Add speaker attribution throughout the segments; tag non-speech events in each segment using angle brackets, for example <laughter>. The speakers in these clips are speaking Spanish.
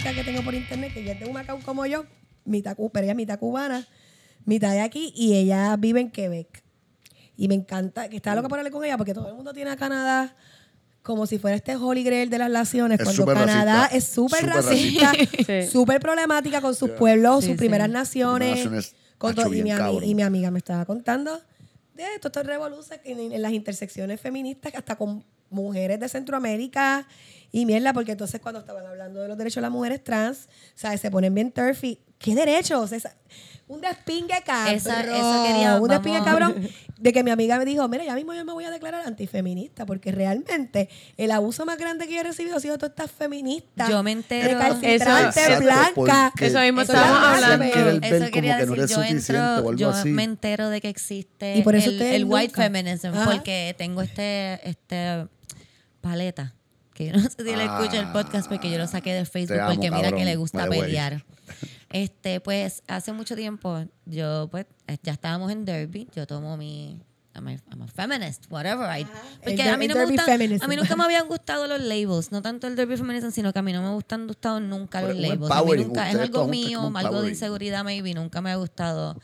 Speaker 1: chica que tengo por internet, que ya es de Humacao como yo, mitad, pero ella es mitad cubana, mitad de aquí, y ella vive en Quebec. Y me encanta, que estaba loca por hablar con ella, porque todo el mundo tiene a Canadá como si fuera este Holy Grail de las naciones,
Speaker 2: Es
Speaker 1: cuando Canadá
Speaker 2: racista.
Speaker 1: es súper
Speaker 2: Súper
Speaker 1: racista,
Speaker 3: Sí. <laughs>
Speaker 1: súper problemática con sus pueblos,
Speaker 3: Sí,
Speaker 1: sus
Speaker 3: sí.
Speaker 1: primeras naciones.
Speaker 2: Naciones,
Speaker 1: con
Speaker 2: macho,
Speaker 1: todo- y, mi y amiga me estaba contando de esto, estos revoluciones en, en las intersecciones feministas, hasta con mujeres de Centroamérica y mierda, porque entonces cuando estaban hablando de los derechos de las mujeres trans, ¿sabes? Se ponen bien turfy. ¿Qué derechos? Esa- un despingue cabrón.
Speaker 4: Esa- eso quería-
Speaker 1: un despingue cabrón de que mi amiga me dijo, mira, ya mismo yo me voy a declarar antifeminista, porque realmente el abuso más grande que yo he recibido ha sido todas estas feministas.
Speaker 4: Yo me entero-
Speaker 1: recalcitrantes,
Speaker 3: Eso-
Speaker 1: blancas.
Speaker 2: porque
Speaker 3: Eso mismo
Speaker 1: Eso
Speaker 3: estábamos hablando.
Speaker 4: Eso quería
Speaker 2: como que no
Speaker 4: decir, yo entro, yo
Speaker 2: así.
Speaker 4: me entero de que existe
Speaker 1: Y por eso
Speaker 4: el, white feminism,
Speaker 1: Ajá.
Speaker 4: porque tengo este, este paleta, que no sé si le
Speaker 2: Ah.
Speaker 4: escucho el podcast porque yo lo saqué de Facebook
Speaker 2: amo,
Speaker 4: porque mira que le gusta pelear. Este, pues, hace mucho tiempo, yo, pues, eh, ya estábamos en Derby, yo tomo mi... I'm a, I'm a feminist, whatever. I- porque
Speaker 1: El
Speaker 4: a mí no me gustan,
Speaker 1: feminism.
Speaker 4: a mí nunca me habían gustado los labels, no tanto el derby feminism, sino que a mí no me gustan gustado nunca
Speaker 2: Pero
Speaker 4: los labels. A mí nunca, es algo mío, algo de inseguridad maybe, nunca me ha gustado.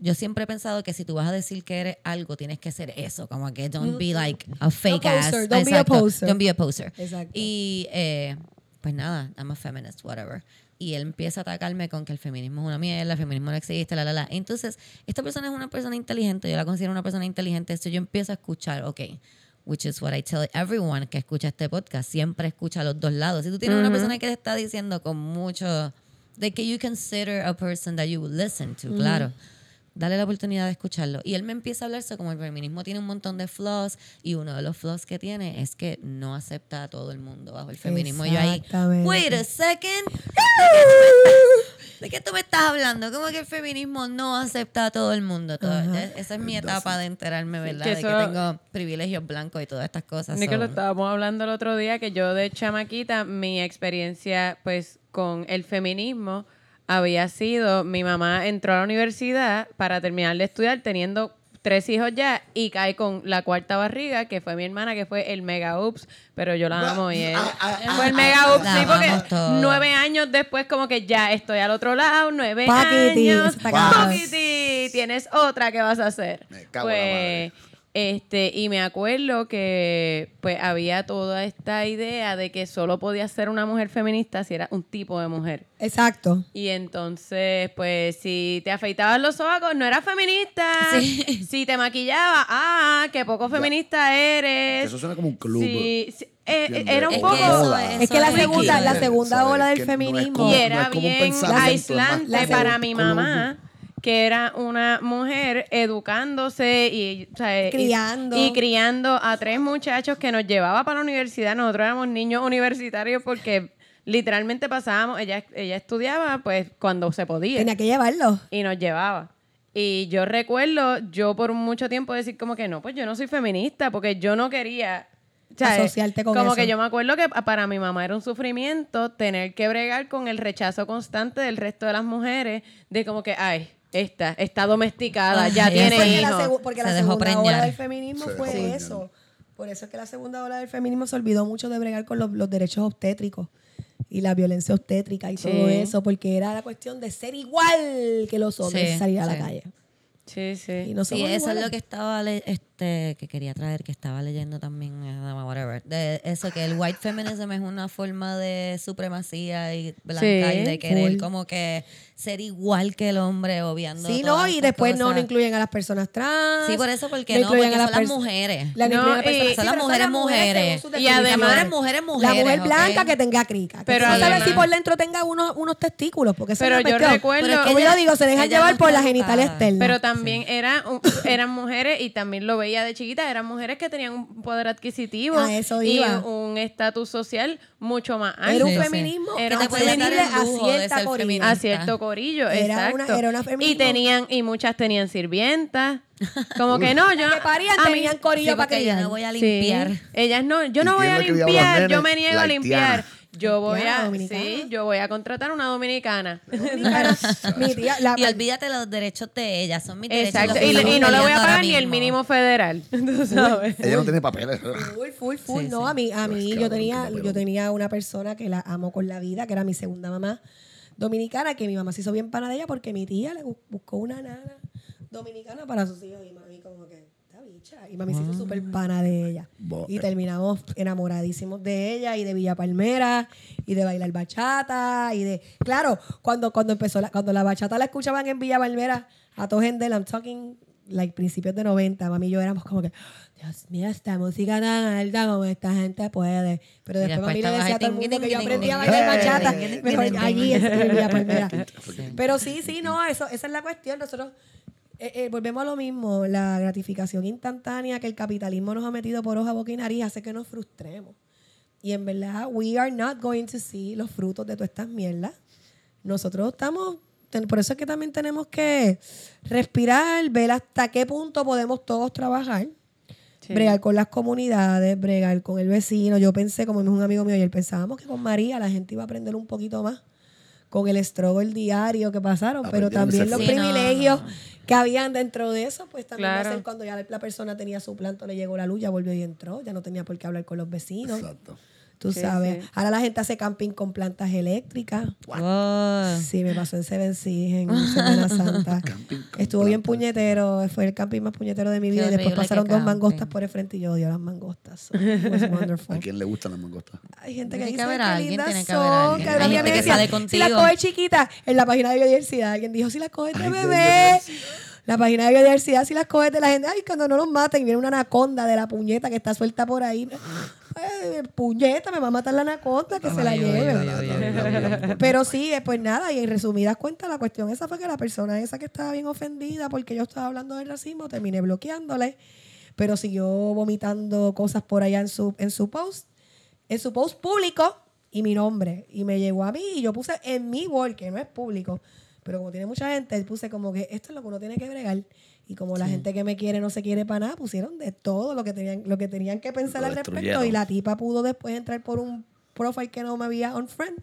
Speaker 4: Yo siempre he pensado que si tú vas a decir que eres algo, tienes que ser eso, como que don't be like a fake ass.
Speaker 1: poser, don't be a
Speaker 4: Exacto,
Speaker 1: poser.
Speaker 4: Don't be a poser.
Speaker 1: Exacto.
Speaker 4: Y eh, pues nada, I'm a feminist, whatever. Y él empieza a atacarme con que el feminismo es una mierda, el feminismo no existe, la, la, la. Entonces, esta persona es una persona inteligente, yo la considero una persona inteligente, entonces yo empiezo a escuchar, ok, which is what I tell everyone que escucha este podcast, siempre escucha los dos lados. Si tú tienes una persona que te está diciendo con mucho, de que you consider a person that you would listen to, claro. Dale la oportunidad de escucharlo. Y él me empieza a hablarse como el feminismo tiene un montón de flaws y uno de los flaws que tiene es que no acepta a todo el mundo bajo el feminismo. Y yo ahí,
Speaker 1: Exactamente.
Speaker 4: wait a second. ¿De qué tú me estás hablando? ¿Cómo que el feminismo no acepta a todo el mundo? Todo- esa es mi etapa de enterarme, ¿verdad?
Speaker 3: que
Speaker 4: de que
Speaker 3: eso-
Speaker 4: tengo privilegios blancos y todas estas cosas.
Speaker 3: Ni que lo estábamos hablando el otro día, que yo de chamaquita, mi experiencia pues con el feminismo había sido, mi mamá entró a la universidad para terminar de estudiar teniendo tres hijos ya y cae con la cuarta barriga, que fue mi hermana, que fue el mega ups, pero yo la amo y él fue el mega ups, sí, porque
Speaker 4: todos.
Speaker 3: nueve años después como que ya estoy al otro lado, nueve
Speaker 1: Paquiti,
Speaker 3: años. Paquiti, tienes otra que vas a hacer.
Speaker 2: Me cago en la madre.
Speaker 3: Este, y me acuerdo que pues había toda esta idea de que solo podía ser una mujer feminista si era un tipo de mujer.
Speaker 1: Exacto.
Speaker 3: Y entonces, pues, si te afeitabas los sobacos, no eras feminista.
Speaker 4: Sí.
Speaker 3: Si te maquillabas, ah, qué poco feminista eres.
Speaker 2: Eso suena como un club.
Speaker 3: Sí, sí, eh,
Speaker 2: ¿entiendes?
Speaker 3: era un
Speaker 4: Es
Speaker 3: poco...
Speaker 4: que eso es-
Speaker 1: Es que la segunda, la segunda ola del
Speaker 2: no es
Speaker 1: feminismo.
Speaker 2: como-
Speaker 3: y era
Speaker 2: es
Speaker 3: bien
Speaker 2: es
Speaker 3: aislante
Speaker 1: La
Speaker 3: para mi mamá que era una mujer educándose y, o sea, y-
Speaker 1: Criando.
Speaker 3: y, criando a tres muchachos que nos llevaba para la universidad. Nosotros éramos niños universitarios porque literalmente pasábamos, ella, ella estudiaba pues cuando se podía
Speaker 1: Tenía que llevarlo.
Speaker 3: y nos llevaba. Y yo recuerdo, yo por mucho tiempo decir como que no, pues yo no soy feminista porque yo no quería sea,
Speaker 1: Asociarte con
Speaker 3: Como
Speaker 1: eso.
Speaker 3: que yo me acuerdo que para mi mamá era un sufrimiento tener que bregar con el rechazo constante del resto de las mujeres de como que, ay, esta está domesticada, ya
Speaker 4: Ay,
Speaker 3: tiene.
Speaker 1: Porque la,
Speaker 3: hijos.
Speaker 1: segu- porque
Speaker 4: Se
Speaker 1: la
Speaker 4: dejó
Speaker 1: segunda ola del feminismo
Speaker 2: Se
Speaker 1: fue
Speaker 2: dejó preñar.
Speaker 1: eso. Por eso es que la segunda ola del feminismo se olvidó mucho de bregar con los, los derechos obstétricos y la violencia obstétrica y
Speaker 3: Sí.
Speaker 1: todo eso, porque era la cuestión de ser igual que los hombres
Speaker 4: Sí,
Speaker 1: salir a la calle.
Speaker 3: Sí,
Speaker 1: Y
Speaker 3: sí.
Speaker 1: no
Speaker 4: Sí,
Speaker 1: somos
Speaker 4: eso es lo que estaba le- este que quería traer, que estaba leyendo también, eh, whatever. De eso que el white feminism es una forma de supremacía y blanca
Speaker 3: Sí,
Speaker 4: y de querer como que ser igual que el hombre, obviando.
Speaker 1: Sí, no, y después no,
Speaker 4: cosas.
Speaker 1: no incluyen a las personas trans.
Speaker 4: Sí, por eso, porque
Speaker 1: no
Speaker 4: no, porque
Speaker 1: incluyen a
Speaker 4: son las mujeres.
Speaker 1: La
Speaker 3: No,
Speaker 1: incluyen a
Speaker 3: y-
Speaker 1: personas-
Speaker 3: sí,
Speaker 4: son las mujeres, mujeres.
Speaker 3: Y además-
Speaker 4: Las mujeres, mujeres,
Speaker 1: La mujer blanca que tenga crica. Que
Speaker 3: Pero
Speaker 1: no sabes si por dentro tenga unos, unos testículos, porque eso
Speaker 3: Pero
Speaker 1: es
Speaker 3: yo recuerdo-
Speaker 4: Pero es que
Speaker 1: Como
Speaker 4: ella-
Speaker 1: yo digo, se
Speaker 4: ella
Speaker 1: llevar
Speaker 4: no
Speaker 1: por la genital externa.
Speaker 3: Pero también eran, un- eran mujeres, y también lo veía de chiquita, eran mujeres que tenían un poder adquisitivo
Speaker 1: eso
Speaker 3: y un estatus social mucho más alto.
Speaker 1: Era un
Speaker 4: Sí, sí.
Speaker 1: feminismo
Speaker 3: Era
Speaker 1: que
Speaker 3: un feminismo
Speaker 1: a cierta
Speaker 3: a cierto corillo,
Speaker 1: Era
Speaker 3: exacto.
Speaker 1: una- era una
Speaker 3: y tenían y muchas tenían sirvientas. Como que no, yo
Speaker 1: que parían
Speaker 3: a mí-
Speaker 1: tenían corillo
Speaker 4: Sí,
Speaker 1: para
Speaker 4: porque yo no voy a
Speaker 3: Sí.
Speaker 4: limpiar.
Speaker 3: Ellas no, yo
Speaker 2: ¿Y
Speaker 3: no voy a limpiar, yo me niego a limpiar. Yo voy a,
Speaker 1: dominicana.
Speaker 3: sí, yo voy a contratar una dominicana. <laughs>
Speaker 1: Dominicana. Mi tía, la,
Speaker 4: Y olvídate los derechos de ella, son mis derechos.
Speaker 3: Exacto. Y, y no le voy a pagar ni el mínimo federal. <laughs> Tú sabes.
Speaker 2: Ella no tiene papeles.
Speaker 1: Full, full, full.
Speaker 4: Sí,
Speaker 1: no,
Speaker 4: sí.
Speaker 1: a mí, a
Speaker 2: Pero es
Speaker 1: mí yo tenía, yo tenía una persona que la amo con la vida, que era mi segunda mamá dominicana, que mi mamá se hizo bien pana de ella porque mi tía le bu- buscó una nana dominicana para sus hijos y mami como que, bicha. Y mami se hizo súper pana de ella. Y terminamos enamoradísimos de ella y de Villa Palmera y de bailar bachata y de... Claro, cuando, cuando empezó, la, cuando la bachata la escuchaban en Villa Palmera, a todo gente, I'm talking like principios de 90, mami y yo éramos como que, Dios mío, esta música tan alta como esta gente puede. Pero después,
Speaker 4: después
Speaker 1: mami le decía a todo el mundo que yo aprendí a bailar bachata. Mejor allí en Villa Palmera. Pero sí, sí, no, eso, esa es la cuestión. Nosotros eh, eh, volvemos a lo mismo. La gratificación instantánea que el capitalismo nos ha metido por hoja, boca y nariz hace que nos frustremos. Y en verdad, we are not going to see los frutos de todas estas mierdas. Nosotros estamos, por eso es que también tenemos que respirar, ver hasta qué punto podemos todos trabajar.
Speaker 3: Sí.
Speaker 1: Bregar con las comunidades, bregar con el vecino. Yo pensé, como es un amigo mío, y él pensábamos que con María la gente iba a aprender un poquito más con el struggle diario que pasaron, pero también los
Speaker 4: Sí, no,
Speaker 1: privilegios
Speaker 4: no.
Speaker 1: Que habían dentro de eso, pues también va a ser cuando ya la persona tenía su planto, le llegó la luz, ya volvió y entró, ya no tenía por qué hablar con los vecinos.
Speaker 2: Exacto.
Speaker 1: Tú
Speaker 3: Sí,
Speaker 1: sabes.
Speaker 3: sí.
Speaker 1: Ahora la gente hace camping con plantas eléctricas.
Speaker 4: Wow.
Speaker 1: Sí, me pasó en Seven Seas en Semana <laughs> Santa. Estuvo bien puñetero, fue el camping más puñetero de mi vida. Y después pasaron dos
Speaker 4: camping.
Speaker 1: mangostas por el frente y yo odio las mangostas. So, it was wonderful. <laughs>
Speaker 2: ¿A quién le gustan las mangostas?
Speaker 1: Hay gente que
Speaker 4: Tiene
Speaker 1: dice
Speaker 4: que haber
Speaker 1: qué
Speaker 4: alguien,
Speaker 1: lindas
Speaker 4: tiene que haber
Speaker 1: son, que
Speaker 2: Hay gente que
Speaker 4: sale
Speaker 1: Si la
Speaker 4: contigo.
Speaker 1: coges chiquita, en la página de biodiversidad, alguien dijo, si la coges de bebé, la página de biodiversidad, si las coges de la gente, ay, cuando no los maten, viene una anaconda de la puñeta que está suelta por ahí. Ay, puñeta, me va a matar la anaconda, que se la lleve. Pero sí, eh, pues nada, y en resumidas cuentas, la cuestión esa fue que la persona esa que estaba bien ofendida porque yo estaba hablando del racismo, terminé bloqueándole, pero siguió vomitando cosas por allá en su, en su post, en su post público y mi nombre. Y me llegó a mí y yo puse en mi wall, que no es público, pero como tiene mucha gente, puse como que esto es lo que uno tiene que bregar. Y como la gente que me quiere no se quiere para nada, pusieron de todo lo que tenían, lo que tenían que pensar
Speaker 2: Lo
Speaker 1: al respecto. Y la tipa pudo después entrar por un profile que no me había on friend.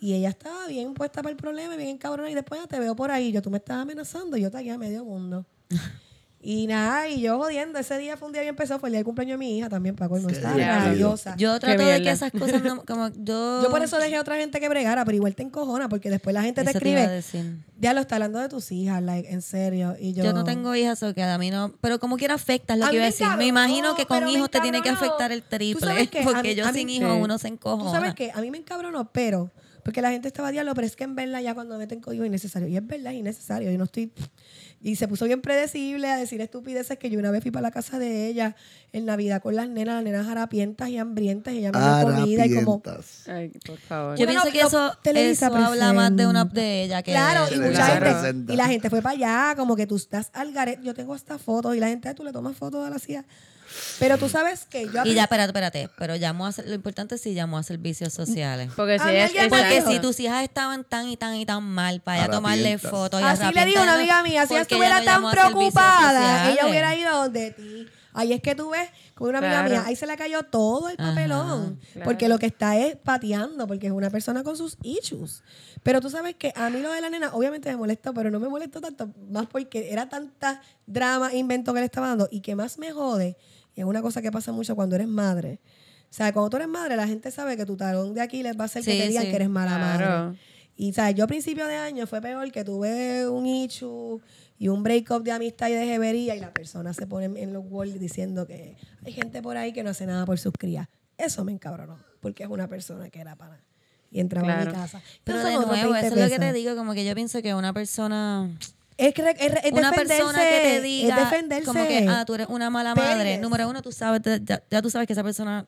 Speaker 1: Y ella estaba bien puesta para el problema, bien cabrona. Y después ya te veo por ahí. Yo, tú me estabas amenazando. y Yo te a medio mundo. <laughs> y nada, y yo jodiendo. Ese día fue un día bien pesado. Fue el día del cumpleaños de mi hija también, para colmo.
Speaker 2: Qué
Speaker 1: Estaba rabiosa. Yo,
Speaker 4: Yo trato de que esas cosas no, como <laughs> yo...
Speaker 1: por eso dejé a otra gente que bregara, pero igual te encojona, porque después la gente te
Speaker 4: Eso
Speaker 1: escribe. Ya lo está hablando de tus hijas, like, en serio. Y yo,
Speaker 4: Yo, no tengo hijas, o que a mí no. Pero como quiera afecta, es lo
Speaker 1: A
Speaker 4: que iba a
Speaker 1: me
Speaker 4: decir. Me imagino que con hijos te tiene que afectar el
Speaker 1: ¿Tú
Speaker 4: triple.
Speaker 1: qué? <laughs>
Speaker 4: Porque
Speaker 1: mí-
Speaker 4: yo sin hijos
Speaker 3: Sí.
Speaker 4: uno se encojona.
Speaker 1: Tú sabes que a mí me encabronó, pero porque la gente estaba diablo, pero es que en verdad ya cuando meten código innecesario, y es verdad es innecesario, yo no estoy y se puso bien predecible a decir estupideces que yo una vez fui para la casa de ella en Navidad con las nenas, las nenas harapientas y hambrientas, y ella me dio comida y como.
Speaker 3: Ay, por favor.
Speaker 4: Yo
Speaker 1: Bueno,
Speaker 4: pienso que eso,
Speaker 1: Televisa
Speaker 4: eso habla más de una de ella que
Speaker 1: Claro,
Speaker 4: de-
Speaker 1: y mucha gente, y la gente fue para allá, como que tú estás al garete, yo tengo hasta fotos, y la gente, "Ay, tú le tomas fotos a la CIA. Pero tú sabes que yo
Speaker 4: Y ya, espérate, espérate. Pero llamó a, ser- lo importante es si llamó a servicios sociales.
Speaker 3: Porque si
Speaker 1: mí
Speaker 3: es,
Speaker 1: me
Speaker 4: Porque si tus hijas estaban tan y tan y tan mal para ella tomarle fotos y
Speaker 1: Así le dijo una amiga mía, si ella estuviera
Speaker 4: no
Speaker 1: tan preocupada, ella hubiera ido donde ti. Ahí es que tú ves, con una amiga
Speaker 3: Claro.
Speaker 1: mía, ahí se le cayó todo el
Speaker 4: Ajá,
Speaker 1: papelón.
Speaker 3: claro.
Speaker 1: Porque lo que está es pateando, porque es una persona con sus issues. Pero tú sabes que a mí lo de la nena, obviamente me molestó, pero no me molestó tanto, más porque era tanta drama, e invento que le estaba dando. Y que más me jode, y es una cosa que pasa mucho cuando eres madre. O sea, cuando tú eres madre, la gente sabe que tu talón de Aquiles va a ser que
Speaker 4: Sí,
Speaker 1: te digan
Speaker 4: sí.
Speaker 1: que eres mala
Speaker 3: Claro.
Speaker 1: madre. Y sabes, yo a principio de año fue peor que tuve un issue y un breakup de amistad y de jevería y la persona se pone en los walls diciendo que hay gente por ahí que no hace nada por sus crías. Eso me encabronó, porque es una persona que era pana y entraba a mi
Speaker 3: Claro.
Speaker 1: casa.
Speaker 4: Pero de nuevo,
Speaker 1: 20
Speaker 4: eso es lo que te digo, como que yo pienso que una persona,
Speaker 1: Es, que re- es, es
Speaker 4: una persona que te diga
Speaker 1: es defenderse.
Speaker 4: como que, ah, tú eres una mala madre,
Speaker 1: Pérez.
Speaker 4: número uno, tú sabes, ya, ya tú sabes que esa persona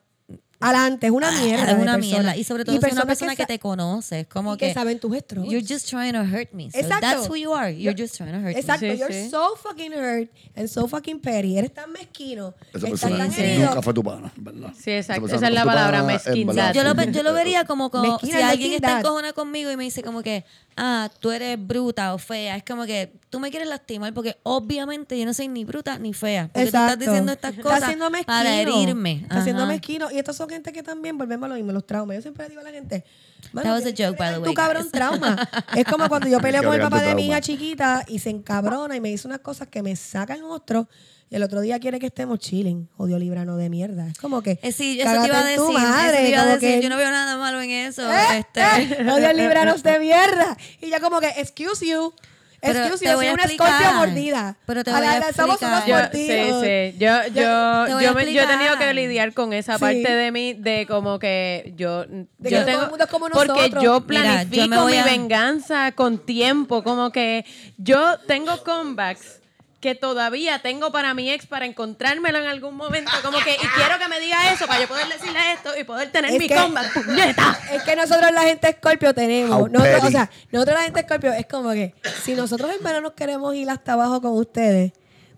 Speaker 1: Adelante, es una mierda.
Speaker 4: Ah, es
Speaker 1: de
Speaker 4: una
Speaker 1: persona.
Speaker 4: mierda. Y sobre todo si es una persona que,
Speaker 1: sa-
Speaker 4: te conoce, es como
Speaker 1: y que
Speaker 4: que,
Speaker 1: saben tus struggles.
Speaker 4: you're just trying to hurt me. So
Speaker 1: Exacto.
Speaker 4: that's who you are. You're just trying to hurt
Speaker 1: Exacto,
Speaker 3: Sí,
Speaker 1: you're
Speaker 3: sí.
Speaker 1: so fucking hurt and so fucking petty. Eres tan mezquino.
Speaker 2: Esa persona
Speaker 1: tan
Speaker 4: sí.
Speaker 2: nunca fue tu pana, ¿verdad?
Speaker 3: Sí, exacto.
Speaker 2: persona
Speaker 3: Esa es la palabra, mezquindad.
Speaker 4: me. Yo lo, yo lo vería como, como si alguien está encojona conmigo y me dice como que, ah, tú eres bruta o fea. Es como que tú me quieres lastimar porque obviamente yo no soy ni bruta ni fea. Porque tú estás diciendo estas
Speaker 1: Está
Speaker 4: cosas
Speaker 1: siendo mezquino.
Speaker 4: para herirme.
Speaker 1: Está siendo mezquino. Y estos son gente que también, volvemos a lo mismo, los traumas. Yo siempre le digo a la gente. "Mano,
Speaker 4: That was a joke, by the
Speaker 1: arreglar
Speaker 4: way,
Speaker 1: Tu cabrón trauma. es como cuando yo <laughs> peleo con el papá de mi hija chiquita y se encabrona y me dice unas cosas que me sacan otro. Y el otro día quiere que estemos chilling. Odio librano de mierda. Es como que.
Speaker 4: Eh, sí, eso te iba a decir. eso
Speaker 1: madre,
Speaker 4: te iba a
Speaker 1: como
Speaker 4: decir.
Speaker 1: que-
Speaker 4: Yo no veo nada malo en eso.
Speaker 1: ¡Eh!
Speaker 4: este.
Speaker 1: ¡Eh! <laughs> Odio libranos de mierda. Y yo como que, excuse you.
Speaker 4: Pero
Speaker 1: Excuse
Speaker 4: voy
Speaker 1: soy una escorpio mordida.
Speaker 4: Pero te
Speaker 1: A
Speaker 4: voy
Speaker 1: la-
Speaker 4: a
Speaker 1: la- Somos unos
Speaker 4: explicar.
Speaker 3: Yo, sí,
Speaker 1: mordidos.
Speaker 3: sí. Yo, yo, yo, me- yo he tenido que lidiar con esa
Speaker 1: Sí.
Speaker 3: parte de mí, de como que yo.
Speaker 1: De
Speaker 3: yo
Speaker 1: que todo el mundo es como
Speaker 3: Porque
Speaker 1: nosotros.
Speaker 3: yo
Speaker 4: Mira, yo
Speaker 3: planifico mi
Speaker 4: a-
Speaker 3: venganza con tiempo. Como que yo tengo comebacks que todavía tengo para mi ex para encontrármelo en algún momento. Como que, y <laughs> quiero que me diga eso para yo poder decirle esto y poder tener
Speaker 1: Es
Speaker 3: mi
Speaker 1: que-
Speaker 3: comeback. <laughs> ¡Puñeta!
Speaker 1: Es que nosotros la gente Scorpio tenemos. Nosotros, o sea, nosotros la gente Scorpio es como que si nosotros en verano nos queremos ir hasta abajo con ustedes,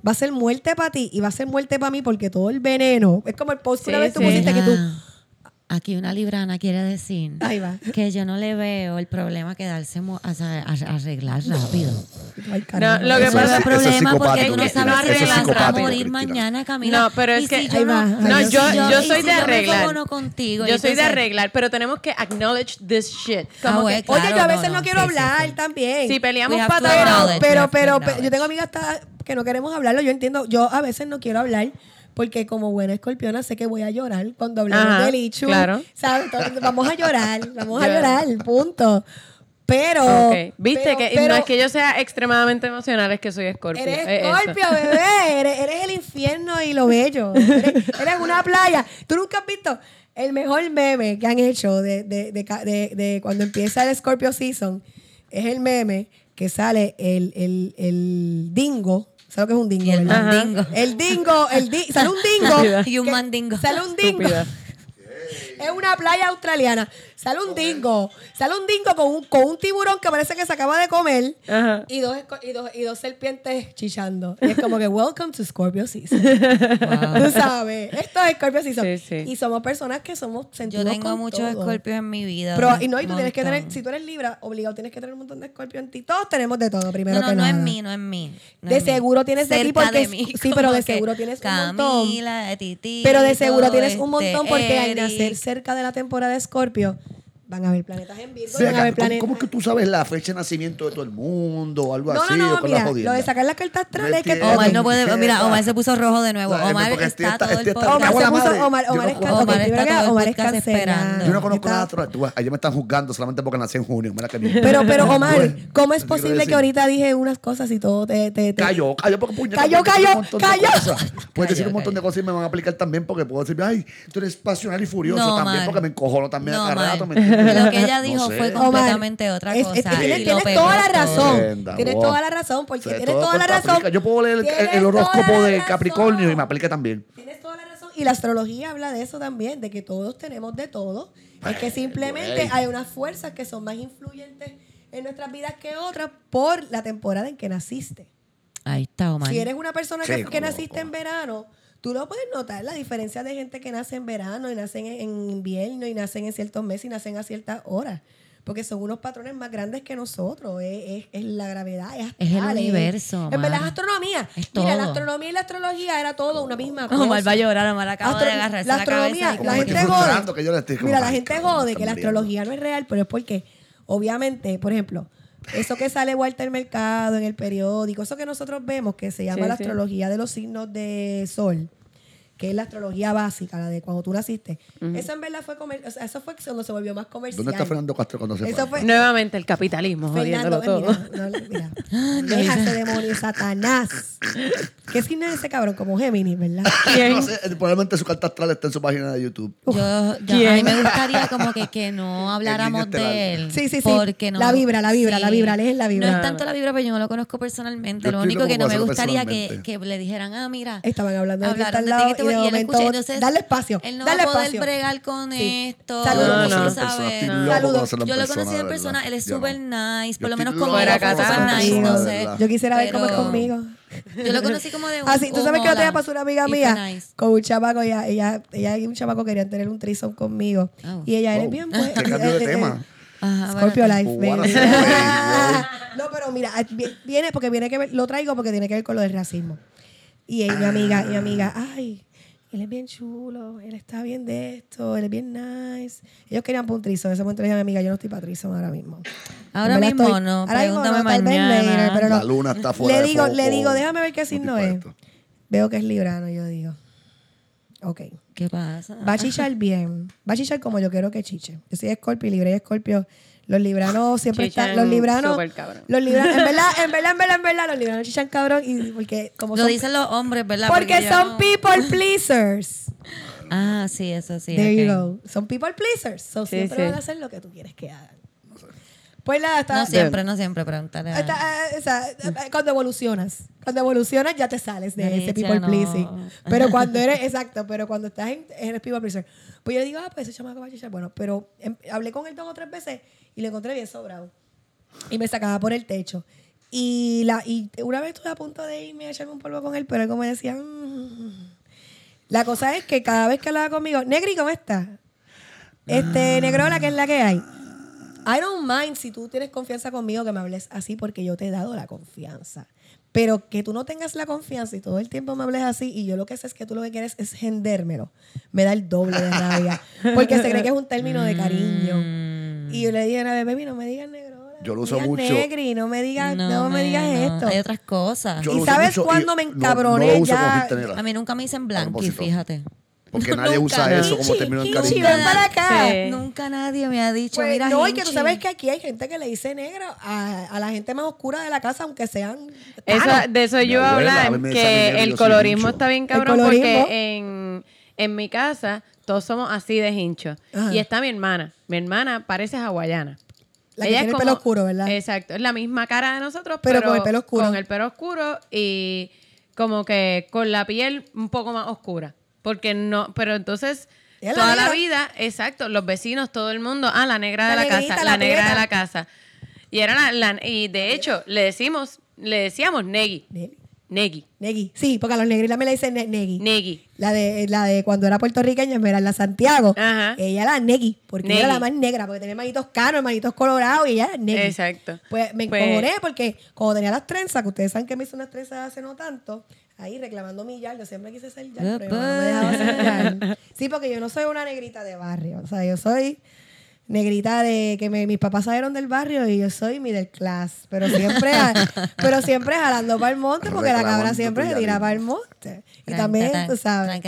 Speaker 1: va a ser muerte para ti y va a ser muerte para mí porque todo el veneno. Es como el post que una
Speaker 3: Sí,
Speaker 1: vez tú
Speaker 3: sí.
Speaker 1: pusiste que tú.
Speaker 4: Aquí una librana quiere decir
Speaker 1: Ahí va.
Speaker 4: que yo no le veo el problema que darse mo- o sea, a- arreglar rápido.
Speaker 1: Ay.
Speaker 3: No, lo que
Speaker 4: Eso
Speaker 3: pasa
Speaker 4: es el problema porque tú no sabes si vas a morir mañana, Camila.
Speaker 3: No, pero es que-
Speaker 4: si yo no,
Speaker 3: No, yo, yo soy
Speaker 4: si
Speaker 3: de arreglar.
Speaker 4: enfogono contigo.
Speaker 3: yo soy de arreglar, pero tenemos que acknowledge this shit.
Speaker 4: Ah,
Speaker 3: Como
Speaker 4: bueno,
Speaker 3: que,
Speaker 1: Oye, yo a
Speaker 4: no,
Speaker 1: veces no,
Speaker 4: no,
Speaker 1: quiero
Speaker 4: sí, sí,
Speaker 1: hablar
Speaker 4: sí.
Speaker 1: también.
Speaker 3: si peleamos patas,
Speaker 1: pero, pero, pero, yo tengo amigas que no queremos hablarlo. Yo entiendo, yo a veces no quiero hablar porque como buena escorpiona sé que voy a llorar cuando hablemos del Ichu.
Speaker 3: claro.
Speaker 1: ¿sabes? Entonces, vamos a llorar, vamos a <laughs> llorar, punto. Pero,
Speaker 3: Ok. Viste
Speaker 1: pero-
Speaker 3: que
Speaker 1: pero
Speaker 3: no es que yo sea extremadamente emocional, es que soy Scorpio.
Speaker 1: Eres
Speaker 3: es.
Speaker 1: Scorpio, bebé. Eres, eres el infierno y lo bello. Eres, eres una playa. ¿Tú nunca has visto el mejor meme que han hecho de, de, de, ca- de- de cuando empieza el Scorpio Season? Es el meme que sale el, el, el dingo. ¿Sabes lo que es un dingo?
Speaker 4: Y el
Speaker 1: verdad?
Speaker 4: mandingo.
Speaker 1: El dingo, el di- sale un dingo. <laughs>
Speaker 4: Y un
Speaker 1: que-
Speaker 4: mandingo.
Speaker 1: Sale un dingo.
Speaker 3: Estúpida. <laughs>
Speaker 1: Es una playa australiana. Sale un dingo. Sale un dingo con un, con un tiburón que parece que se acaba de comer.
Speaker 3: Ajá.
Speaker 1: Y dos, y, dos, y dos serpientes chichando. Y es como que, welcome to Scorpio Season. <laughs> Tú sabes. Esto es Scorpio Season.
Speaker 3: Sí, sí.
Speaker 1: Y somos personas que somos
Speaker 4: Yo
Speaker 1: sentimos
Speaker 4: tengo
Speaker 1: con
Speaker 4: muchos
Speaker 1: todo.
Speaker 4: escorpios en mi vida.
Speaker 1: Pero, y no, y tú tienes que tener, si tú eres libra, obligado tienes que tener un montón de escorpio en ti. Todos tenemos de todo, primero
Speaker 4: No, no,
Speaker 1: que
Speaker 4: no
Speaker 1: nada.
Speaker 4: es mí, no es mí. no
Speaker 1: De
Speaker 4: es mí.
Speaker 1: seguro tienes de ti porque
Speaker 4: de mí, <laughs>
Speaker 1: sí, pero de seguro tienes un montón.
Speaker 4: Camila, de Titi.
Speaker 1: Pero de seguro tienes un
Speaker 4: este,
Speaker 1: montón porque al nacer cerca de la temporada de Escorpio van a haber planetas en Virgo,
Speaker 2: Ve
Speaker 1: van a
Speaker 2: acá,
Speaker 1: haber
Speaker 2: ¿cómo,
Speaker 1: planetas.
Speaker 2: cómo es que tú sabes la fecha de nacimiento de todo el mundo o algo
Speaker 1: No,
Speaker 2: así?
Speaker 1: no,
Speaker 2: o
Speaker 1: no,
Speaker 2: con la
Speaker 1: mira, lo de sacar las cartas astrales es que.
Speaker 4: Omar no puede. Mira, Omar se puso rojo de nuevo. Omar está todo el
Speaker 2: está-
Speaker 1: Omar se puso. Omar, Omar
Speaker 2: no
Speaker 4: Omar está todo
Speaker 1: Omar es
Speaker 4: esperando.
Speaker 2: Yo no conozco
Speaker 1: Está-
Speaker 2: nada astral. Ayer me están juzgando solamente porque nací en junio. Mira que mierda.
Speaker 1: Pero, pero Omar, ¿cómo es posible que ahorita dije unas cosas y todo te... te, te-
Speaker 2: Cayó, cayó porque puñeta.
Speaker 1: Cayó, cayó, cayó.
Speaker 2: Puedes decir un montón de cosas y me van a aplicar también porque puedo decir, ay, tú eres pasional y furioso también porque me encojono también
Speaker 4: No,
Speaker 2: a cada
Speaker 4: Omar.
Speaker 2: rato. <laughs>
Speaker 4: Lo que ella
Speaker 2: No
Speaker 4: dijo
Speaker 2: sé.
Speaker 4: fue
Speaker 1: Omar,
Speaker 4: completamente otra
Speaker 1: es-
Speaker 4: cosa.
Speaker 1: es- tienes,
Speaker 4: y
Speaker 1: toda la razón.
Speaker 2: Tremenda,
Speaker 1: Tienes
Speaker 2: wow.
Speaker 1: toda la razón, porque
Speaker 2: O sea,
Speaker 1: tienes toda la razón.
Speaker 2: Yo puedo leer el, horóscopo de. Capricornio y me aplica también.
Speaker 1: Tienes toda la razón. Y la astrología habla de eso también, de que todos tenemos de todo. Es que simplemente hay unas fuerzas que son más influyentes en nuestras vidas que otras por la temporada en que naciste.
Speaker 4: Ahí está, Omar.
Speaker 1: Si eres una persona que,
Speaker 2: Sí,
Speaker 1: que
Speaker 2: como-
Speaker 1: naciste en verano, tú lo puedes notar, la diferencia de gente que nace en verano y nacen en, invierno y nacen en ciertos meses y nacen a ciertas horas. Porque son unos patrones más grandes que nosotros. Es, es- es la gravedad, es
Speaker 4: Es el
Speaker 1: astral,
Speaker 4: universo,
Speaker 1: En verdad es
Speaker 4: Omar.
Speaker 1: astronomía.
Speaker 4: Es
Speaker 1: Mira, la
Speaker 4: todo.
Speaker 1: astronomía y la astrología era todo una misma cosa.
Speaker 4: Omar va a llorar, Omar acaba
Speaker 1: Astro-
Speaker 4: de agarrarse
Speaker 1: la
Speaker 4: la,
Speaker 1: astronomía, la
Speaker 2: me
Speaker 1: gente jode.
Speaker 2: frustrando que yo le estoy como,
Speaker 1: Mira, la gente jode que la astrología no es real, pero es porque, obviamente, por ejemplo, eso que sale Walter Mercado en el periódico, eso que nosotros vemos que se llama
Speaker 3: Sí,
Speaker 1: la
Speaker 3: sí.
Speaker 1: astrología de los signos de sol, que es la astrología básica, la de cuando tú naciste. Eso en verdad fue comer, o sea, eso fue cuando se volvió más comercial.
Speaker 2: ¿Dónde está Fernando Castro cuando se
Speaker 1: Eso
Speaker 2: fue?
Speaker 1: fue
Speaker 3: Nuevamente el capitalismo,
Speaker 1: Fernando,
Speaker 3: jodiéndolo
Speaker 1: eh,
Speaker 3: todo.
Speaker 1: mira, <laughs> no, mira. Deja ese demonio, Satanás. ¿Qué signo es ese cabrón? Como Géminis, ¿verdad? <laughs>
Speaker 2: No sé, probablemente su carta astral está en su página de YouTube.
Speaker 4: Yo, yo- a mí me gustaría como que, que no <laughs> habláramos de él.
Speaker 1: Sí, sí, sí.
Speaker 4: Porque no,
Speaker 1: La vibra, la vibra, la vibra, lees la vibra.
Speaker 4: No es tanto la vibra, pero yo no lo conozco personalmente.
Speaker 2: Yo
Speaker 4: lo único que no me gustaría que, que le dijeran, ah, mira.
Speaker 1: Estaban hablando de ti
Speaker 4: hablaron de
Speaker 1: de
Speaker 4: y él
Speaker 1: momento,
Speaker 4: escucha, entonces,
Speaker 1: dale espacio,
Speaker 4: Él no
Speaker 1: dale
Speaker 4: va a poder
Speaker 1: espacio.
Speaker 4: bregar con
Speaker 1: Sí.
Speaker 4: esto.
Speaker 1: Saludos. No, no.
Speaker 4: sabes.
Speaker 1: No. Saludos.
Speaker 4: Yo lo conocí en
Speaker 2: de
Speaker 4: persona, él es
Speaker 2: Yo
Speaker 4: súper nice,
Speaker 2: Yo
Speaker 4: por lo menos como súper nice, no sé.
Speaker 1: Yo quisiera ver cómo es conmigo.
Speaker 4: Yo lo conocí como de un
Speaker 1: Así, tú sabes que otra
Speaker 4: hola.
Speaker 1: día pasó una amiga mía
Speaker 4: nice.
Speaker 1: con un chamaco, ella, ella, ella y un chamaco querían tener un trison conmigo.
Speaker 4: Oh.
Speaker 1: Y ella, eres
Speaker 2: Oh,
Speaker 1: bien
Speaker 2: qué
Speaker 1: buena.
Speaker 2: cambio de <laughs> tema.
Speaker 4: Ajá,
Speaker 1: Scorpio
Speaker 4: bueno,
Speaker 1: Life, baby.
Speaker 2: baby. <laughs>
Speaker 1: no, pero mira, vi- viene porque viene que ver, lo traigo porque tiene que ver con lo del racismo. Y mi amiga, mi amiga, ay, él es bien chulo, él está bien de esto, él es bien nice. Ellos querían para un trison, en ese momento le dije a mi amiga, yo no estoy para trison ahora mismo.
Speaker 4: Ahora mismo no, pregúntame
Speaker 1: tal vez
Speaker 4: mañana.
Speaker 1: later, pero no.
Speaker 2: La luna está fuera
Speaker 1: Le
Speaker 2: de
Speaker 1: digo,
Speaker 2: foco.
Speaker 1: le digo, déjame ver qué
Speaker 2: No
Speaker 1: signo es. Veo que es librano, yo digo. Ok.
Speaker 4: ¿Qué pasa?
Speaker 1: Va a chichar bien. Va a chichar como yo quiero que chiche. Yo soy Scorpio y Libre y Scorpio. Los libranos siempre
Speaker 3: Chichan
Speaker 1: están. Los libranos. Los libranos. En verdad, en <laughs> verdad, en verdad, en verdad, los libranos chichan cabrón. Y porque como
Speaker 4: Lo
Speaker 1: son.
Speaker 4: dicen los hombres, ¿verdad?
Speaker 1: porque son
Speaker 4: no-
Speaker 1: people <laughs> pleasers.
Speaker 4: Ah, sí, eso sí.
Speaker 1: There you
Speaker 4: ok.
Speaker 1: go. Son people pleasers. So
Speaker 3: Sí,
Speaker 1: siempre
Speaker 3: sí.
Speaker 1: van a hacer lo que tú quieres que hagan. Pues nada, está.
Speaker 4: No siempre, no siempre, pregúntale.
Speaker 1: eh, o sea, eh, cuando evolucionas. Cuando evolucionas ya te sales de ese people
Speaker 4: no.
Speaker 1: pleasing. Pero <laughs> cuando eres, exacto, pero cuando estás en, eres people pleaser. Pues yo digo, ah, pues ese chamaco va a chichar. Bueno, pero em- hablé con él dos o tres veces y lo encontré bien sobrado. Y me sacaba por el techo. Y, la, y una vez estuve a punto de irme a echarme un polvo con él, pero él como me decía, "Mm". la cosa es que cada vez que hablaba conmigo, Negri, ¿cómo estás? Este, Negrola, ¿qué es la que hay? I don't mind si tú tienes confianza conmigo que me hables así porque yo te he dado la confianza. Pero que tú no tengas la confianza y todo el tiempo me hables así y yo lo que sé es que tú lo que quieres es gendérmelo. Me da el doble de rabia. Porque se cree que es un término de cariño. <laughs> Y yo le dije a la baby, no me digas negro.
Speaker 2: Yo lo uso mucho.
Speaker 1: Negri, no me digas, no, me digas
Speaker 4: no.
Speaker 1: esto.
Speaker 4: Hay otras cosas.
Speaker 2: Yo
Speaker 1: ¿Y sabes cuándo me
Speaker 2: no-
Speaker 1: encabroné
Speaker 2: no
Speaker 1: ya?
Speaker 4: A mí nunca me dicen blanqui, fíjate.
Speaker 2: Porque <laughs> nadie
Speaker 4: Nunca.
Speaker 2: usa eso como término en cariño.
Speaker 1: ven para acá.
Speaker 3: Sí.
Speaker 4: Nunca nadie me ha dicho,
Speaker 1: Pues,
Speaker 4: mira,
Speaker 1: no, y que tú
Speaker 4: Hinchi.
Speaker 1: sabes que aquí hay gente que le dice negro a, a la gente más oscura de la casa, aunque sean.
Speaker 3: Eso-
Speaker 1: tanos.
Speaker 3: de eso yo iba a hablar, que el colorismo está bien cabrón porque en, en mi casa todos somos así de hinchos.
Speaker 1: Ajá.
Speaker 3: Y está mi hermana. Mi hermana parece hawaiana.
Speaker 1: La que tiene el pelo oscuro, ¿verdad?
Speaker 3: Exacto, es la misma cara de nosotros,
Speaker 1: Pero
Speaker 3: pero,
Speaker 1: con el pelo oscuro.
Speaker 3: Con el pelo oscuro y como que con la piel un poco más oscura. Porque no, pero entonces
Speaker 1: Ella la
Speaker 3: toda la vida, exacto, los vecinos, todo el mundo, ah, la negra de
Speaker 1: La negrita,
Speaker 3: casa,
Speaker 1: la
Speaker 3: negra de la casa. Y era la, la- y de hecho, le decimos, le decíamos Negi.
Speaker 1: Ne-
Speaker 3: Negi.
Speaker 1: Negui. Sí, porque a los negros me le dicen ne- Negui.
Speaker 3: Negi.
Speaker 1: La de, la de cuando era puertorriqueña, Esmeralda Santiago.
Speaker 3: Ajá.
Speaker 1: Ella era Negui, porque ella era la más negra, porque tenía manitos caros, manitos colorados, y ella era Negui.
Speaker 3: Exacto.
Speaker 1: Pues me
Speaker 3: Pues-
Speaker 1: encojoné porque cuando tenía las trenzas, que ustedes saben que me hice unas trenzas hace no tanto, ahí reclamando mi yal, yo siempre quise ser yal, pero no me dejaba ser yal. <laughs> Sí, porque yo no soy una negrita de barrio, o sea, yo soy negrita de que me- mis papás salieron del barrio y yo soy middle class, pero siempre, <laughs> pero siempre jalando para el monte porque la cabra siempre se tira para el monte. Y también, tú sabes.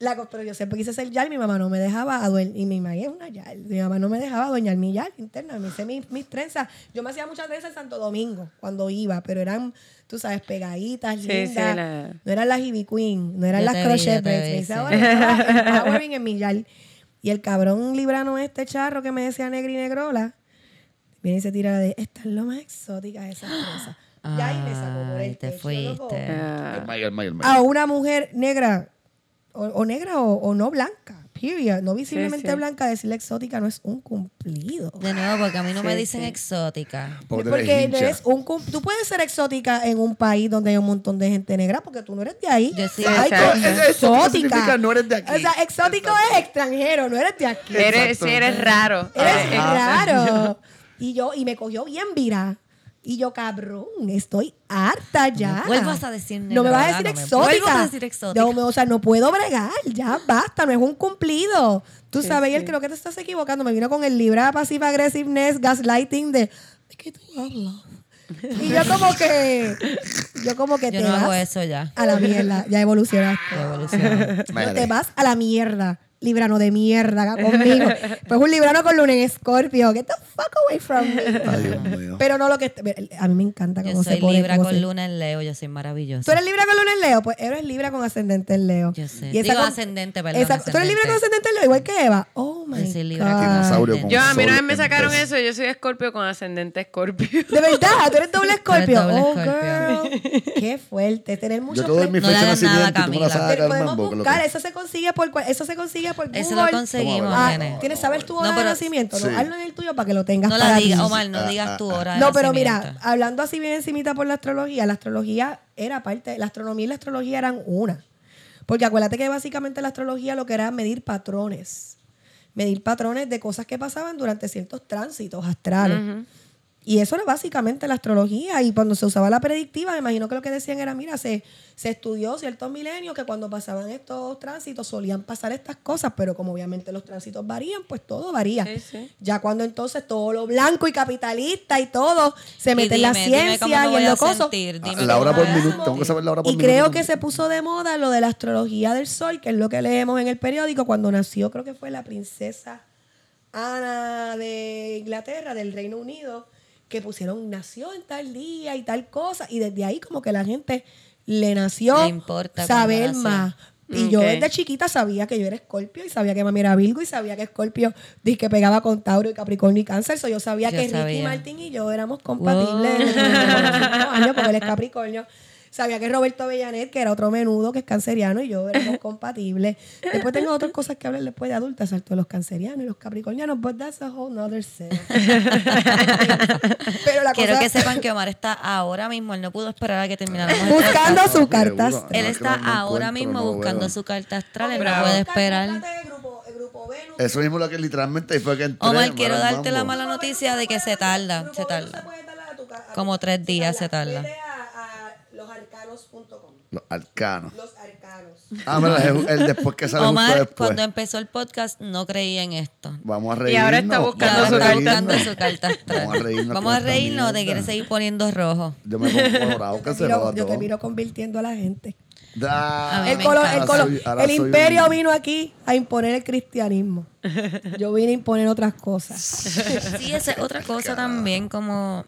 Speaker 1: La pero yo siempre quise ser yal, mi mamá no me dejaba adue- y mi mamá es una yal, mi mamá no me dejaba adueñar mi yal interna, me hice mis, mis trenzas. Yo me hacía muchas trenzas en Santo Domingo cuando iba, pero eran, tú sabes, pegaditas,
Speaker 3: Sí,
Speaker 1: lindas.
Speaker 3: sí, la-
Speaker 1: No eran las Ivy Queen, no eran
Speaker 4: Yo
Speaker 1: las
Speaker 4: vi,
Speaker 1: crochet braids. Me hice ahora estaba <laughs> en mi yal. Y el cabrón librano este charro que me decía negri negrola, viene y se tira de, esta es lo más exótica de esas trenzas. Y ahí me sacó por el
Speaker 4: te
Speaker 1: techo,
Speaker 4: fuiste.
Speaker 3: Ah,
Speaker 2: El el el
Speaker 1: a una mujer negra, o, o negra o, o no blanca, period, no visiblemente
Speaker 3: sí.
Speaker 1: blanca, decirle exótica no es un cumplido.
Speaker 4: De nuevo, porque a mí no
Speaker 3: Sí,
Speaker 4: me dicen
Speaker 3: sí.
Speaker 4: exótica.
Speaker 2: Porque eres
Speaker 1: un cum- tú puedes ser exótica en un país donde hay un montón de gente negra porque tú no eres de ahí.
Speaker 4: Yo sí.
Speaker 1: Ay, exótica.
Speaker 2: no eres de aquí.
Speaker 1: O sea, exótico es extranjero, no eres de aquí.
Speaker 3: Eres, sí, eres raro.
Speaker 1: Eres raro. Y yo, y me cogió bien vira. Y yo, cabrón, estoy harta ya.
Speaker 4: me vuelvas a decir
Speaker 1: No me vas a
Speaker 4: negra,
Speaker 1: decir
Speaker 4: no me
Speaker 1: exótica.
Speaker 4: vuelvas a decir exótica.
Speaker 1: No, o sea, no puedo bregar. Ya basta, no es un cumplido. Tú
Speaker 3: Sí,
Speaker 1: sabes, y él
Speaker 3: sí.
Speaker 1: creo que te estás equivocando. Me vino con el libra passive aggressiveness, gaslighting de. ¿De qué tú hablas? Y yo como que. Yo como que
Speaker 4: Yo
Speaker 1: te
Speaker 4: no hago
Speaker 1: vas
Speaker 4: eso ya.
Speaker 1: a la mierda. Ya evolucionaste.
Speaker 4: Ya evolucioné.
Speaker 1: No te vas a la mierda. Librano de mierda acá conmigo. <laughs> Pues un librano con luna en Scorpio. Get the fuck away from me.
Speaker 2: Ay, Dios mío.
Speaker 1: Pero no lo que. A mí me encanta
Speaker 4: Yo
Speaker 1: cómo se
Speaker 4: soy
Speaker 1: pone.
Speaker 4: Libra
Speaker 1: cómo
Speaker 4: con
Speaker 1: se-
Speaker 4: luna en Leo, yo soy
Speaker 1: ¿Tú
Speaker 4: maravillosa.
Speaker 1: eres Libra con luna en Leo? Pues eres Libra con ascendente en Leo.
Speaker 4: Yo sé.
Speaker 1: Y esa
Speaker 4: Digo
Speaker 1: con-
Speaker 4: ascendente, perdón,
Speaker 1: esa- ¿Tú eres Libra con ascendente en Leo? Igual que Eva. Oh my
Speaker 4: Yo soy Libra
Speaker 1: God.
Speaker 4: con
Speaker 2: Dinosaurio con
Speaker 3: Yo, a mí una
Speaker 2: sol
Speaker 3: vez me
Speaker 2: en
Speaker 3: sacaron eso. Yo soy escorpio con ascendente escorpio. <laughs>
Speaker 1: De verdad, tú eres doble <laughs> escorpio.
Speaker 4: doble
Speaker 1: oh, girl. <laughs> Qué fuerte. Tener mucho
Speaker 2: Yo te doy mi
Speaker 4: No le
Speaker 2: fecha de
Speaker 4: hagas nada,
Speaker 2: nacimiento y tú me la
Speaker 4: Camila.
Speaker 1: Pero podemos
Speaker 2: mambo. que
Speaker 1: buscar, eso se consigue por cual- eso se consigue por Google.
Speaker 4: Eso lo conseguimos,
Speaker 1: Ah,
Speaker 4: nene.
Speaker 1: ¿Tienes saber tu
Speaker 4: No,
Speaker 1: hora de
Speaker 4: pero-
Speaker 1: nacimiento?
Speaker 2: Sí.
Speaker 1: No, hazlo en el tuyo para que lo tengas
Speaker 4: No
Speaker 1: para
Speaker 4: la
Speaker 1: ti.
Speaker 4: digas, Omar, no digas tu hora de
Speaker 1: No, pero mira,
Speaker 4: nacimiento.
Speaker 1: hablando así bien encimita por la astrología, la astrología era parte, la astronomía y la astrología eran una. Porque acuérdate que básicamente la astrología lo que era medir patrones. Medir patrones de cosas que pasaban durante ciertos tránsitos astrales. Y eso era básicamente la astrología. Y cuando se usaba la predictiva, me imagino que lo que decían era, mira, se, se estudió ciertos milenios que cuando pasaban estos tránsitos solían pasar estas cosas, pero como obviamente los tránsitos varían, pues todo varía.
Speaker 3: Sí, sí.
Speaker 1: Ya cuando entonces todo lo blanco y capitalista y todo se
Speaker 4: Y
Speaker 1: mete en la
Speaker 4: dime, dime cómo
Speaker 1: ciencia y en lo coso.
Speaker 2: Ah, la hora por minuto, tengo que saber la hora por
Speaker 1: Y
Speaker 2: minuto.
Speaker 1: creo que se puso de moda lo de la astrología del sol, que es lo que leemos en el periódico cuando nació, creo que fue la princesa Ana de Inglaterra, del Reino Unido, que pusieron nació en tal día y tal cosa, y desde ahí como que la gente le nació
Speaker 4: Le importa
Speaker 1: saber más. Y yo desde chiquita sabía que yo era escorpio y sabía que mami era Virgo y sabía que escorpio di que pegaba con Tauro y Capricornio y Cáncer. So yo sabía
Speaker 4: Yo
Speaker 1: que Ricky
Speaker 4: sabía.
Speaker 1: Martín y yo éramos compatibles desde los cinco años porque él es Capricornio. Sabía que Roberto Avellanet, que era otro menudo, que es canceriano, y yo éramos <laughs> compatibles. Después tengo otras cosas que hablar después de adulta, salto de los cancerianos y los capricornianos, but that's a whole nother set. <laughs> Pero la
Speaker 4: Quiero
Speaker 1: cosa,
Speaker 4: que sepan que Omar está ahora mismo, él no pudo esperar a que termináramos <laughs>
Speaker 1: buscando su carta astral.
Speaker 4: Él está ahora mismo
Speaker 2: no
Speaker 4: buscando
Speaker 2: veo.
Speaker 4: su carta astral, él no puede esperar.
Speaker 1: el grupo, el grupo Venus.
Speaker 2: Eso mismo lo que literalmente fue que entré.
Speaker 4: Omar, quiero darte la mala noticia de que se tarda, se tarda. Como tres días se tarda.
Speaker 2: Los arcanos.
Speaker 1: Los arcanos.
Speaker 2: Ah, mira, el después que sale justo
Speaker 4: Omar,
Speaker 2: después.
Speaker 4: cuando empezó el podcast, no creía en esto.
Speaker 2: Vamos a
Speaker 3: Y
Speaker 2: reírnos.
Speaker 3: ahora está
Speaker 4: Y
Speaker 3: buscando
Speaker 4: ahora
Speaker 3: su
Speaker 4: está
Speaker 3: carta
Speaker 4: buscando su carta astral.
Speaker 2: Vamos a reírnos
Speaker 4: Vamos a reírnos, te
Speaker 2: mierda.
Speaker 4: quieres seguir poniendo rojo.
Speaker 2: Yo me pongo colorado, que
Speaker 1: Yo
Speaker 2: se lo
Speaker 1: yo te miro convirtiendo a la gente.
Speaker 2: Da.
Speaker 4: A mí
Speaker 1: El, color- color-
Speaker 2: soy-
Speaker 1: imperio
Speaker 2: un-
Speaker 1: vino aquí a imponer el cristianismo. Yo vine a imponer otras cosas. <laughs>
Speaker 4: Sí, esa es otra cosa también, como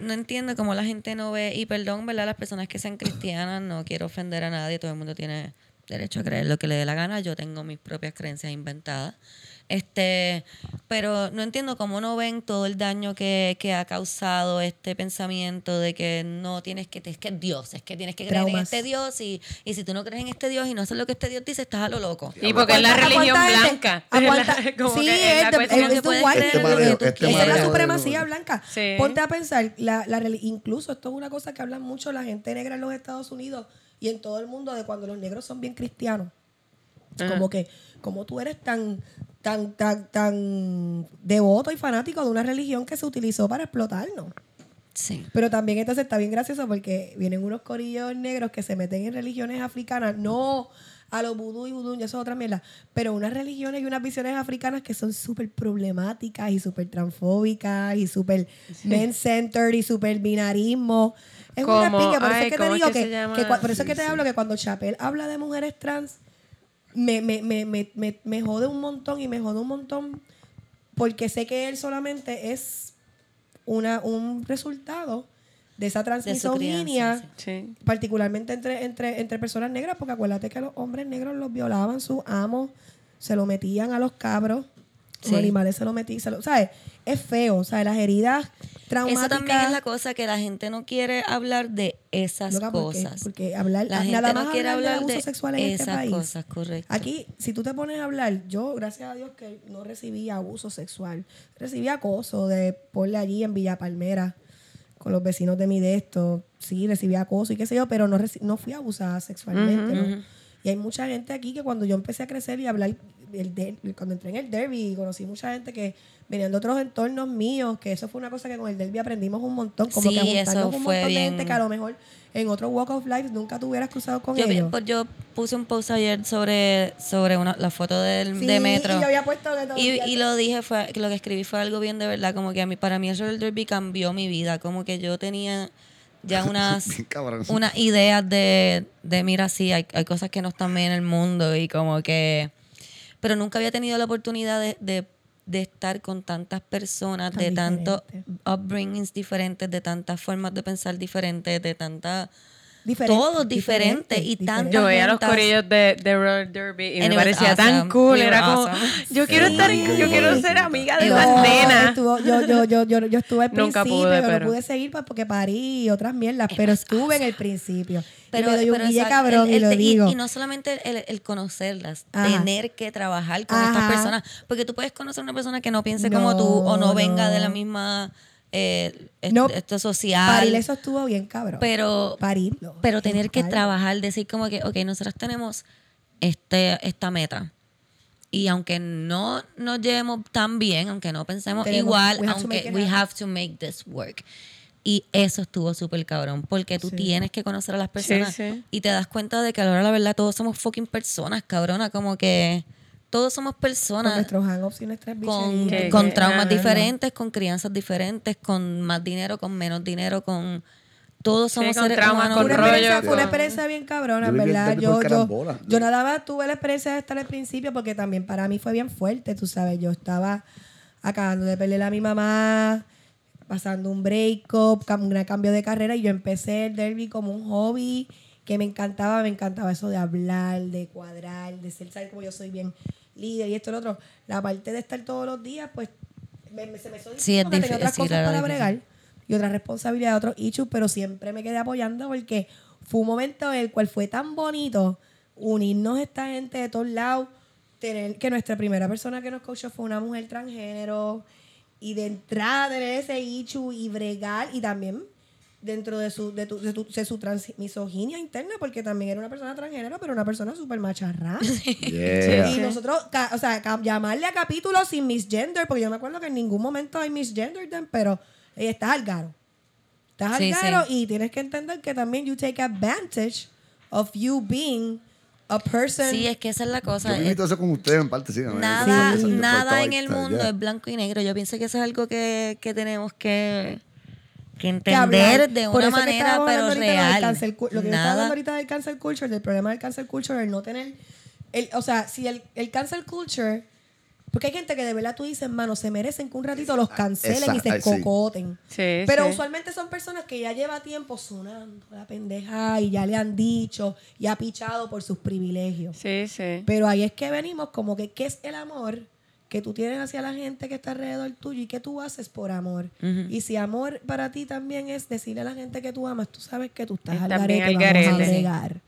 Speaker 4: no entiendo cómo la gente no ve, y perdón, ¿verdad? Las personas que sean cristianas, no quiero ofender a nadie, todo el mundo tiene derecho a creer lo que le dé la gana, yo tengo mis propias creencias inventadas. Este, pero no entiendo cómo no ven todo el daño que, que ha causado este pensamiento de que no tienes que, es que es Dios, es que tienes que creer en
Speaker 1: Traumas.
Speaker 4: este Dios y, y si tú no crees en este Dios y no haces lo que este Dios dice, estás a lo loco.
Speaker 3: Y porque es la
Speaker 1: ¿A cuánta
Speaker 3: religión
Speaker 1: gente-
Speaker 3: blanca.
Speaker 1: sí,
Speaker 3: que es la <laughs>
Speaker 1: es de-
Speaker 3: cuestión
Speaker 1: es
Speaker 4: que
Speaker 1: de
Speaker 4: puedes
Speaker 1: white
Speaker 4: creer
Speaker 2: en lo que
Speaker 1: privilege.
Speaker 2: tú
Speaker 1: Esa
Speaker 2: quieras.
Speaker 1: es la
Speaker 2: Este
Speaker 1: supremacía blanca.
Speaker 3: Sí.
Speaker 1: Ponte a pensar, la, la incluso esto es una cosa que hablan mucho la gente negra en los Estados Unidos y en todo el mundo de cuando los negros son bien cristianos. Como que, como tú eres tan, tan, tan, tan devoto y fanático de una religión que se utilizó para explotarnos.
Speaker 4: Sí.
Speaker 1: Pero también entonces está bien gracioso porque vienen unos corillos negros que se meten en religiones africanas, no a los vudú y vudú, eso es otra mierda, pero unas religiones y unas visiones africanas que son súper problemáticas y súper transfóbicas y súper men-centered y súper binarismo. Es
Speaker 3: Como-
Speaker 1: una pinga, por eso
Speaker 3: ay,
Speaker 1: es que te
Speaker 3: ¿cómo es
Speaker 1: digo
Speaker 3: que
Speaker 1: por eso es que
Speaker 2: Sí,
Speaker 1: te
Speaker 2: sí.
Speaker 1: hablo que cuando Chapel habla de mujeres trans, me, me, me, me, me, me jode un montón y me jode un montón porque sé que él solamente es una, un resultado de esa
Speaker 4: crianza,
Speaker 3: Sí.
Speaker 1: particularmente entre, entre, entre personas negras, porque acuérdate que los hombres negros los violaban, sus amos, se lo metían a los cabros,
Speaker 4: Sí.
Speaker 1: animales se lo metían, se lo- ¿sabes? Es feo, ¿sabes? Las heridas traumáticas.
Speaker 4: Eso también es la cosa que la gente no quiere hablar de esas
Speaker 1: Loca,
Speaker 4: cosas.
Speaker 1: Porque hablar,
Speaker 4: La gente
Speaker 1: nada
Speaker 4: no
Speaker 1: más
Speaker 4: quiere
Speaker 1: hablar,
Speaker 4: hablar
Speaker 1: de abuso sexual en este
Speaker 4: esas
Speaker 1: país.
Speaker 4: cosas, correcto.
Speaker 1: Aquí, si tú te pones a hablar, yo, gracias a Dios, que no recibí abuso sexual. Recibí acoso de porle allí en Villa Palmera con los vecinos de mi de esto. Sí, recibí acoso y qué sé yo, pero no, no fui abusada sexualmente. ¿no? Y hay mucha gente aquí que cuando yo empecé a crecer y a hablar, el cuando entré en el derby, conocí mucha gente que venían de otros entornos míos, que eso fue una cosa que con el derby aprendimos un montón, como
Speaker 4: Sí,
Speaker 1: que juntarnos
Speaker 4: eso
Speaker 1: un
Speaker 4: fue
Speaker 1: montón de
Speaker 4: bien-
Speaker 1: gente que a lo mejor en otro walk of life nunca te hubieras cruzado con
Speaker 4: Yo,
Speaker 1: ellos.
Speaker 4: pues yo puse un post ayer sobre, sobre una, la foto del,
Speaker 1: Sí,
Speaker 4: de Metro.
Speaker 1: y yo había puesto que todo
Speaker 4: Y, y lo dije, fue, que lo que escribí fue algo bien de verdad, como que a mí, para mí el Roller Derby cambió mi vida, como que yo tenía ya <laughs> unas, unas ideas de, de mira, sí, hay, hay cosas que no están bien en el mundo y como que... Pero nunca había tenido la oportunidad de, de, de estar con tantas personas,
Speaker 1: Tan
Speaker 4: de tantos upbringings diferentes, de tantas formas de pensar diferentes, de tantas...
Speaker 1: Diferente,
Speaker 4: todos diferentes y tan-
Speaker 3: Yo veía los corillos de, de Roller Derby y
Speaker 4: And
Speaker 3: me parecía tan cool.
Speaker 4: We
Speaker 3: Era como,
Speaker 4: awesome. <laughs>
Speaker 3: yo quiero
Speaker 2: Sí.
Speaker 3: estar, yo quiero ser amiga de las
Speaker 1: No,
Speaker 3: nenas.
Speaker 1: estuvo- yo, yo, yo, yo, yo estuve al <laughs>
Speaker 3: Nunca
Speaker 1: principio,
Speaker 3: pude, pero-
Speaker 1: no pude seguir porque parí y otras mierdas, pero estuve en el principio.
Speaker 4: Pero,
Speaker 1: y me doy un
Speaker 4: pero
Speaker 1: guille
Speaker 4: exacto,
Speaker 1: cabrón
Speaker 4: el-
Speaker 1: y lo digo.
Speaker 4: Y, no solamente el, el conocerlas,
Speaker 1: Ajá.
Speaker 4: tener que trabajar con
Speaker 1: Ajá.
Speaker 4: estas personas. Porque tú puedes conocer a una persona que no piense como tú o no,
Speaker 1: No,
Speaker 4: venga de la misma eh,
Speaker 1: No,
Speaker 4: esto social.
Speaker 1: Parir eso estuvo bien cabrón.
Speaker 4: pero,
Speaker 1: Parirlo.
Speaker 4: pero tener que trabajar, decir como que, ok, nosotros tenemos este, esta meta. Y aunque no nos llevemos tan bien, aunque no pensemos
Speaker 1: Tenemos-
Speaker 4: igual,
Speaker 1: we have to
Speaker 4: aunque we
Speaker 1: happen.
Speaker 4: have to make this work. Y eso estuvo súper cabrón, porque tú
Speaker 1: Sí.
Speaker 4: tienes que conocer a las personas
Speaker 3: sí.
Speaker 4: y te das cuenta de que a la hora de la verdad todos somos fucking personas, cabrona, como que todos somos
Speaker 1: Con
Speaker 4: personas
Speaker 1: nuestros hang-ups y nuestras
Speaker 4: con.
Speaker 3: Que-
Speaker 4: con
Speaker 3: que-
Speaker 4: traumas
Speaker 3: ajá.
Speaker 4: diferentes, con crianzas diferentes, con más dinero, con menos dinero, con todos
Speaker 3: Sí,
Speaker 4: somos
Speaker 3: con
Speaker 4: seres
Speaker 3: traumas,
Speaker 4: humanos.
Speaker 3: con
Speaker 1: Fue una,
Speaker 3: rollo,
Speaker 1: experiencia, fue una
Speaker 3: con-
Speaker 1: experiencia bien cabrona,
Speaker 2: Yo
Speaker 1: ¿verdad?
Speaker 2: derby
Speaker 1: Yo, yo, yo nada más tuve la experiencia de estar al principio porque también para mí fue bien fuerte, tú sabes. Yo estaba acabando de perder a mi mamá, pasando un breakup, un cambio de carrera y yo empecé el derby como un hobby que me encantaba, me encantaba eso de hablar, de cuadrar, de ser, ¿sabes? Como yo soy bien líder y esto y lo otro. La parte de estar todos los días, pues me- me- se me hizo
Speaker 4: Sí,
Speaker 1: porque tenía otras
Speaker 4: sí,
Speaker 1: cosas para
Speaker 4: difícil.
Speaker 1: bregar y otra responsabilidad, otros issues, pero siempre me quedé apoyando porque fue un momento en el cual fue tan bonito unirnos esta gente de todos lados, tener que nuestra primera persona que nos coachó fue una mujer transgénero y de entrada tener ese issue y bregar y también dentro de su de, tu- de tu- de su trans- misoginia interna porque también era una persona transgénero pero una persona súper macharrada <laughs>
Speaker 2: Yeah.
Speaker 1: y nosotros, ca- o sea, ca- llamarle a capítulos sin misgender, porque yo me acuerdo que en ningún momento hay misgender pero eh, estás al garo. Estás
Speaker 4: Sí,
Speaker 1: al garo
Speaker 4: sí.
Speaker 1: y tienes que entender que también you take advantage of you being a person.
Speaker 4: Sí, es que esa es la cosa.
Speaker 2: Yo invito eso con ustedes en parte, sí.
Speaker 4: Nada, nada en el mundo es blanco y negro. Yo pienso que eso es algo que, que tenemos que, que entender de
Speaker 1: Por
Speaker 4: una manera, pero real.
Speaker 1: cancel lo que yo estaba
Speaker 4: Nada.
Speaker 1: hablando ahorita del cancel culture, del problema del cancel culture, el no tener. El, o sea, si el, el cancel culture. Porque hay gente que de verdad tú dices, mano, se merecen que un ratito los cancelen y se cocoten.
Speaker 3: Sí,
Speaker 1: Pero
Speaker 3: sí.
Speaker 1: usualmente son personas que ya lleva tiempo sonando la pendeja y ya le han dicho y ha pichado por sus privilegios.
Speaker 3: Sí, sí.
Speaker 1: Pero ahí es que venimos como que qué es el amor que tú tienes hacia la gente que está alrededor tuyo y qué tú haces por amor. Y si amor para ti también es decirle a la gente que tú amas, tú sabes que tú estás al garete, vamos a bregar.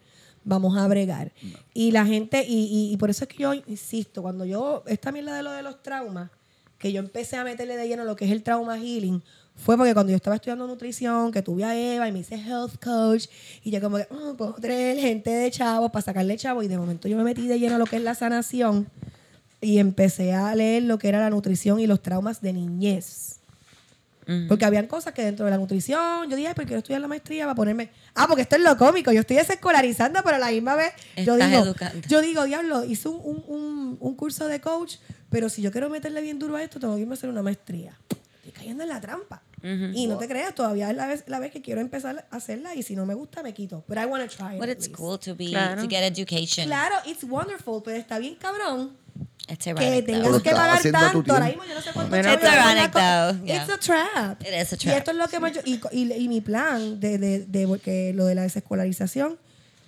Speaker 1: Vamos a bregar. Y la gente, y, y- y por eso es que yo insisto, cuando yo, esta mierda de lo de los traumas, que yo empecé a meterle de lleno lo que es el trauma healing, fue porque cuando yo estaba estudiando nutrición, que tuve a Eva y me hice health coach, y yo como que, oh, puedo traer gente de chavos para sacarle chavo, y de momento yo me metí de lleno a lo que es la sanación, y empecé a leer lo que era la nutrición y los traumas de niñez. Porque habían cosas que dentro de la nutrición, yo dije, "Ay, pero quiero estudiar la maestría para ponerme. Ah, porque esto es lo cómico. Yo estoy desescolarizando, pero a la misma vez, yo digo,
Speaker 4: educando.
Speaker 1: yo digo, diablo, hice un, un- un- un curso de coach, pero si yo quiero meterle bien duro a esto, tengo que irme a hacer una maestría. Estoy cayendo en la trampa. Y no te creas, todavía es la vez, la vez que quiero empezar a hacerla y si no me gusta, me quito. But I want to try it
Speaker 4: But it's cool to be
Speaker 3: Claro.
Speaker 4: to get education.
Speaker 1: Claro, it's wonderful, pero está bien cabrón
Speaker 4: It's
Speaker 1: que
Speaker 4: ironic,
Speaker 1: tengas que pagar tanto. Ahora mismo yo no sé cuánto
Speaker 3: It's
Speaker 4: ironic.
Speaker 1: It's a trap.
Speaker 4: It is a
Speaker 1: Y
Speaker 4: trap.
Speaker 1: esto es lo que yo- y, y- y mi plan de, de, de- que lo de la desescolarización,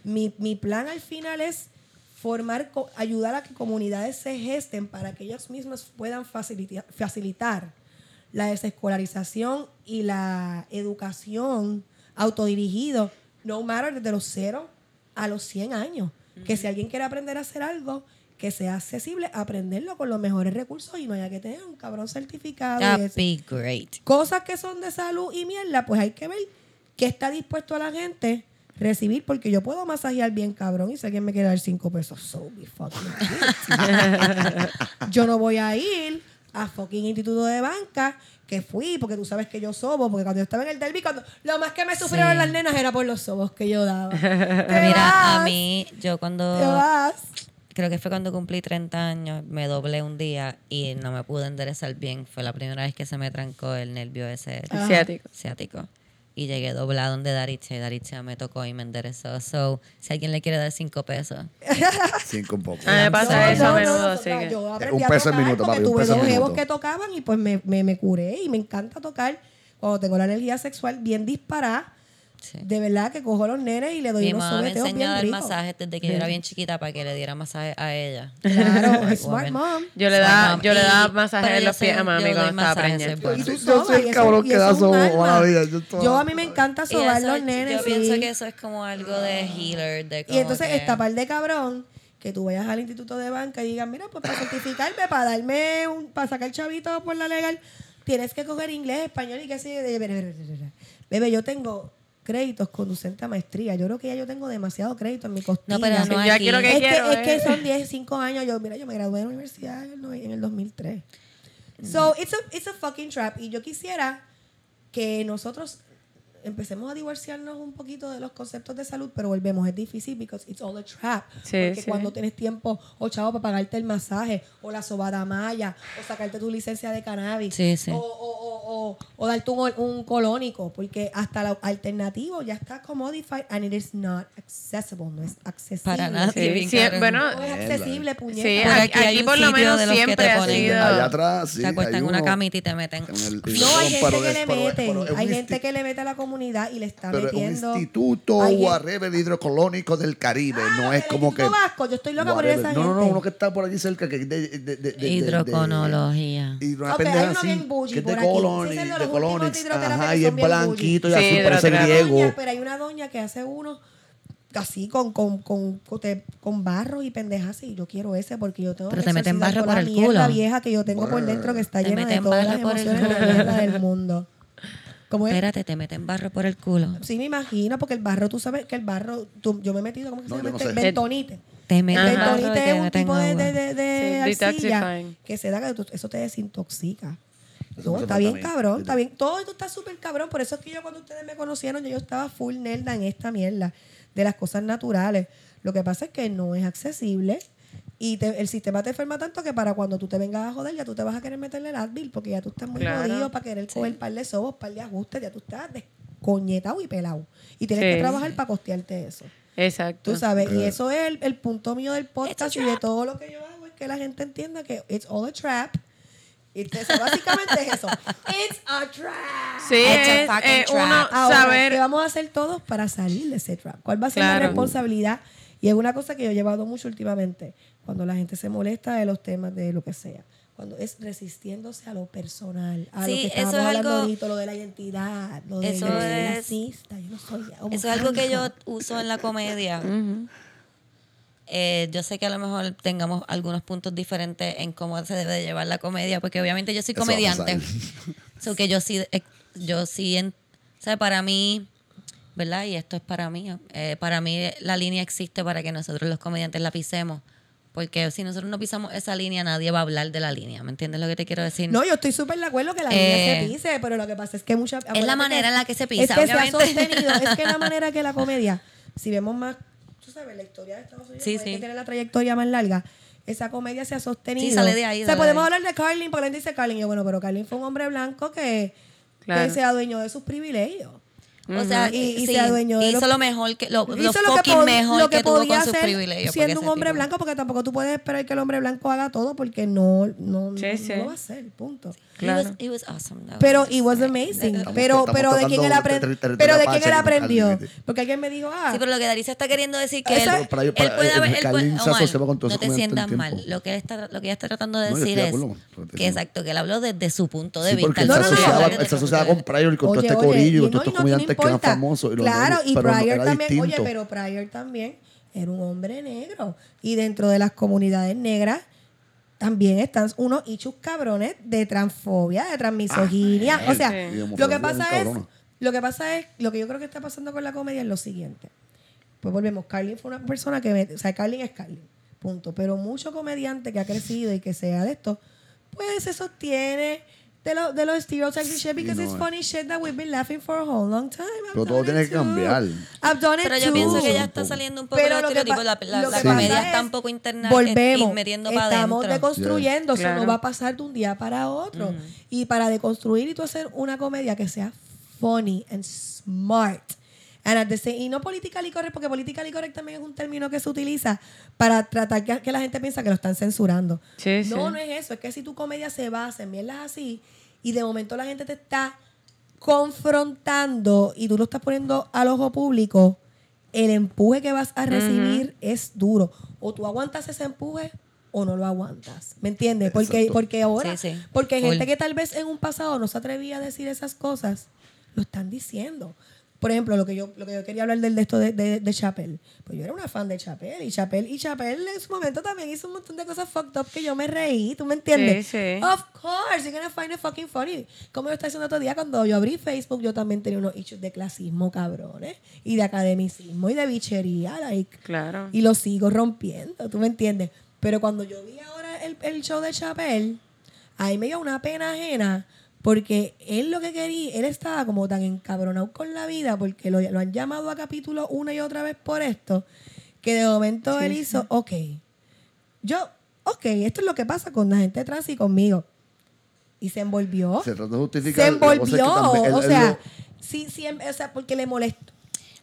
Speaker 1: mi, mi plan al final es formar, ayudar a que comunidades se gesten para que ellos mismos puedan facilita- facilitar la desescolarización y la educación autodirigido, no matter desde los 0 a los 100 años. Que si alguien quiere aprender a hacer algo, que sea accesible, aprenderlo con los mejores recursos y no haya que tener un cabrón certificado.
Speaker 4: That'd be great.
Speaker 1: Cosas que son de salud y mierda, pues hay que ver qué está dispuesto a la gente recibir, porque yo puedo masajear bien cabrón y si alguien me quiere dar cinco pesos, so be fucking. <laughs> Yo no voy a ir a fucking instituto de banca que fui, porque tú sabes que yo sobo, porque cuando yo estaba en el derby, cuando lo más que me sufrieron
Speaker 4: Sí.
Speaker 1: las nenas era por los sobos que yo daba. <laughs>
Speaker 4: Mira, a mí, yo cuando...
Speaker 1: Te vas.
Speaker 4: Creo que fue cuando cumplí 30 años, me doblé un día y no me pude enderezar bien. Fue la primera vez que se me trancó el nervio ese
Speaker 1: Ajá.
Speaker 3: Ciático.
Speaker 4: ciático. Y llegué doblado donde Daritza y Daritza me tocó y me enderezó. So, si alguien le quiere dar cinco pesos, <laughs>
Speaker 2: Cinco un poco.
Speaker 3: A mí me pasa
Speaker 1: No,
Speaker 3: eso
Speaker 1: no,
Speaker 3: a
Speaker 1: no,
Speaker 3: menudo,
Speaker 1: no,
Speaker 3: así
Speaker 1: no,
Speaker 3: que-
Speaker 1: Yo aprendí
Speaker 2: Un
Speaker 1: a
Speaker 2: peso al
Speaker 1: tocar
Speaker 2: minuto,
Speaker 1: porque
Speaker 2: papi, un
Speaker 1: tuve
Speaker 2: peso
Speaker 1: dos jevos que tocaban y pues me, me, me curé y me encanta tocar cuando tengo la energía sexual bien disparada.
Speaker 4: Sí.
Speaker 1: De verdad que cojo a los nenes y le doy
Speaker 4: Mi
Speaker 1: unos
Speaker 4: mamá me
Speaker 1: sobeteos
Speaker 4: enseñó
Speaker 1: bien
Speaker 4: a dar
Speaker 1: ricos.
Speaker 4: masajes desde que yo era bien chiquita para que le diera masaje a ella.
Speaker 1: Claro, smart mom.
Speaker 3: Yo le daba, yo le daba masajes en los pies
Speaker 4: soy-
Speaker 3: a mami
Speaker 4: yo
Speaker 3: cuando estaba preñada.
Speaker 1: tú
Speaker 2: Yo soy el cabrón que da sobo toda la vida. Yo toda-
Speaker 1: Yo a mí me encanta sobar los nenes.
Speaker 4: Yo pienso que eso es como algo de healer. De
Speaker 1: Y entonces
Speaker 4: que-
Speaker 1: esta par de cabrón que tú vayas al instituto de banca y digas, mira, pues para certificarme, para darme un, para sacar chavito por la legal, tienes que coger inglés, español y qué sé yo. Bebé, yo tengo créditos conducentes a maestría. Yo creo que ya yo tengo demasiado crédito en mi costilla.
Speaker 4: No, pero no
Speaker 3: yo
Speaker 4: aquí.
Speaker 3: lo que
Speaker 1: es,
Speaker 3: quiero
Speaker 1: que, es que son 10, 5 años. Yo, mira, yo me gradué de la universidad en el, no- en el 2003. So, it's a, it's a fucking trap. Y yo quisiera que nosotros empecemos a divorciarnos un poquito de los conceptos de salud, pero volvemos. Es difícil because it's all a trap.
Speaker 3: Sí,
Speaker 1: Porque
Speaker 3: sí.
Speaker 1: cuando tienes tiempo o chavo para pagarte el masaje, o la sobada maya, o sacarte tu licencia de cannabis,
Speaker 4: Sí, sí.
Speaker 1: O, o, o, o, o darte un, un colónico, porque hasta lo alternativo ya está commodified and it is not accessible, no es accesible.
Speaker 4: Para nada.
Speaker 3: Bueno,
Speaker 1: No es accesible, puñeta.
Speaker 3: sí,
Speaker 4: Por
Speaker 3: aquí,
Speaker 4: hay
Speaker 3: por lo menos siempre
Speaker 4: te
Speaker 3: ha sido...
Speaker 2: Allá atrás, sí.
Speaker 4: Se acuestan en una camita y te meten.
Speaker 2: en el-
Speaker 1: No, hay gente que le mete, hay gente que le mete a la comunidad y le está
Speaker 2: Pero es un
Speaker 1: metiendo.
Speaker 2: instituto
Speaker 1: gente-
Speaker 2: whatever hidrocolónico del Caribe.
Speaker 1: Ah,
Speaker 2: no es como que.
Speaker 1: Vasco, yo estoy loca por esa
Speaker 2: No, no, no,
Speaker 1: gente.
Speaker 2: uno que está por allí cerca. Que de, de, de,
Speaker 4: Hidroconología.
Speaker 2: Y una
Speaker 1: Ok, hay uno
Speaker 2: así,
Speaker 1: bien bougie
Speaker 2: que es de
Speaker 1: por aquí. Sí,
Speaker 2: de colonics, ajá, y es blanquito y
Speaker 3: bougie.
Speaker 2: azul,
Speaker 3: Sí,
Speaker 2: parece griego.
Speaker 1: Pero hay una doña que hace uno así con, con, con, con, te- con barro y pendejas y yo quiero ese porque yo tengo
Speaker 4: Pero
Speaker 1: que
Speaker 4: te meten barro por
Speaker 1: la
Speaker 4: el
Speaker 1: mierda
Speaker 4: culo.
Speaker 1: vieja que yo tengo por dentro que está
Speaker 4: Te
Speaker 1: llena de todas las
Speaker 4: por
Speaker 1: emociones de
Speaker 4: culo.
Speaker 1: mierda del mundo. ¿Cómo es?
Speaker 4: Espérate, te meten barro por el culo.
Speaker 1: Sí, me imagino, porque el barro, tú sabes que el barro, tú- yo me he metido, ¿cómo que
Speaker 2: No,
Speaker 1: se llama?
Speaker 2: no
Speaker 1: este?
Speaker 2: sé.
Speaker 1: Bentonite.
Speaker 4: Te meten
Speaker 3: Ajá.
Speaker 1: El bentonite
Speaker 4: te
Speaker 1: es un tipo de,
Speaker 4: agua.
Speaker 1: de, de, de
Speaker 3: Sí,
Speaker 1: arcilla que se da que eso te desintoxica. No, está bien cabrón, está bien. Todo esto está súper cabrón. Por eso es que yo cuando ustedes me conocieron, yo, yo estaba full nerda en esta mierda de las cosas naturales. Lo que pasa es que no es accesible y te- el sistema te enferma tanto que para cuando tú te vengas a joder, ya tú te vas a querer meterle el Advil porque ya tú estás muy
Speaker 3: Claro.
Speaker 1: jodido para querer coger par de sobos, par de ajustes, ya tú estás descoñetado y pelado. Y tienes
Speaker 3: Sí,
Speaker 1: que trabajar
Speaker 3: sí.
Speaker 1: para costearte eso.
Speaker 3: Exacto.
Speaker 1: Tú sabes, y eso es el, el punto mío del podcast y de todo lo que yo hago, es que la gente entienda que it's all a trap. Y que eso básicamente es eso. <laughs> It's a trap.
Speaker 3: Sí,
Speaker 4: It's a
Speaker 3: es
Speaker 4: fucking
Speaker 3: eh,
Speaker 4: trap.
Speaker 3: uno
Speaker 1: Ahora,
Speaker 3: saber...
Speaker 1: ¿qué vamos a hacer todos para salir de ese trap? ¿Cuál va a ser la
Speaker 3: Claro.
Speaker 1: responsabilidad? Y es una cosa que yo he llevado mucho últimamente, cuando la gente se molesta de los temas de lo que sea. Cuando es resistiéndose a lo personal, a lo que
Speaker 4: eso
Speaker 1: estábamos
Speaker 4: es
Speaker 1: hablando
Speaker 4: algo-
Speaker 1: ahorita, lo de la identidad, lo de
Speaker 4: Eso
Speaker 1: yo
Speaker 4: es-
Speaker 1: racista, yo no soy
Speaker 4: Eso es algo que yo uso en la comedia. <laughs> Eh, yo sé que a lo mejor tengamos algunos puntos diferentes en cómo se debe de llevar la comedia, porque obviamente yo soy comediante. <laughs> So que yo sí, eh, yo sí, en- o sea, para mí, ¿verdad? Y esto es para mí. eh, para mí la línea existe para que nosotros los comediantes la pisemos. Porque si nosotros no pisamos esa línea, nadie va a hablar de la línea. ¿Me entiendes lo que te quiero decir?
Speaker 1: No, yo estoy súper de acuerdo que la
Speaker 4: Eh,
Speaker 1: línea se pise, pero lo que pasa es que muchas...
Speaker 4: es la manera en la que se pisa,
Speaker 1: Es que
Speaker 4: obviamente.
Speaker 1: se ha sostenido, es que la manera que la <laughs> comedia, si vemos más, tú sabes, la historia de Estados Unidos,
Speaker 4: Sí, sí.
Speaker 1: que tiene la trayectoria más larga, esa comedia se ha sostenido.
Speaker 4: Sí, sale de ahí,
Speaker 1: O sea,
Speaker 4: de
Speaker 1: podemos hablar de Carlin, porque la gente dice Carlin, yo, bueno, pero Carlin fue un hombre blanco que,
Speaker 3: Claro.
Speaker 1: que se adueñó de sus privilegios.
Speaker 4: O sea,
Speaker 1: Y- y
Speaker 4: sí,
Speaker 1: se adueñó de
Speaker 4: hizo
Speaker 1: lo-
Speaker 4: lo mejor que lo, lo
Speaker 1: Hizo lo que,
Speaker 4: fucking
Speaker 1: pod-
Speaker 4: mejor
Speaker 1: lo
Speaker 4: que, tuvo
Speaker 1: podía
Speaker 4: con sus
Speaker 1: hacer
Speaker 4: privilegios.
Speaker 1: siendo un hombre
Speaker 4: tipo-
Speaker 1: blanco, porque tampoco tú puedes esperar que el hombre blanco haga todo, porque no, no,
Speaker 3: Sí,
Speaker 1: no,
Speaker 3: sí.
Speaker 1: no lo va a hacer, punto.
Speaker 4: Was,
Speaker 3: Claro.
Speaker 4: was awesome.
Speaker 1: Pero it was amazing.
Speaker 2: Estamos-
Speaker 1: pero
Speaker 2: estamos
Speaker 1: pero de quién él aprendió. Pero de quién él aprendió. Porque alguien me dijo, ah,
Speaker 4: Sí, pero lo que Darisa está queriendo decir que él,
Speaker 2: Para-
Speaker 4: él puede no te sientas mal. Lo que, él está, lo que ella está tratando de decir es que exacto, que él habló desde su punto de vista.
Speaker 2: porque él
Speaker 1: No,
Speaker 2: se
Speaker 1: no, no,
Speaker 2: asociaba, con Pryor y con todo este corillo y con todos estos
Speaker 1: y
Speaker 2: que eran
Speaker 1: importa.
Speaker 2: famosos. Y los
Speaker 1: claro,
Speaker 2: negros,
Speaker 1: y
Speaker 2: no,
Speaker 1: Pryor también, oye, pero Pryor también era un hombre negro. Y dentro de las comunidades negras también están unos hichos cabrones de transfobia, de transmisoginia.
Speaker 2: Ah,
Speaker 1: o sea,
Speaker 3: sí.
Speaker 1: Lo que pasa es, lo que pasa es, lo que yo creo que está pasando con la comedia es lo siguiente. Pues volvemos, Carlin fue una persona que, me- o sea, Carlin es Carlin, punto. Pero mucho comediante que ha crecido y que sea de esto, pues se sostiene de, lo- de los stereotypes y shit because
Speaker 2: no,
Speaker 1: it's
Speaker 2: eh.
Speaker 1: funny shit that we've been laughing for a whole long time. I've
Speaker 2: Pero
Speaker 1: done
Speaker 2: todo
Speaker 1: it
Speaker 2: tiene que
Speaker 1: too.
Speaker 2: cambiar.
Speaker 1: I've done it
Speaker 4: Pero yo
Speaker 1: too.
Speaker 4: pienso que ya está saliendo un poco
Speaker 1: Pero
Speaker 4: de
Speaker 1: lo que
Speaker 4: estereotipo. La, la,
Speaker 1: lo
Speaker 4: la
Speaker 1: que
Speaker 4: comedia
Speaker 1: pasa
Speaker 4: está
Speaker 1: es,
Speaker 4: un poco interna
Speaker 1: Volvemos.
Speaker 4: y metiendo para
Speaker 1: Estamos deconstruyendo. Eso
Speaker 3: Claro.
Speaker 1: no va a pasar de un día para otro. Y para deconstruir y tú hacer una comedia que sea funny and smart. And at the same- y no politically correct, porque politically correct también es un término que se utiliza para tratar que, que la gente piensa que lo están censurando.
Speaker 3: Sí, sí.
Speaker 1: No, no es eso. Es que si tu comedia se basa en mierdas así y de momento la gente te está confrontando y tú lo estás poniendo al ojo público, el empuje que vas a recibir es duro. O tú aguantas ese empuje o no lo aguantas. ¿Me entiendes? Porque, porque ahora,
Speaker 4: Sí, sí.
Speaker 1: porque
Speaker 4: Full.
Speaker 1: gente que tal vez en un pasado no se atrevía a decir esas cosas, lo están diciendo. Por ejemplo, lo que yo, lo que yo quería hablar del de esto de, de, de Chappelle. Pues yo era una fan de Chappelle. Y Chappelle, y Chappelle en su momento también hizo un montón de cosas fucked up que yo me reí. ¿Tú me entiendes?
Speaker 3: Sí, sí.
Speaker 1: Of course, you're gonna find it fucking funny. Como yo estaba diciendo otro día, cuando yo abrí Facebook, yo también tenía unos issues de clasismo, cabrones. Y de academicismo y de bichería, like.
Speaker 3: Claro.
Speaker 1: Y lo sigo rompiendo, ¿tú me entiendes? Pero cuando yo vi ahora el, el show de Chappelle, ahí me dio una pena ajena porque él lo que quería, él estaba como tan encabronado con la vida porque lo, lo han llamado a capítulo una y otra vez por esto, que de momento él hizo, ok, yo, ok, esto es lo que pasa con la gente trans y conmigo. Y se envolvió.
Speaker 2: Se trató de justificar.
Speaker 1: Se envolvió.
Speaker 2: también él-
Speaker 1: o sea,
Speaker 2: lo-
Speaker 1: sí, sí, o sea, porque le molestó.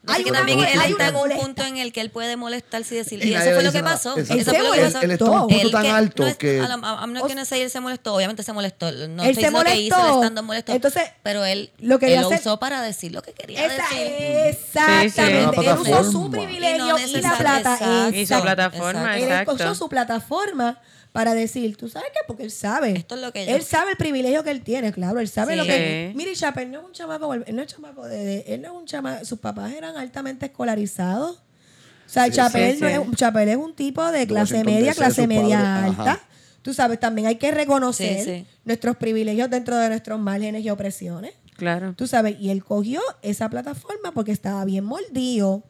Speaker 1: Hay
Speaker 4: que
Speaker 1: una
Speaker 4: también él
Speaker 1: hay
Speaker 4: está en un punto en el que él puede molestarse y decir,
Speaker 2: Y
Speaker 4: y, eso fue lo que
Speaker 2: nada.
Speaker 4: pasó.
Speaker 2: Exacto.
Speaker 4: Eso fue lo que
Speaker 1: Él-
Speaker 4: pasó.
Speaker 1: él está en un
Speaker 2: punto tan
Speaker 4: que
Speaker 2: alto
Speaker 4: no es-
Speaker 2: que-
Speaker 4: I'm not gonna say él se molestó, obviamente se molestó. No
Speaker 1: Él
Speaker 4: estoy
Speaker 1: se
Speaker 4: diciendo que hizo el
Speaker 1: molestó.
Speaker 4: molestó.
Speaker 1: Entonces,
Speaker 4: pero él
Speaker 1: lo quería
Speaker 4: él lo usó para decir lo que quería
Speaker 1: Esa-
Speaker 4: decir.
Speaker 1: exactamente.
Speaker 3: Sí, sí.
Speaker 1: Él usó su privilegio
Speaker 4: Y no
Speaker 1: y, la plata.
Speaker 4: exacto.
Speaker 3: Y su plataforma,
Speaker 1: Él
Speaker 3: exacto.
Speaker 1: usó su plataforma para decir, ¿tú sabes qué? Porque él sabe.
Speaker 4: Esto es lo que yo-
Speaker 1: Él sabe el privilegio que él tiene, claro. Él sabe
Speaker 4: Sí.
Speaker 1: lo que... Mire, Chappelle no es un chamaco... Él no es chamaco de... de- él no es un chamaco... Sus papás eran altamente escolarizados. O sea, Chappelle,
Speaker 3: sí,
Speaker 1: no
Speaker 3: sí.
Speaker 1: es, un tipo de clase
Speaker 2: Washington
Speaker 1: media,
Speaker 2: DC,
Speaker 1: clase media
Speaker 2: padre,
Speaker 1: alta.
Speaker 2: ajá.
Speaker 1: Tú sabes, también hay que reconocer
Speaker 4: Sí, sí.
Speaker 1: nuestros privilegios dentro de nuestros márgenes y opresiones.
Speaker 3: Claro.
Speaker 1: Tú sabes, y él cogió esa plataforma porque estaba bien mordido,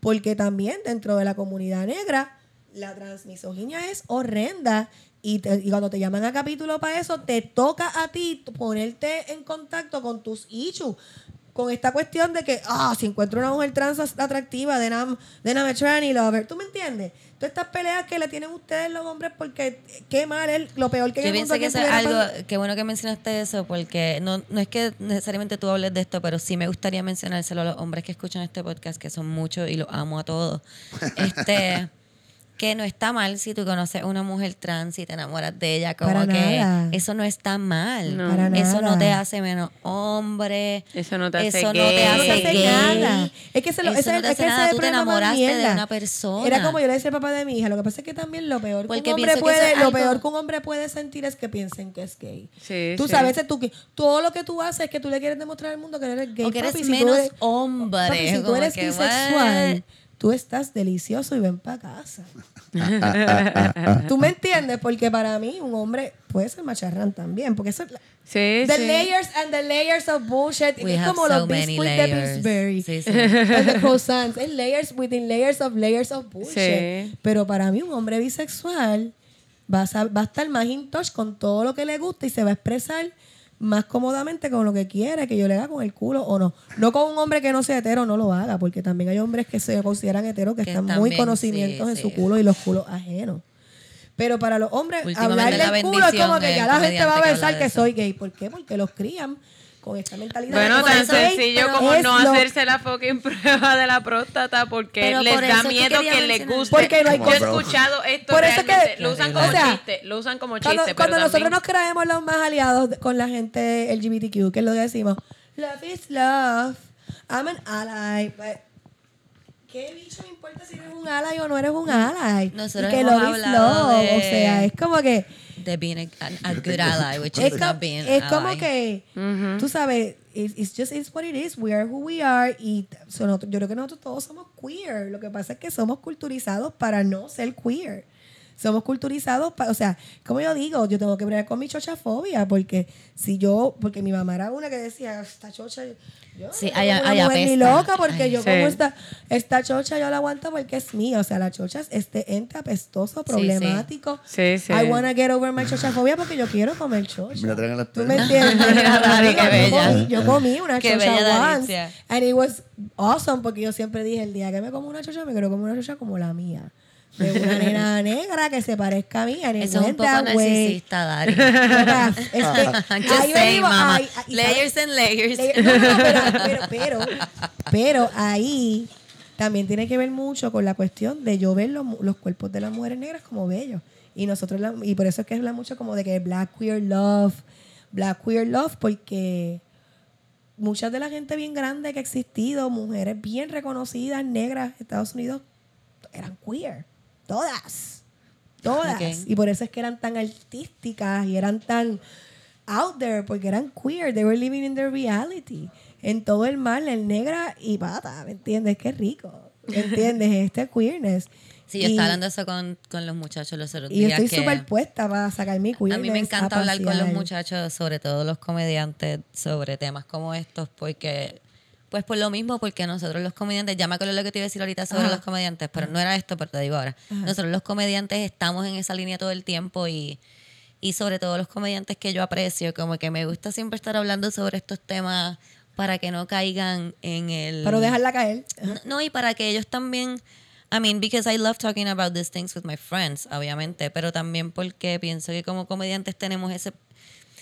Speaker 1: porque también dentro de la comunidad negra la transmisoginia es horrenda y, te- y cuando te llaman a capítulo para eso, te toca a ti ponerte en contacto con tus issues. Con esta cuestión de que, ah, si encuentro una mujer trans atractiva, de I'm a tranny lover. ¿Tú me entiendes? Todas estas peleas que le tienen ustedes los hombres porque qué mal es lo peor que en
Speaker 4: Yo
Speaker 1: el
Speaker 4: pienso
Speaker 1: mundo
Speaker 4: que eso es algo, qué bueno que mencionaste eso, porque no, no es que necesariamente tú hables de esto, pero sí me gustaría mencionárselo a los hombres que escuchan este podcast, que son muchos y los amo a todos. <laughs> Este, que no está mal si tú conoces a una mujer trans y te enamoras de ella, como
Speaker 1: Para
Speaker 4: que
Speaker 1: nada.
Speaker 4: eso no está mal.
Speaker 3: No.
Speaker 1: Para
Speaker 4: Eso no te hace menos hombre.
Speaker 3: Eso no te hace
Speaker 4: Eso no
Speaker 3: gay.
Speaker 4: te
Speaker 1: no
Speaker 4: hace
Speaker 1: te hace
Speaker 4: gay.
Speaker 1: nada. Es que, se lo,
Speaker 4: Eso
Speaker 1: ese,
Speaker 4: no te
Speaker 1: es
Speaker 4: hace nada.
Speaker 1: ese
Speaker 4: Tú te enamoraste de una persona.
Speaker 1: Era como yo le decía al papá de mi hija. Lo que pasa es que también lo peor que
Speaker 4: Porque
Speaker 1: un hombre puede, lo
Speaker 4: algo-
Speaker 1: peor que un hombre puede sentir es que piensen que es gay.
Speaker 3: Sí,
Speaker 1: tú
Speaker 3: sí.
Speaker 1: sabes, tú, que todo lo que tú haces es que tú le quieres demostrar al mundo que eres gay.
Speaker 4: O que eres
Speaker 1: papi, si tú
Speaker 4: menos
Speaker 1: eres-
Speaker 4: hombre,
Speaker 1: papi, si tú eres bisexual? Tú estás delicioso y ven para casa. <laughs> ¿Tú me entiendes? Porque para mí un hombre puede ser macharrán también. Porque eso es la-
Speaker 3: Sí,
Speaker 1: The
Speaker 3: sí.
Speaker 1: layers and the layers of bullshit.
Speaker 4: We
Speaker 1: es como
Speaker 4: so
Speaker 1: los biscuits de. Pillsbury.
Speaker 4: Sí, sí.
Speaker 1: And the croissants. Es layers within layers of layers of bullshit.
Speaker 3: Sí.
Speaker 1: Pero para mí un hombre bisexual va a, va a estar más in touch con todo lo que le gusta y se va a expresar más cómodamente con lo que quiere que yo le haga con el culo o no. No con un hombre que no sea hetero, no lo haga, porque también hay hombres que se consideran heteros que,
Speaker 4: Que
Speaker 1: están muy conocimientos
Speaker 4: sí,
Speaker 1: en su culo y los culos ajenos. Pero para los hombres, hablar
Speaker 4: la
Speaker 1: del culo es como que ya la gente va a
Speaker 4: que
Speaker 1: pensar que
Speaker 4: eso.
Speaker 1: soy gay. ¿Por qué? Porque los crían con esta mentalidad.
Speaker 3: Bueno, tan sencillo
Speaker 1: pero
Speaker 3: como no
Speaker 1: lo-
Speaker 3: hacerse la fucking <laughs> prueba de la próstata porque
Speaker 4: Pero
Speaker 3: les
Speaker 4: por
Speaker 3: da miedo que les guste.
Speaker 1: Porque no hay
Speaker 3: Yo he escuchado esto
Speaker 1: Por eso es que-.
Speaker 3: Lo usan como
Speaker 1: O sea,
Speaker 3: chiste. Lo usan como
Speaker 1: Cuando,
Speaker 3: chiste.
Speaker 1: cuando
Speaker 3: pero
Speaker 1: nosotros
Speaker 3: también-
Speaker 1: nos creemos los más aliados con la gente LGBTQ, que es lo que decimos, love is love, I'm an ally, but ¿qué bicho me importa si eres un ally o no eres un ally?
Speaker 4: Nosotros
Speaker 1: y que
Speaker 4: hemos
Speaker 1: love is
Speaker 4: hablado
Speaker 1: love,
Speaker 4: de-
Speaker 1: o sea, es como que
Speaker 4: De being a, a good ally, which
Speaker 1: es,
Speaker 4: is
Speaker 1: co-
Speaker 4: not being
Speaker 1: es
Speaker 4: ally.
Speaker 1: como que tú sabes it- it's just it's what it is. We are who we are y so yo creo que nosotros todos somos queer. Lo que pasa es que somos culturizados para no ser queer somos culturizados pa- o sea como yo digo yo tengo que bregar con mi chochafobia porque si yo porque mi mamá era una que decía esta chocha yo
Speaker 4: Sí,
Speaker 1: no una mujer ni loca porque
Speaker 4: Ay,
Speaker 1: yo
Speaker 3: sí.
Speaker 1: como esta esta chocha yo la aguanto porque es mía o sea la chocha es este ente apestoso
Speaker 4: sí.
Speaker 1: problemático
Speaker 3: Sí, sí.
Speaker 1: I wanna get over my chochafobia porque yo quiero comer chocha
Speaker 2: traigan las
Speaker 1: ¿Tú me entiendes? <laughs>
Speaker 4: Qué
Speaker 1: yo
Speaker 4: bella.
Speaker 1: comí- Yo comí una <laughs>
Speaker 4: Qué
Speaker 1: chocha
Speaker 4: bella
Speaker 1: once. And it was awesome porque yo siempre dije, el día que me como una chocha, me quiero comer una chocha como la mía. De una nena negra que se parezca a mí.
Speaker 4: Eso es un poco narcisista, Dari. <laughs> <laughs>
Speaker 1: Ahí venimos,
Speaker 4: layers and layers.
Speaker 1: le- no, no, <laughs> pero, pero, pero, ahí también tiene que ver mucho con la cuestión de yo ver los, los cuerpos de las mujeres negras como bellos. Y nosotros, la- y por eso es que habla mucho como de que Black Queer Love, Black Queer Love, porque muchas de la gente bien grande que ha existido, mujeres bien reconocidas, negras, Estados Unidos, eran queer. Todas. Todas. Y por eso es que eran tan artísticas y eran tan out there porque eran queer, they were living in their reality. En todo el mal, el negra y pata, ¿me entiendes? Qué rico, ¿me <laughs> entiendes? Este queerness.
Speaker 4: Sí, yo
Speaker 1: Y-
Speaker 4: estaba hablando eso con, con los muchachos los otros
Speaker 1: Y
Speaker 4: días.
Speaker 1: estoy
Speaker 4: que
Speaker 1: súper puesta para sacar mi queerness.
Speaker 4: a mí me encanta hablar con los muchachos, sobre todo los comediantes, sobre temas como estos, porque, pues por lo mismo, porque nosotros los comediantes, ya me acuerdo lo que te iba a decir ahorita sobre
Speaker 1: Ajá.
Speaker 4: los comediantes, pero no era esto, pero te digo ahora. Nosotros los comediantes estamos en esa línea todo el tiempo y, y sobre todo los comediantes que yo aprecio, como que me gusta siempre estar hablando sobre estos temas para que no caigan en el...
Speaker 1: Pero dejarla caer.
Speaker 4: No, no, y para que ellos también, I mean, because I love talking about these things with my friends, obviamente, pero también porque pienso que como comediantes tenemos ese,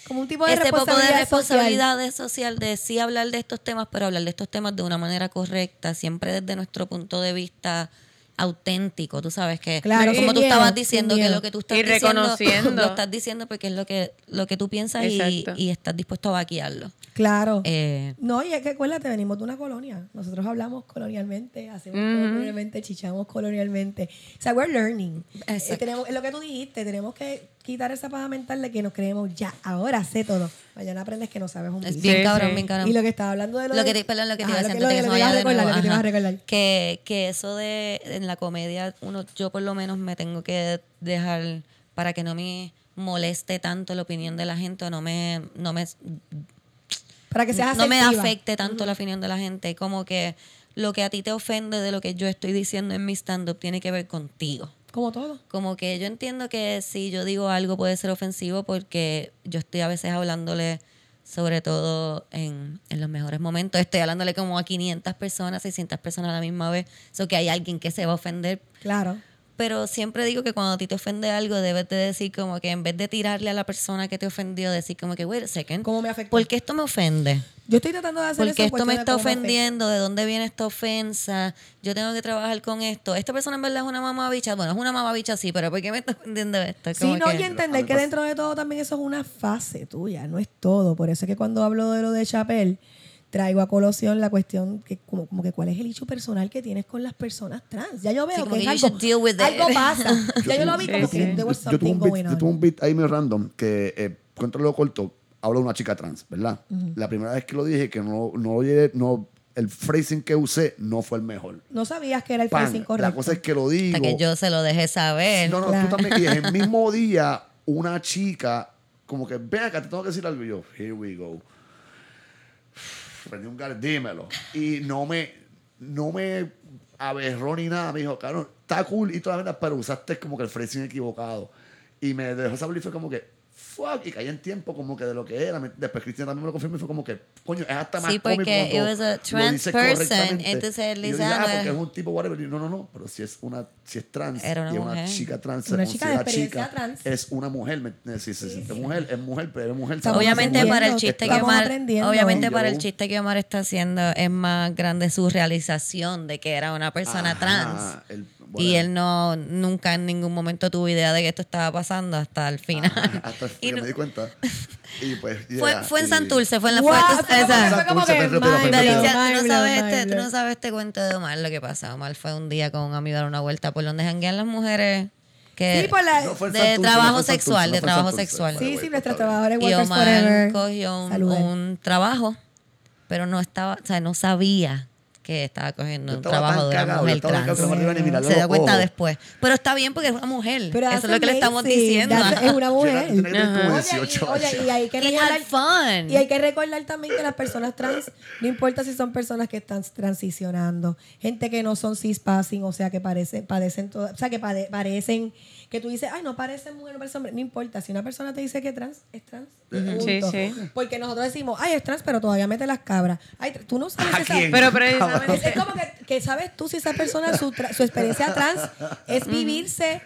Speaker 1: Como un tipo de
Speaker 4: ese poco de
Speaker 1: responsabilidad,
Speaker 4: responsabilidad
Speaker 1: social.
Speaker 4: de social de sí hablar de estos temas, pero hablar de estos temas de una manera correcta, siempre desde nuestro punto de vista auténtico, tú sabes que
Speaker 1: Claro,
Speaker 4: como tú
Speaker 1: miedo,
Speaker 4: estabas diciendo que lo que tú estás
Speaker 3: Y
Speaker 4: diciendo
Speaker 3: reconociendo. <laughs>
Speaker 4: lo estás diciendo porque es lo que lo que tú piensas y, estás dispuesto a vaquearlo.
Speaker 1: Claro.
Speaker 4: Eh,
Speaker 1: No, y es que acuérdate, venimos de una colonia. Nosotros hablamos colonialmente, hacemos colonialmente, chichamos colonialmente. O sea, we're learning. Eh, tenemos, es lo que tú dijiste, tenemos que quitar esa paja mental de que nos creemos ya, ahora sé todo. Mañana aprendes que no sabes un
Speaker 4: es bien
Speaker 3: Sí,
Speaker 4: cabrón,
Speaker 3: sí.
Speaker 4: bien cabrón.
Speaker 1: Y lo que estaba hablando de lo,
Speaker 4: Lo que te, perdón, lo que te iba a
Speaker 1: recordar, que.
Speaker 4: Que, eso de en la comedia, uno, yo por lo menos me tengo que dejar para que no me moleste tanto la opinión de la gente o no me, no me,
Speaker 1: Para que seas
Speaker 4: no me afecte tanto la opinión de la gente. Como que lo que a ti te ofende de lo que yo estoy diciendo en mi stand-up tiene que ver contigo.
Speaker 1: Como todo.
Speaker 4: Como que yo entiendo que si yo digo algo puede ser ofensivo porque yo estoy a veces hablándole, sobre todo en, en los mejores momentos, estoy hablándole como a 500 personas, 600 personas a la misma vez, so que hay alguien que se va a ofender.
Speaker 1: Claro.
Speaker 4: Pero siempre digo que cuando a ti te ofende algo, debes de decir como que en vez de tirarle a la persona que te ofendió, decir como que, wait a second,
Speaker 1: ¿Cómo me afectó?
Speaker 4: ¿por qué esto me ofende?
Speaker 1: Yo estoy tratando de hacer
Speaker 4: Porque esto me está
Speaker 1: afecta.
Speaker 4: ofendiendo, de dónde viene esta ofensa, yo tengo que trabajar con esto. Esta persona en verdad es una mamabicha, bueno, es una mamabicha sí, pero ¿por qué me está ofendiendo esto?
Speaker 1: Sí,
Speaker 4: Como
Speaker 1: no,
Speaker 4: que-
Speaker 1: y entender que dentro de todo también eso es una fase tuya, no es todo. Por eso es que cuando hablo de lo de Chapel, traigo a colación la cuestión que como, como que cuál es el hecho personal que tienes con las personas trans. Ya yo veo
Speaker 4: Sí,
Speaker 1: que,
Speaker 4: que
Speaker 1: algo, algo pasa. <laughs> Ya yo lo vi como
Speaker 3: sí.
Speaker 1: que there was
Speaker 2: yo, yo tuve
Speaker 1: something
Speaker 2: un beat,
Speaker 1: going
Speaker 2: yo
Speaker 1: on.
Speaker 2: tuve un beat ahí medio random que, eh, cuento lo corto, hablo de una chica trans, ¿verdad? La primera vez que lo dije, que no, no, oye, no, el phrasing que usé no fue el mejor.
Speaker 1: No sabías que era el
Speaker 2: Pan,
Speaker 1: phrasing correcto.
Speaker 2: La cosa es que lo digo.
Speaker 4: Hasta que yo se lo dejé saber.
Speaker 2: No, no,
Speaker 1: Claro.
Speaker 2: tú también. Y en el mismo <laughs> día, una chica, como que, ven acá, te tengo que decir algo. Y yo, here we go. Prendí un gar, dímelo. Y no me, no me aberró ni nada. Me dijo, claro, está cool y toda la verdad, pero usaste como que el phrasing equivocado. Y me dejó saber y fue como que, fuck, y caí en tiempo como que de lo que era. Después Cristian también me lo confirmó y fue como que, coño, es hasta más
Speaker 4: Sí, porque it was a trans person, entonces él
Speaker 2: yo
Speaker 4: dice, ah,
Speaker 2: ah,
Speaker 4: no
Speaker 2: porque es un tipo whatever. Y no, no, no, pero si es una, si es trans
Speaker 4: Era una
Speaker 2: y es una
Speaker 4: mujer.
Speaker 2: chica trans,
Speaker 1: Una chica de
Speaker 2: chica,
Speaker 1: trans.
Speaker 2: es una mujer. ¿me- Si se siente mujer, es mujer, pero es mujer.
Speaker 4: Obviamente para el chiste que Omar, obviamente para
Speaker 2: yo-
Speaker 4: el chiste que Omar está haciendo es más grande su realización de que era una persona
Speaker 2: Ajá,
Speaker 4: trans.
Speaker 2: el-
Speaker 4: y él no nunca en ningún momento tuvo idea de que esto estaba pasando hasta el final.
Speaker 2: Hasta <laughs>
Speaker 4: Y
Speaker 2: que
Speaker 4: no-
Speaker 2: me di cuenta. <laughs> Y pues,
Speaker 4: fue,
Speaker 2: yeah,
Speaker 4: fue en
Speaker 2: y-
Speaker 4: Santurce, fue en la
Speaker 1: Wow,
Speaker 4: fuerte.
Speaker 1: como que-
Speaker 4: tú, no sabes este, tú
Speaker 1: blown.
Speaker 4: no sabes este cuento de Omar, lo que pasa. Omar fue un día con un amigo a dar una vuelta por donde janguean las mujeres que
Speaker 1: Sí, por la-
Speaker 2: No fue en
Speaker 4: de
Speaker 2: Santurce, no
Speaker 4: trabajo
Speaker 2: fue en Santurce,
Speaker 4: sexual,
Speaker 2: no
Speaker 4: de
Speaker 2: fue en
Speaker 4: trabajo
Speaker 2: Santurce.
Speaker 4: sexual.
Speaker 1: Sí,
Speaker 2: bueno,
Speaker 1: sí, nuestros trabajadores
Speaker 4: Y Omar
Speaker 1: Forever.
Speaker 4: cogió un,
Speaker 1: Saluden.
Speaker 4: un trabajo, pero no estaba, o sea, no sabía que estaba cogiendo un trabajo de una
Speaker 2: cagado,
Speaker 4: mujer trans.
Speaker 2: cagado
Speaker 4: Se
Speaker 2: los
Speaker 4: cuenta
Speaker 2: ojos.
Speaker 4: después. Pero está bien porque es una mujer.
Speaker 1: Pero
Speaker 4: Eso es lo que le estamos diciendo.
Speaker 1: Es una <laughs> mujer. Oye,
Speaker 2: 18
Speaker 1: y, oye,
Speaker 2: años.
Speaker 1: y hay que recordar, y hay que recordar también que las personas trans, no importa si son personas que están transicionando, gente que no son cispassing, o sea, que parece, padecen toda- o sea, que pade- parecen, que tú dices, ay, no parece mujer, no parece hombre, no importa, si una persona te dice que es trans, es trans. punto.
Speaker 3: Sí, sí.
Speaker 1: Porque nosotros decimos, ay, es trans, pero todavía mete las cabras. Ay, tú no sabes
Speaker 2: ¿A
Speaker 1: esa-
Speaker 2: quién?
Speaker 3: Pero
Speaker 1: es,
Speaker 3: precisamente.
Speaker 1: es como que, que sabes tú si esa persona, su, tra- su experiencia trans es vivirse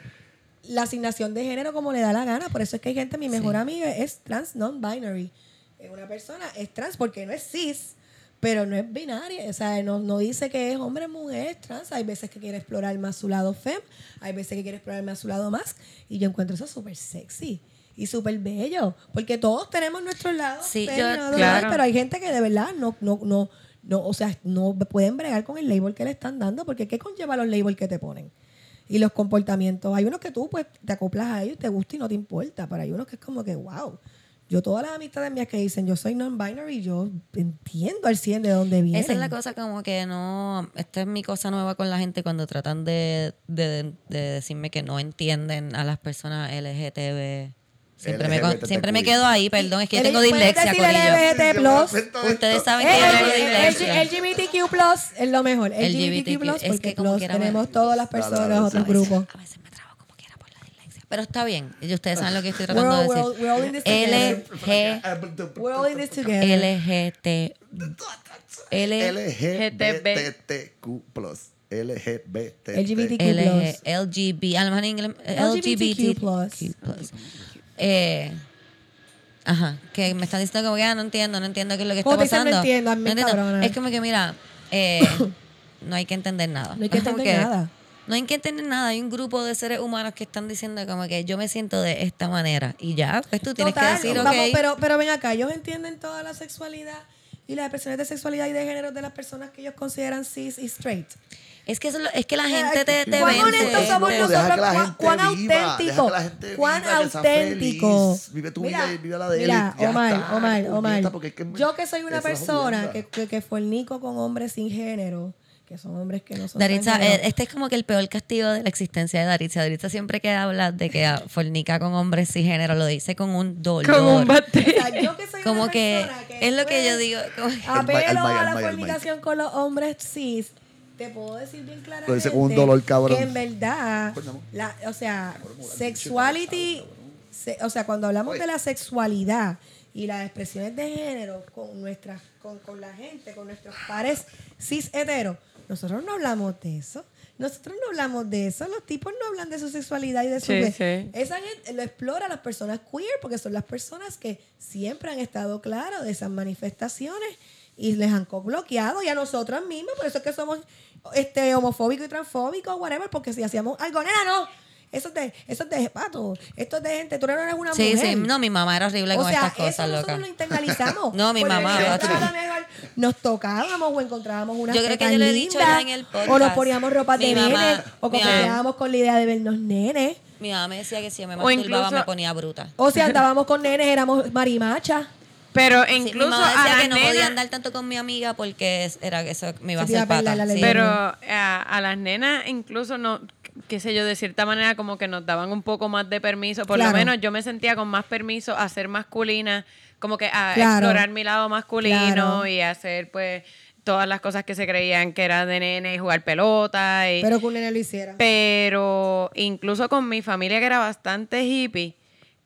Speaker 1: la asignación de género como le da la gana. Por eso es que hay gente, mi mejor amiga es trans non-binary. Es una persona, es trans porque no es cis, pero no es binaria. O sea, no, no dice que es hombre, mujer, trans. Hay veces que quiere explorar más su lado fem, hay veces que quiere explorar más su lado más. Y yo encuentro eso súper sexy. Y súper bello, porque todos tenemos nuestros lados,
Speaker 4: Sí, yo-
Speaker 3: claro.
Speaker 1: pero hay gente que de verdad no, no, no, no, o sea, no pueden bregar con el label que le están dando, porque ¿qué conlleva los labels que te ponen? Y los comportamientos. Hay unos que tú pues te acoplas a ellos, te gusta y no te importa, pero hay unos que es como que, wow, Yo todas las amistades mías que dicen yo soy non-binary, yo entiendo al 100 de dónde viene.
Speaker 4: Esa es la cosa como que no, esta es mi cosa nueva con la gente cuando tratan de, de, de decirme que no entienden a las personas LGTB. Siempre, me, con- siempre me quedo ahí, perdón, es que yo tengo
Speaker 1: ¿Puedes
Speaker 4: dislexia, Corillo.
Speaker 1: LGBT+?
Speaker 4: Ustedes saben
Speaker 1: Eh,
Speaker 4: que yo tengo dislexia.
Speaker 1: LGBTQ plus es lo mejor. LGBTQ plus
Speaker 4: es
Speaker 1: porque
Speaker 4: que como
Speaker 1: plus
Speaker 4: quiera me-
Speaker 1: tenemos todas las personas, otros grupos.
Speaker 4: A veces me trabo como quiera por la dislexia. Pero está bien, y ustedes saben lo que estoy tratando
Speaker 1: We're
Speaker 4: de
Speaker 1: all- we're all- we're all
Speaker 4: decir.
Speaker 1: together. We're all in this together.
Speaker 4: LGT. L
Speaker 2: LGBTQ+. LGBT.
Speaker 1: LGBTQ+.
Speaker 4: LG, LGB, a lo mejor en inglés,
Speaker 1: LGBTQ+.
Speaker 4: LGBTQ+. Eh, ajá, que me están diciendo como que ah, no entiendo, no entiendo qué es lo que está pasando.
Speaker 1: no entiendo.
Speaker 4: Es como que mira, eh, <coughs> no hay que entender nada.
Speaker 1: No hay que <laughs> entender nada.
Speaker 4: No hay que entender nada. Hay un grupo de seres humanos que están diciendo como que yo me siento de esta manera. Y ya, pues tú tienes
Speaker 1: Total,
Speaker 4: que decir, ok.
Speaker 1: vamos, pero, pero ven acá, ellos entienden toda la sexualidad y las expresiones de sexualidad y de género de las personas que ellos consideran cis y straight.
Speaker 4: Es que, eso es que la gente te, te
Speaker 1: ¿Cuán honestos somos
Speaker 2: Deja
Speaker 1: nosotros?
Speaker 2: que la
Speaker 1: ¿Cuán-
Speaker 2: gente
Speaker 1: ¿Cuán
Speaker 2: viva, deja
Speaker 1: auténtico?
Speaker 2: que la gente
Speaker 1: ¿Cuán
Speaker 2: viva,
Speaker 1: auténtico?
Speaker 2: Vive tu vida y vive la de él
Speaker 1: mira, Omar,
Speaker 2: está,
Speaker 1: Omar, Omar.
Speaker 2: es que
Speaker 1: yo que soy una persona que, que, que fornico con hombres sin género, que son hombres que no son
Speaker 4: Daritza, eh, este es como que el peor castigo de la existencia de Daritza. Daritza siempre que habla de que fornica con hombres sin género, lo dice con un dolor.
Speaker 3: Con un
Speaker 1: O
Speaker 3: bate.
Speaker 1: sea, yo que soy
Speaker 4: como
Speaker 1: una
Speaker 4: que es lo que yo digo. como-
Speaker 1: Apelo
Speaker 2: El el
Speaker 1: a la fornicación con los hombres cis. Te puedo decir bien claramente
Speaker 2: Lo dice con un dolor, cabrón.
Speaker 1: que en verdad,
Speaker 2: Pues,
Speaker 1: la, o sea, sexuality, se- o sea, cuando hablamos de la sexualidad y las expresiones de género con nuestras, con, con la gente, con nuestros pares cis heteros, nosotros no hablamos de eso. Nosotros no hablamos de eso. Los tipos no hablan de su sexualidad y de su
Speaker 3: Sí, sí.
Speaker 1: esa gente lo explora las personas queer porque son las personas que siempre han estado claros de esas manifestaciones y les han bloqueado y a nosotras mismas, por eso es que somos este homofóbicos y transfóbicos, whatever, porque si hacíamos algo, nena, no, eso es de, eso es de pato, esto es de gente, tú no eres una
Speaker 4: Sí,
Speaker 1: mujer.
Speaker 4: sí. No, mi mamá era horrible
Speaker 1: o
Speaker 4: con
Speaker 1: sea,
Speaker 4: estas cosas,
Speaker 1: eso nosotros
Speaker 4: loca.
Speaker 1: lo internalizamos. <laughs>
Speaker 4: No, mi mamá,
Speaker 1: a nos tocábamos o encontrábamos una
Speaker 4: Yo creo que yo lo he dicho ya en el
Speaker 1: O nos
Speaker 4: podcast.
Speaker 1: poníamos ropa de
Speaker 4: Mi mamá-
Speaker 1: nene, o coqueteábamos con la idea de vernos nenes.
Speaker 4: Mi mamá me decía que si me masturbaba
Speaker 3: incluso-
Speaker 4: me ponía bruta.
Speaker 1: O si andábamos con nenes, éramos marimachas.
Speaker 3: Pero
Speaker 4: Sí,
Speaker 3: incluso
Speaker 4: mi mamá
Speaker 3: a
Speaker 4: decía
Speaker 3: las
Speaker 4: que no podía
Speaker 3: nenas-
Speaker 4: andar tanto con mi amiga porque era eso me iba a hacer
Speaker 1: a
Speaker 4: pata. Sí.
Speaker 3: Pero a, a las nenas incluso no, qué sé yo, de cierta manera como que nos daban un poco más de permiso. Por
Speaker 1: Claro.
Speaker 3: lo menos yo me sentía con más permiso a ser masculina, como que a
Speaker 1: Claro.
Speaker 3: explorar mi lado masculino
Speaker 1: Claro.
Speaker 3: y hacer pues todas las cosas que se creían que eran de nene y jugar pelota. Y,
Speaker 1: Pero que un nene lo hiciera.
Speaker 3: pero incluso con mi familia que era bastante hippie,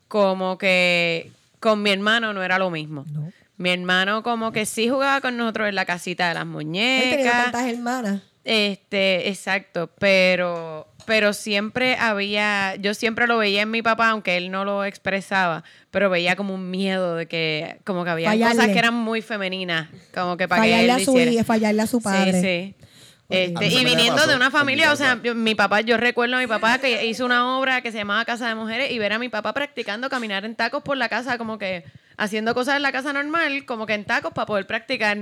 Speaker 3: como que con mi hermano no era lo mismo.
Speaker 1: No.
Speaker 3: Mi hermano como que sí jugaba con nosotros en la casita de las
Speaker 1: Él tenía
Speaker 3: muñecas.
Speaker 1: tantas hermanas.
Speaker 3: Este, exacto, pero pero siempre había, yo siempre lo veía en mi papá, aunque él no lo expresaba, pero veía como un miedo de que, como que había
Speaker 1: Fallarle.
Speaker 3: cosas que eran muy femeninas, como que para que
Speaker 1: Fallarle
Speaker 3: él
Speaker 1: a, su, hija, fallarle a su padre.
Speaker 3: Sí, sí. Este, y viniendo
Speaker 2: pasó
Speaker 3: de una familia,
Speaker 2: mi
Speaker 3: o sea, yo- mi papá, yo recuerdo a mi papá que hizo una obra que se llamaba Casa de Mujeres y ver a mi papá practicando caminar en tacos por la casa, como que haciendo cosas en la casa normal, como que en tacos para poder practicar.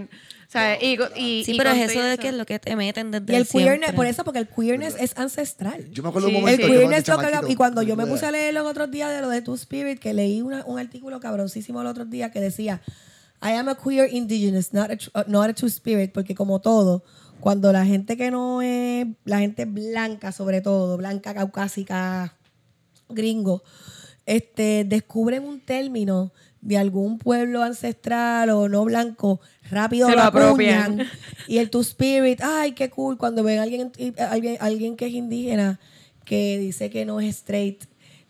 Speaker 3: Y, y-
Speaker 4: Sí,
Speaker 3: y
Speaker 4: pero es eso de que es lo que te meten desde
Speaker 1: Y el queerness,
Speaker 4: siempre.
Speaker 1: por eso, porque el queerness es ancestral.
Speaker 2: Yo me acuerdo
Speaker 3: Sí,
Speaker 2: un momento
Speaker 1: El queerness y cuando yo me puse a leer los otros días de lo de Two Spirit, que leí una- un artículo cabroncísimo el otro día que decía, I am a queer indigenous, not a, uh, not a Two Spirit, porque como todo, cuando la gente que no es, la gente blanca sobre todo, blanca, caucásica, gringo, este, descubren un término de algún pueblo ancestral o no blanco, rápido
Speaker 3: Se
Speaker 1: lo
Speaker 3: apropian. <laughs>
Speaker 1: Y el Two Spirit, ay, qué cool, cuando ven a alguien, alguien, alguien que es indígena que dice que no es straight,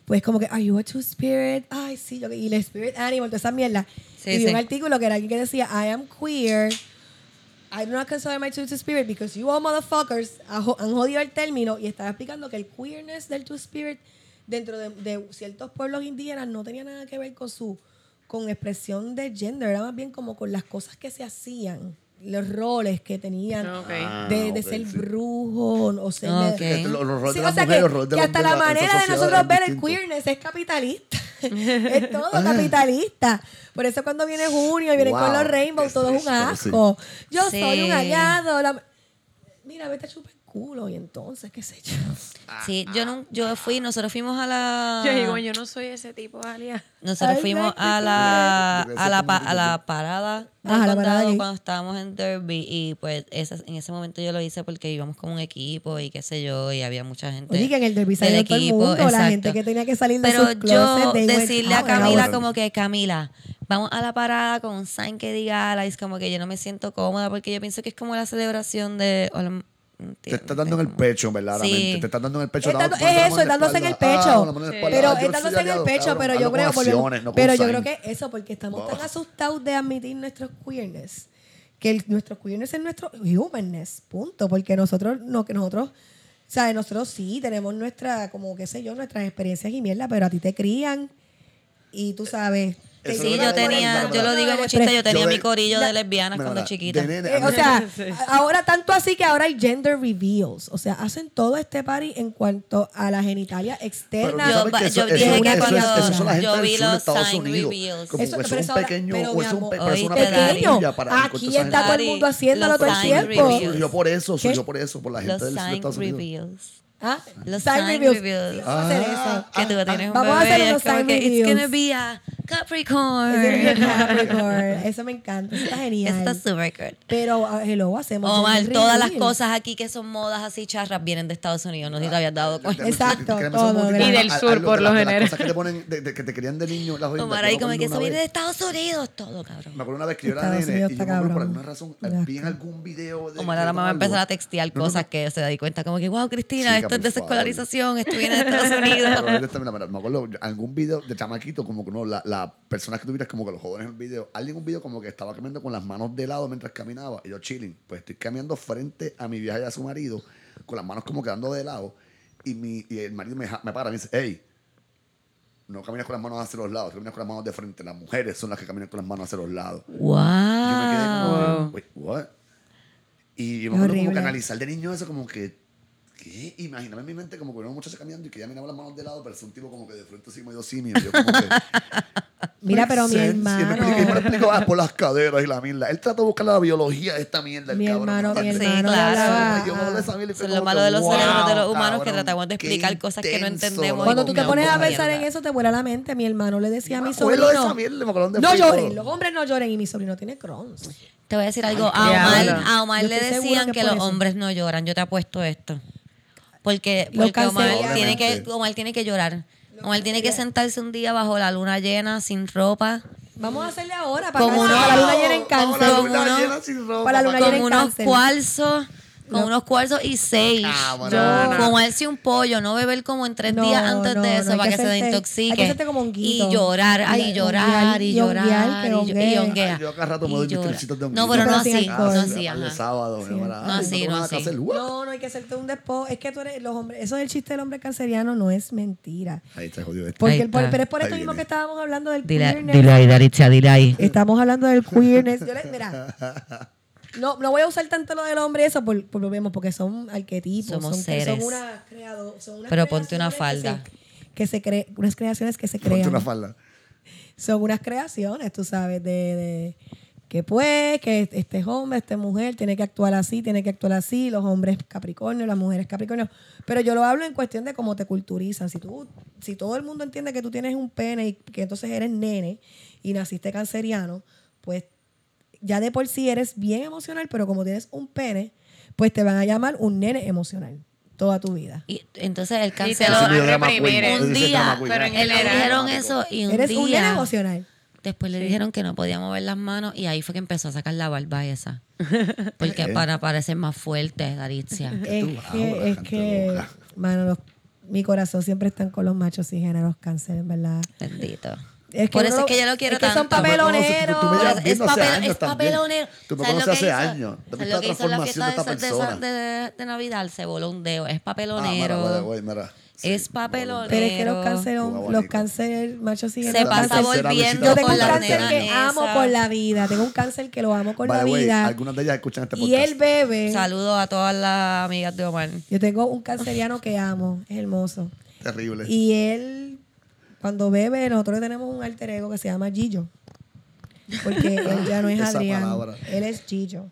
Speaker 1: pues como que, are you a Two Spirit? Ay, sí, yo, y el Spirit Animal, toda esa mierda.
Speaker 4: Sí,
Speaker 1: y vi
Speaker 4: sí.
Speaker 1: un artículo que era alguien que decía, I am queer, I do not consider my two spirit because you all motherfuckers han jodido el término y estaba explicando que el queerness del two spirit dentro de, de ciertos pueblos indígenas no tenía nada que ver con su con expresión de gender, era más bien como con las cosas que se hacían, los roles que tenían.
Speaker 2: Ah,
Speaker 1: de, de ser
Speaker 2: sí.
Speaker 1: brujo o ser
Speaker 4: Ok.
Speaker 1: de-
Speaker 2: Los, los roles
Speaker 1: Sí,
Speaker 2: de
Speaker 1: o
Speaker 2: las
Speaker 1: sea
Speaker 2: mujeres,
Speaker 1: que,
Speaker 2: los roles de
Speaker 1: que
Speaker 2: los-
Speaker 1: hasta la manera de nosotros ver el queerness es capitalista. <laughs> es todo capitalista. Por eso cuando viene junio y vienen con
Speaker 2: Wow,
Speaker 1: los rainbows,
Speaker 2: ¿qué
Speaker 1: todo
Speaker 2: es
Speaker 1: un?
Speaker 2: Sí.
Speaker 1: asco. Yo
Speaker 4: Sí.
Speaker 1: soy un hallado. la- Mira, vete a chupar culo y entonces, qué sé yo.
Speaker 4: Sí, yo, no, yo fui, nosotros fuimos a la...
Speaker 3: Yo digo, yo no soy ese tipo, Alia.
Speaker 4: Nosotros
Speaker 1: Ay,
Speaker 4: fuimos a la, a la, pa- a la parada del
Speaker 1: parada
Speaker 4: condado cuando estábamos en Derby y pues esa- en ese momento yo lo hice porque íbamos con un equipo y qué sé yo y había mucha gente
Speaker 1: Oye, que en el derby
Speaker 4: del
Speaker 1: salió todo el
Speaker 4: equipo,
Speaker 1: mundo, la gente que tenía que salir de
Speaker 4: Pero
Speaker 1: sus
Speaker 4: yo decirle a
Speaker 1: and
Speaker 4: Camila como que Camila, vamos a la parada con un sign que diga Alice, como que yo no me siento cómoda porque yo pienso que es como la celebración de...
Speaker 2: Te estás dando en el pecho, verdaderamente.
Speaker 4: Sí.
Speaker 2: Te estás dando en el pecho.
Speaker 1: Es, dando- es eso, es dándose en el.
Speaker 2: Ah,
Speaker 1: pecho.
Speaker 3: Sí.
Speaker 2: espalda.
Speaker 1: pero
Speaker 2: Ah,
Speaker 1: es dándose en el pecho, pero yo creo, volvemos-
Speaker 2: no
Speaker 1: pero yo creo que eso, porque estamos tan asustados de admitir nuestros queerness, que el- nuestro queerness es nuestro humanness, punto, porque nosotros, no, que nosotros, o sea, nosotros sí tenemos nuestra, como qué sé yo, nuestras experiencias y mierda, pero a ti te crían y tú sabes.
Speaker 4: Sí, yo tenía, yo lo digo
Speaker 1: express.
Speaker 4: chiste, yo tenía
Speaker 2: Yo
Speaker 4: mi corillo de lesbianas cuando chiquita.
Speaker 1: Eh, o sea, ahora tanto así que ahora hay gender reveals. O sea, hacen todo este party en cuanto a la genitalia externa.
Speaker 4: Yo yo dije
Speaker 2: eso-
Speaker 1: que
Speaker 2: eso es-
Speaker 1: cuando
Speaker 2: eso son la gente
Speaker 4: yo vi los sign
Speaker 2: Unidos.
Speaker 4: reveals.
Speaker 2: Como
Speaker 1: Eso-
Speaker 2: es un
Speaker 1: eso ahora-
Speaker 2: pequeño,
Speaker 1: pero,
Speaker 2: o es un
Speaker 1: amor,
Speaker 2: pe-
Speaker 4: oíste,
Speaker 2: es una
Speaker 1: pequeño. Aquí está todo el mundo haciéndolo todo el tiempo.
Speaker 2: Surgió por eso,
Speaker 1: ¿Qué?
Speaker 2: surgió por eso, por la gente
Speaker 4: Los
Speaker 2: del Estados Unidos.
Speaker 1: ¿Ah?
Speaker 4: Los
Speaker 1: Sign
Speaker 4: sign
Speaker 1: reveals. Sí, vamos a hacer eso.
Speaker 4: Que tú tienes un
Speaker 1: Vamos a
Speaker 4: bebé
Speaker 1: hacer
Speaker 4: y es
Speaker 1: unos sign
Speaker 4: que, It's gonna be a Capricorn. <laughs>
Speaker 1: Mi Capricorn. Eso me encanta. Eso está genial.
Speaker 4: Está super good.
Speaker 1: Pero, ah, hello, hacemos.
Speaker 4: Omar, todas las cosas aquí que son modas así charras vienen de Estados Unidos. No sé si te habías dado cuenta.
Speaker 1: Exacto, todo.
Speaker 3: Y del
Speaker 2: a- a-
Speaker 3: sur, por lo
Speaker 2: las
Speaker 3: general.
Speaker 2: cosas que te ponen, de, de- que te querían de niño.
Speaker 4: Omar ahí como que eso viene de Estados Unidos. Todo, cabrón.
Speaker 2: Me acuerdo una vez que yo era nene y yo
Speaker 1: está
Speaker 2: me acuerdo por alguna razón
Speaker 1: Ya.
Speaker 2: vi en algún video de
Speaker 4: Omar ahora me va a empezar a textear cosas que se da cuenta como que, wow, Cristina, esto es
Speaker 2: por
Speaker 4: desescolarización, esto viene de <laughs> Estados Unidos.
Speaker 2: me acuerdo algún video de chamaquito, como que no, la, la persona que tuvieras como que los jóvenes en el video, alguien en un video como que estaba caminando con las manos de lado mientras caminaba y yo chilling, pues estoy caminando frente a mi vieja y a su marido, con las manos como quedando de lado y, mi, y el marido me, me para y me dice, hey, no caminas con las manos hacia los lados, caminas con las manos de frente, las mujeres son las que caminan con las manos hacia los lados.
Speaker 4: Wow.
Speaker 2: Y yo me quedé como,
Speaker 3: Wow.
Speaker 2: wait, what? Y yo
Speaker 1: Qué
Speaker 2: me acuerdo como que analizar de niño eso como que, ¿qué? Imagíname en mi mente como que una muchacha caminando y que ya miraba las manos de lado, pero es un tipo como que de frente así medio simio. Yo como que, <laughs>
Speaker 1: Mira, pero mi.
Speaker 2: Y me
Speaker 1: hermano.
Speaker 2: y me lo explicó, ah, por las caderas y la mierda. Él trató de buscar la biología de esta mierda. el
Speaker 1: Mi
Speaker 2: cabrón,
Speaker 1: hermano,
Speaker 2: ¿me
Speaker 1: mi hermano
Speaker 4: Sí, claro.
Speaker 2: Yo me hablé de esa mierda y fue
Speaker 4: Eso es lo malo
Speaker 2: que,
Speaker 4: de los cerebros de los
Speaker 2: wow,
Speaker 4: humanos que tratamos de explicar cosas que no entendemos.
Speaker 1: Cuando tú te pones a pensar en eso, te vuela la mente. Mi hermano le decía a mi
Speaker 2: de esa
Speaker 1: sobrino.
Speaker 2: mierda,
Speaker 1: No
Speaker 2: y
Speaker 1: lloren, los hombres no lloren y mi sobrino tiene Crohn's.
Speaker 4: Te voy a decir algo.
Speaker 3: Ay,
Speaker 4: A Omar, a le decían
Speaker 1: que
Speaker 4: los
Speaker 1: eso.
Speaker 4: hombres no lloran. Yo te apuesto esto. Porque, porque Omar, tiene que. Omar tiene que llorar. Omar tiene que sentarse un día bajo la luna llena, sin ropa,
Speaker 1: Vamos a hacerle ahora para,
Speaker 4: Como
Speaker 1: que-
Speaker 4: uno-
Speaker 1: para la luna llena en cáncer.
Speaker 2: la
Speaker 4: Como
Speaker 2: luna llena sin ropa,
Speaker 1: para la luna llena en
Speaker 4: unos cuarzos, con unos cuarzos y.
Speaker 2: Ah, bueno,
Speaker 3: Yo-
Speaker 2: no, no.
Speaker 4: Comerse un pollo, no beber como en tres
Speaker 1: No,
Speaker 4: días antes
Speaker 1: no,
Speaker 4: de
Speaker 1: no,
Speaker 4: eso para
Speaker 1: que
Speaker 4: que, se desintoxique.
Speaker 1: hay que hacerte como honguito.
Speaker 4: y llorar, ay,
Speaker 1: Y-
Speaker 4: llorar,
Speaker 1: honguear,
Speaker 4: y
Speaker 1: y honguear,
Speaker 4: llorar, y, y
Speaker 1: honguee.
Speaker 4: honguea.
Speaker 2: Ay, yo cada rato me doy mis de
Speaker 4: No, pero no así, no así,
Speaker 2: sí,
Speaker 4: ajá.
Speaker 2: sábado,
Speaker 4: No,
Speaker 2: ay,
Speaker 4: sí,
Speaker 2: tengo
Speaker 4: no,
Speaker 2: nada que
Speaker 4: sí.
Speaker 2: hacer, what?
Speaker 1: No, no hay que hacerte un despo. Es que tú eres, los hombres, eso del chiste del hombre canceriano no es mentira.
Speaker 2: Ahí está jodido esto.
Speaker 1: Porque
Speaker 4: Ahí
Speaker 1: el- por-
Speaker 4: está.
Speaker 1: pero es por esto mismo que estábamos hablando del queerness.
Speaker 4: dile ahí, Daritza, dile ahí.
Speaker 1: Estamos hablando del queerness. Yo le- mira, <laughs> no, no voy a usar tanto lo del hombre y eso por, por lo mismo, porque son arquetipos.
Speaker 4: Somos
Speaker 1: son,
Speaker 4: seres.
Speaker 1: Son creado- son unas
Speaker 4: Pero ponte una
Speaker 1: creaciones
Speaker 4: falda.
Speaker 1: Que se, que se cre- unas creaciones que se
Speaker 2: Ponte
Speaker 1: crean.
Speaker 2: una falda.
Speaker 1: son unas creaciones, tú sabes, de, de que pues, que este es hombre, esta es mujer, tiene que actuar así, tiene que actuar así, los hombres Capricornio, las mujeres Capricornio. Pero yo lo hablo en cuestión de cómo te culturizan. Si tú, si todo el mundo entiende que tú tienes un pene y que entonces eres nene y naciste canceriano, pues ya de por sí eres bien emocional, pero como tienes un pene, pues te van a llamar un nene emocional toda tu vida.
Speaker 4: Y entonces
Speaker 3: te
Speaker 4: canceló.
Speaker 3: lo
Speaker 4: un día,
Speaker 3: pero en
Speaker 4: le dijeron eso y un
Speaker 1: Eres un nene
Speaker 4: día
Speaker 1: emocional.
Speaker 4: después le dijeron que no podía mover las manos y ahí fue que empezó a sacar la barba esa. <laughs> Porque para parecer más fuerte, Daritzia.
Speaker 1: Es que, es que, mano, los- mi corazón siempre están con los machos y géneros cáncer, en verdad.
Speaker 4: Bendito.
Speaker 1: Es que
Speaker 4: Por eso es que yo lo quiero
Speaker 1: es que son
Speaker 4: tanto.
Speaker 1: papeloneros.
Speaker 2: Tú me llevas
Speaker 4: es,
Speaker 2: viendo hace
Speaker 4: papel,
Speaker 2: años
Speaker 4: es
Speaker 2: también.
Speaker 4: papelonero.
Speaker 2: Tú me
Speaker 4: ¿Sabes lo
Speaker 2: conoces hace años. ¿Dónde
Speaker 4: ¿Sabes lo que hizo en la fiesta
Speaker 2: de esta
Speaker 4: de, de- de Navidad? Se voló un dedo. Es
Speaker 2: Ah,
Speaker 4: papelonero.
Speaker 2: Sí,
Speaker 4: es papelonero.
Speaker 1: Pero es que los cáncer, los cáncer machos y
Speaker 4: Se pasa volviendo
Speaker 1: Yo tengo
Speaker 4: con
Speaker 1: un
Speaker 4: la
Speaker 1: cáncer
Speaker 4: nena
Speaker 1: que amo con la vida. Tengo un cáncer que lo amo con
Speaker 2: By
Speaker 1: la
Speaker 2: way,
Speaker 1: vida.
Speaker 2: algunas de ellas escuchan este
Speaker 1: Y
Speaker 2: podcast.
Speaker 1: él bebe.
Speaker 4: Saludos a todas las amigas de Omar.
Speaker 1: Yo tengo un canceriano que amo. Es hermoso.
Speaker 2: Terrible.
Speaker 1: Y él, cuando bebe, nosotros tenemos un alter ego que se llama Gillo. Porque <laughs> él ya no es Adrián.
Speaker 2: palabra.
Speaker 1: Él es Gillo.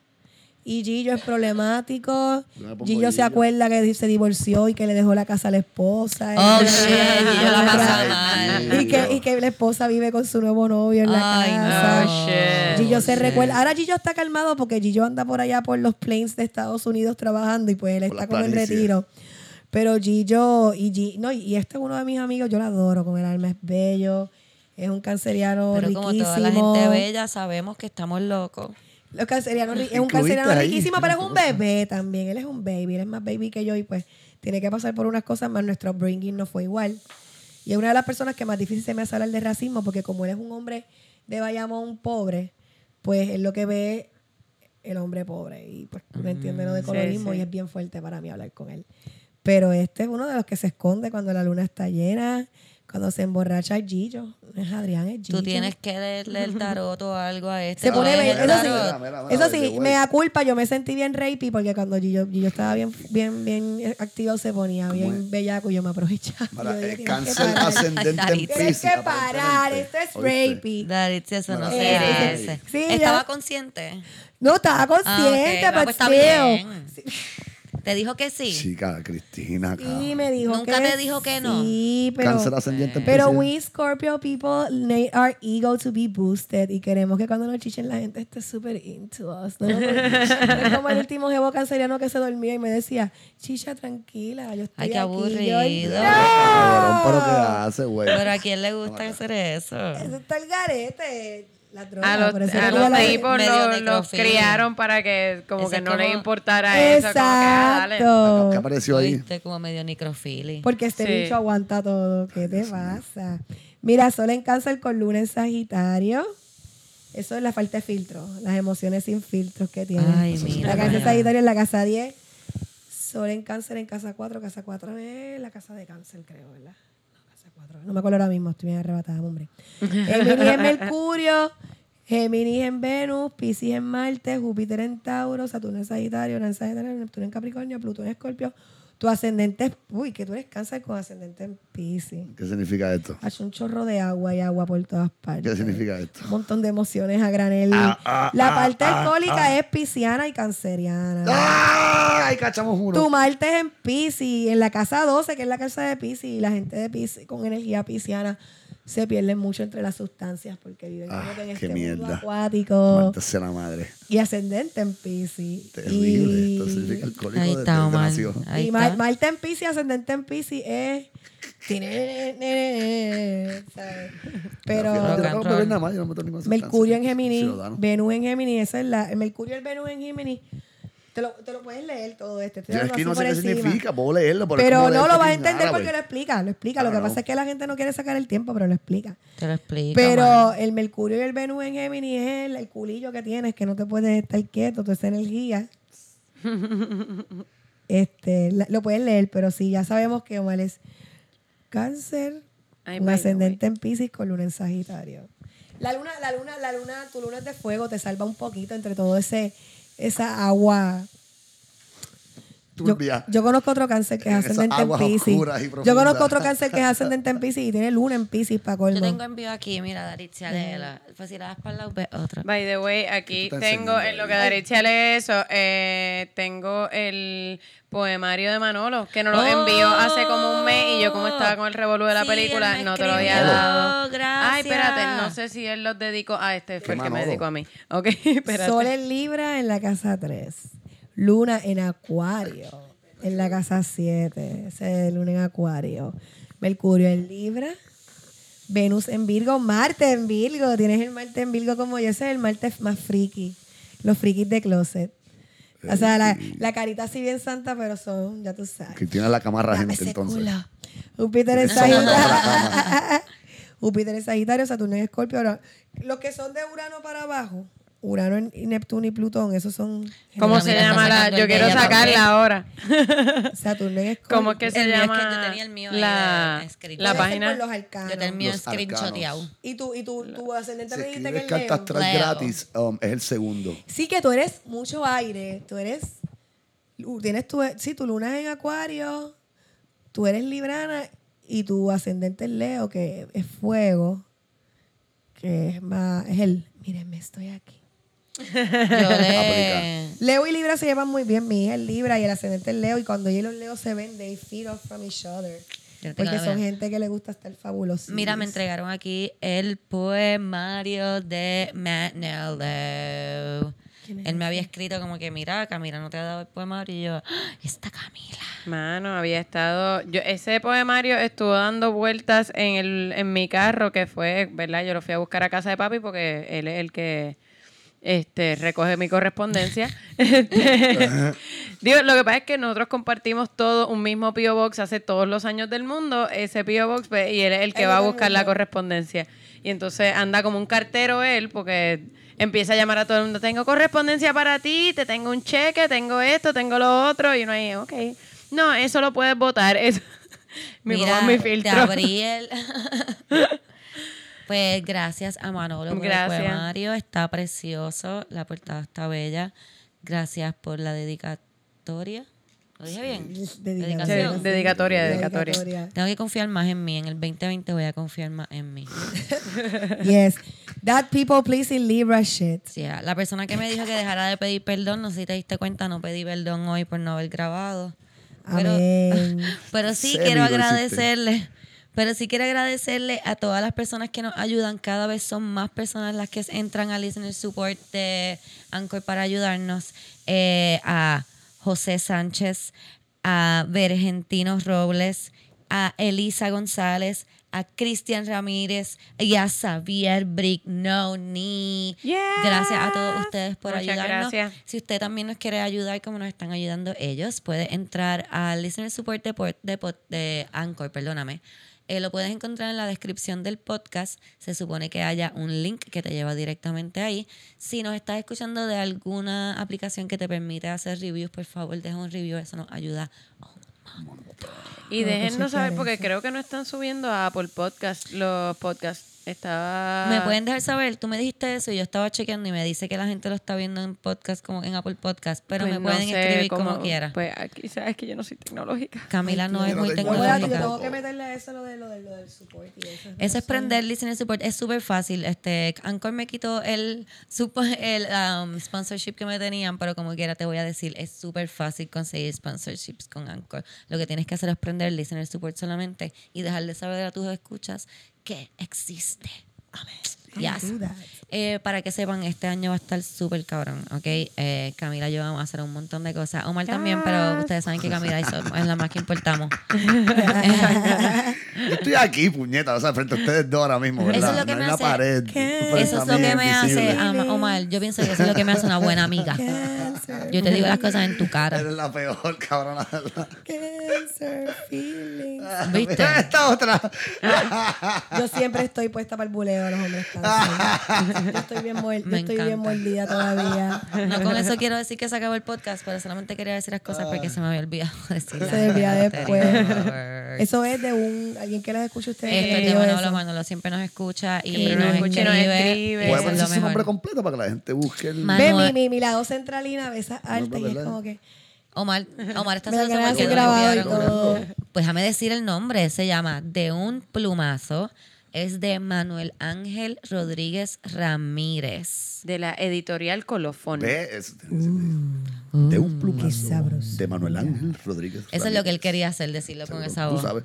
Speaker 1: Y Gillo es problemático. Gillo se acuerda que se divorció y que le dejó la casa a la esposa.
Speaker 4: Oh,
Speaker 1: Y-
Speaker 4: shit, Gillo la pasa mal.
Speaker 1: y que, y que la esposa vive con su nuevo novio en la
Speaker 4: Ay,
Speaker 1: casa.
Speaker 4: no.
Speaker 3: Oh, shit.
Speaker 1: Gillo se
Speaker 4: shit.
Speaker 1: recuerda. Ahora Gillo está calmado porque Gillo anda por allá por los plains de Estados Unidos trabajando y pues él
Speaker 2: Por
Speaker 1: está como en
Speaker 2: planicies.
Speaker 1: Pero Gillo y Gi- no, y este es uno de mis amigos, yo lo adoro, con el alma es bello, es un canceriano
Speaker 4: Pero como
Speaker 1: riquísimo.
Speaker 4: toda la gente bella, sabemos que estamos locos.
Speaker 1: Los cancerianos, ri- es un canceriano
Speaker 2: ahí.
Speaker 1: riquísimo, pero es un bebé también. Él es un baby, él es más baby que yo y pues tiene que pasar por unas cosas más. Nuestro bringing no fue igual. Y es una de las personas que más difícil se me hace hablar de racismo porque como él es un hombre de Bayamón pobre, pues es lo que ve el hombre pobre. Y pues no entiende lo de
Speaker 3: Sí,
Speaker 1: colorismo
Speaker 3: sí.
Speaker 1: y es bien fuerte para mí hablar con él. Pero este es uno de los que se esconde cuando la luna está llena, cuando se emborracha es Gillo. No es Adrián, es Gillo.
Speaker 4: Tú tienes que leerle el tarot o algo a este.
Speaker 1: Se
Speaker 4: ¿Tú
Speaker 1: pone Eso sí,
Speaker 4: tarot?
Speaker 2: Mira, mira, mira,
Speaker 1: eso sí, me da culpa. Yo me sentí bien rapey porque cuando Gillo, Gillo estaba bien, bien, bien activo se ponía bien bellaco y yo me aprovechaba.
Speaker 2: Para,
Speaker 1: Yo dije,
Speaker 2: eh,
Speaker 1: "Tienes que
Speaker 2: cáncer
Speaker 1: parar".
Speaker 2: ascendente en
Speaker 4: Tienes
Speaker 1: que parar, esto es rapey.
Speaker 4: Daritzi, eso no se
Speaker 1: sí,
Speaker 4: hace.
Speaker 1: sí,
Speaker 4: ¿Estaba
Speaker 1: ya.
Speaker 4: consciente?
Speaker 1: No, estaba
Speaker 4: Ah,
Speaker 1: consciente,
Speaker 4: ok. Ah,
Speaker 1: pero
Speaker 4: ¿Te dijo que sí?
Speaker 2: Chica, Cristina, acá.
Speaker 1: Sí, me dijo
Speaker 4: ¿Nunca
Speaker 1: que
Speaker 4: te dijo que no?
Speaker 1: Sí, pero...
Speaker 2: Cáncer ascendente en
Speaker 1: Pero we Scorpio people need our ego to be boosted y queremos que cuando nos chichen la gente esté súper into us. ¿no? es como el último jevo canceriano que se dormía y me decía, chicha, tranquila, yo estoy
Speaker 4: Ay, qué
Speaker 1: aquí".
Speaker 4: Aburrido.
Speaker 1: yo,
Speaker 2: Cabrón, pero
Speaker 1: "No".
Speaker 2: ¿qué hace, güey?
Speaker 4: Pero a quién le gusta hacer eso.
Speaker 1: Eso está el garete. La droga,
Speaker 3: A los, a los tipos los, criaron para que como que no les
Speaker 4: como-
Speaker 3: importara eso. Como que, ah, dale.
Speaker 1: Exacto.
Speaker 2: ¿Qué apareció ahí?
Speaker 4: Como medio necrofili.
Speaker 1: Porque este
Speaker 3: Sí.
Speaker 1: bicho aguanta todo. ¿Qué te pasa? Mira, Sol en cáncer con luna en Sagitario. Eso es la falta de filtro. Las emociones sin filtros que tiene.
Speaker 4: Ay, mira
Speaker 1: La casa de. Sagitario en la casa 10. Sol en cáncer en casa 4. Casa 4 es la casa de cáncer, creo, ¿verdad? No, casa 4. No me acuerdo ahora mismo. Estoy bien arrebatada, hombre. <laughs> Géminis en Mercurio. Géminis en Venus, Pisces en Marte, Júpiter en Tauro, Saturno en Sagitario, Urano en Sagitario, Neptuno en Capricornio, Plutón en Escorpio. Tu ascendente es, uy, que tú eres cáncer con ascendente en Pisces.
Speaker 2: ¿Qué significa esto?
Speaker 1: Hace un chorro de agua y agua por todas partes.
Speaker 2: ¿Qué significa esto?
Speaker 1: Un montón de emociones a granel.
Speaker 2: Ah, ah,
Speaker 1: La
Speaker 2: ah,
Speaker 1: parte alcohólica es pisciana y canceriana.
Speaker 2: ¡Ay, cachamos uno!
Speaker 1: Tu Marte es en Pisces, en la casa 12, que es la casa de Pisces, y la gente de Pisces con energía pisciana se pierden mucho entre las sustancias porque viven como
Speaker 2: Ah,
Speaker 1: que en este mundo acuático
Speaker 2: la madre.
Speaker 1: y ascendente en Pisces.
Speaker 2: Terrible.
Speaker 1: Y,
Speaker 2: Esto significa alcohólico
Speaker 4: Ahí está, Omar. Ahí
Speaker 1: y. Marte en Pisces, ascendente en Pisces es... ¿sabes? <laughs> Pero...
Speaker 2: Yo no
Speaker 4: Rock and
Speaker 2: puedo
Speaker 4: roll.
Speaker 2: beber nada más, yo no meto ninguna
Speaker 1: Mercurio en. Géminis. Venus en Géminis, esa es la, Mercurio y el Venus en Géminis. Te lo, te lo puedes leer todo esto. estoy
Speaker 2: Yo es que no sé qué significa, puedo leerlo. pero
Speaker 1: no lo vas a entender
Speaker 2: árabe.
Speaker 1: porque lo explica, lo explica. Lo que pasa es que la gente no quiere sacar el tiempo, pero lo explica.
Speaker 4: Te lo explico.
Speaker 1: Pero
Speaker 4: man.
Speaker 1: el Mercurio y el Venus en Géminis es el, el culillo que tienes, que no te puedes estar quieto, toda esa energía. <laughs> este, la- lo puedes leer, pero sí, ya sabemos que Omar es cáncer,
Speaker 3: Ay,
Speaker 1: un ascendente en Pisces con luna en Sagitario. La luna, la luna, la luna, tu luna es de fuego, te salva un poquito entre todo ese, esa agua. Yo,
Speaker 2: Turbia.
Speaker 1: yo conozco otro cáncer que es
Speaker 2: Esas
Speaker 1: ascendente en Pisces. Yo conozco otro cáncer que es ascendente en Pisces y tiene luna en Pisces para colmo.
Speaker 4: Yo tengo envío aquí, mira, Daritzi, léela. Pues si la das para lado, ve otra.
Speaker 3: By the way, aquí
Speaker 2: ¿Qué tú estás
Speaker 3: tengo, en lo que Daricia lee eso, eh, tengo el poemario de Manolo, que nos lo envió hace como un mes y yo como estaba con el revolú de la
Speaker 4: Sí,
Speaker 3: película, no te lo había dado.
Speaker 4: Gracias.
Speaker 3: Ay, espérate, no sé si él los dedicó a este, fue el que me dedicó a mí. Ok, <laughs> espérate.
Speaker 1: Sol en Libra en la casa 3. Luna en Acuario en la casa 7. Ese es Luna en Acuario. Mercurio en Libra. Venus en Virgo. Marte en Virgo. Tienes el Marte en Virgo como yo. Ese es el Marte más friki. Los frikis de closet. O sea, la, la carita así bien santa, pero son, ya tú sabes.
Speaker 2: Que tiene la camarra gente
Speaker 1: ese
Speaker 2: entonces.
Speaker 1: culo. Júpiter en Sagitario. <laughs> Júpiter en Sagitario, Saturno en Escorpio. Ahora, Los que son de Urano para abajo, Urano en- y Neptuno y Plutón, esos son
Speaker 3: ¿Cómo se llama la? Yo
Speaker 4: el
Speaker 3: quiero sacarla
Speaker 4: también.
Speaker 3: ahora. <laughs>
Speaker 1: Saturno en Escorpio.
Speaker 3: ¿Cómo es que se
Speaker 4: El mío es que
Speaker 3: llama?
Speaker 4: yo tenía el mío
Speaker 3: la, la página.
Speaker 1: por los arcanos.
Speaker 4: Yo terminé
Speaker 2: Los
Speaker 4: screenshoteado.
Speaker 2: arcanos.
Speaker 1: Y tu, y tu, tu ascendente me dijiste que es
Speaker 2: cartas atrás gratis, um, es el segundo.
Speaker 1: Sí, que tú eres mucho aire. Tú eres. Tienes tu. Sí, tu luna es en Acuario. Tú eres Librana. Y tu ascendente es Leo, que es fuego. Que es más. Es el. Mírenme, estoy aquí.
Speaker 4: Yo le... <laughs>
Speaker 1: Leo y Libra se llevan muy bien. Mi hija es Libra y el ascendente es Leo. Y cuando ellos y los Leo se ven, they feed off from each other.
Speaker 4: Yo
Speaker 1: Porque son gente que le gusta estar fabuloso.
Speaker 4: Mira, me entregaron aquí el poemario de Matt Nello. Él me había escrito como que, mira, Camila no te ha dado el poemario. Y yo, "Ah, esta Camila.
Speaker 3: Mano, había estado. Yo, ese poemario estuvo dando vueltas en, el, en mi carro, que fue, ¿verdad? Yo lo fui a buscar a casa de papi porque él es el que este, recoge mi correspondencia. <laughs> Este, <laughs> digo, lo que pasa es que nosotros compartimos todo un mismo P.O. Box hace todos los años del mundo, ese P.O. Box, pues, y él es el que va a buscar la correspondencia. Y entonces anda como un cartero él, porque empieza a llamar a todo el mundo, tengo correspondencia para ti, te tengo un cheque, tengo esto, tengo lo otro, y uno ahí, ok. No, eso lo puedes votar. Eso. <laughs> mi
Speaker 4: Mira,
Speaker 3: mi
Speaker 4: te
Speaker 3: filtro.
Speaker 4: abrí el... pues gracias a Manolo por
Speaker 3: Gracias.
Speaker 4: el poemario. Está precioso. La portada está bella. Gracias por la dedicatoria. ¿Lo dije bien?
Speaker 1: Dedicatoria.
Speaker 3: Dedicatoria, dedicatoria.
Speaker 4: Tengo que confiar más en mí. En el 2020 voy a confiar más en mí. <laughs>
Speaker 1: Yes. That people pleasing Libra shit.
Speaker 4: Sí, ah, la persona que me dijo que dejara de pedir perdón, no sé si te diste cuenta, no pedí perdón hoy por no haber grabado. Pero,
Speaker 1: Amén. <laughs>
Speaker 4: pero sí
Speaker 2: Semi
Speaker 4: quiero
Speaker 2: hiciste.
Speaker 4: Pero sí quiero agradecerle a todas las personas que nos ayudan. Cada vez son más personas las que entran a Listener Support de Anchor para ayudarnos. Eh, a José Sánchez, a Vergentino Robles, a Elisa González, a Cristian Ramírez y a Xavier Brignoni. Gracias a todos ustedes por
Speaker 3: Muchas
Speaker 4: ayudarnos.
Speaker 3: gracias.
Speaker 4: Si usted también nos quiere ayudar como nos están ayudando ellos, puede entrar al Listener Support de, de, de Anchor, perdóname. Eh, lo puedes encontrar en la descripción del podcast. Se supone que haya un link que te lleva directamente ahí. Si nos estás escuchando de alguna aplicación que te permite hacer reviews, por favor, deja un review. Eso nos ayuda.
Speaker 3: Y déjennos saber,
Speaker 1: chequear
Speaker 3: porque creo que no están subiendo a Apple Podcast los podcasts. Estaba.
Speaker 4: Me pueden dejar saber, tú me dijiste eso y yo estaba chequeando y me dice que la gente lo está viendo en podcast como en Apple Podcast, pero
Speaker 3: Pues
Speaker 4: me
Speaker 3: no
Speaker 4: pueden
Speaker 3: sé
Speaker 4: escribir
Speaker 3: cómo-
Speaker 4: como quiera.
Speaker 3: Pues aquí sabes que yo no soy tecnológica.
Speaker 4: Camila no es
Speaker 2: Yo no
Speaker 4: muy tecnológica.
Speaker 1: tengo que meterle a eso lo, de, lo, de, lo del support y eso.
Speaker 4: Eso es prender Listener Support. Es súper fácil. Este, Anchor me quitó el, supo- el um, sponsorship que me tenían, pero como quiera te voy a decir, es súper fácil conseguir sponsorships con Anchor. Lo que tienes que hacer es prender Listener Support solamente y dejarle saber a tus escuchas que existe. Yes. Eh, para que sepan, este año va a estar súper cabrón, ¿ok? Eh, Camila y yo vamos a hacer un montón de cosas. Omar también, pero ustedes saben que Camila y yo es la más que importamos. <laughs>
Speaker 2: Yo estoy aquí, puñeta, o sea, frente a ustedes dos ahora mismo, ¿verdad?
Speaker 4: Eso es lo que
Speaker 2: no
Speaker 4: me
Speaker 2: en la
Speaker 4: hace-
Speaker 2: pared.
Speaker 4: Eso es lo que me hace,
Speaker 2: invisible.
Speaker 4: Omar. Yo pienso que eso es lo que me hace una buena amiga. Yo te digo las cosas en tu cara.
Speaker 2: Eres la peor, cabrona.
Speaker 1: Cancer feelings.
Speaker 4: ¿Viste?
Speaker 2: Esta otra.
Speaker 1: Yo siempre estoy puesta para el buleo los hombres. <laughs> Yo estoy bien, muer- <laughs> yo
Speaker 4: Me
Speaker 1: estoy bien mordida todavía.
Speaker 4: No con eso quiero decir que se acabó el podcast, pero solamente quería decir las cosas porque se me había olvidado <laughs> decirlas.
Speaker 1: Se olvida después. Eso es de un alguien que les escucha ustedes.
Speaker 4: Esto es de Manolo. Manolo siempre nos escucha y
Speaker 3: Siempre
Speaker 4: nos,
Speaker 3: escucha y nos
Speaker 4: escribe.
Speaker 3: escribe.
Speaker 4: Eso
Speaker 2: Podemos
Speaker 4: es
Speaker 2: su nombre completo para que la gente busque el.
Speaker 1: Ve mi, mi, mi lado centralina, ve esas altas y es como que.
Speaker 4: Omar, Omar está <laughs> le
Speaker 1: grabado y todo.
Speaker 4: Pues déjame decir el nombre. Se llama De un plumazo. Es de Manuel Ángel Rodríguez Ramírez.
Speaker 3: De la editorial Colofón.
Speaker 2: Ve, es- de un plumazo.
Speaker 1: Qué sabroso.
Speaker 2: De Manuel Ángel Rodríguez.
Speaker 4: Eso es lo que él
Speaker 2: Ramírez.
Speaker 4: quería hacer, decirlo con esa
Speaker 2: Tú
Speaker 4: voz.
Speaker 2: sabes.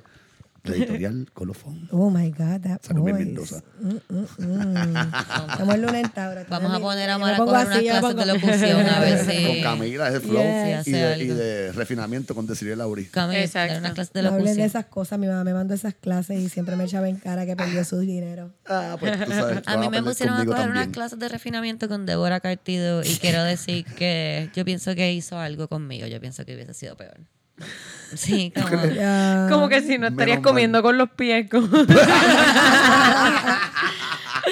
Speaker 2: La editorial Colofón.
Speaker 1: Oh my God, that
Speaker 2: Luis
Speaker 1: voice.
Speaker 2: Mendoza.
Speaker 1: Mm, mm, mm. Estamos en Luna en Tauro.
Speaker 4: Vamos a poner a Omar a
Speaker 1: pongo
Speaker 4: coger unas clases de locución a ver <laughs> si...
Speaker 2: Con Camila, ese flow. Y, de, y de refinamiento con Desiree Lauri.
Speaker 4: Camila,
Speaker 3: Exacto.
Speaker 4: dar una clase de
Speaker 1: No hablen de esas cosas. Mi mamá me mandó esas clases y siempre me echaba en cara que perdió su dinero.
Speaker 2: Ah, pues tú sabes. <laughs>
Speaker 4: A mí me pusieron a coger unas clases de refinamiento con Débora Cartido y quiero decir que yo pienso que hizo algo conmigo. Yo pienso que hubiese sido peor. Sí, <laughs> como...
Speaker 3: Como que si no estarías comiendo con los pies, como- <laughs>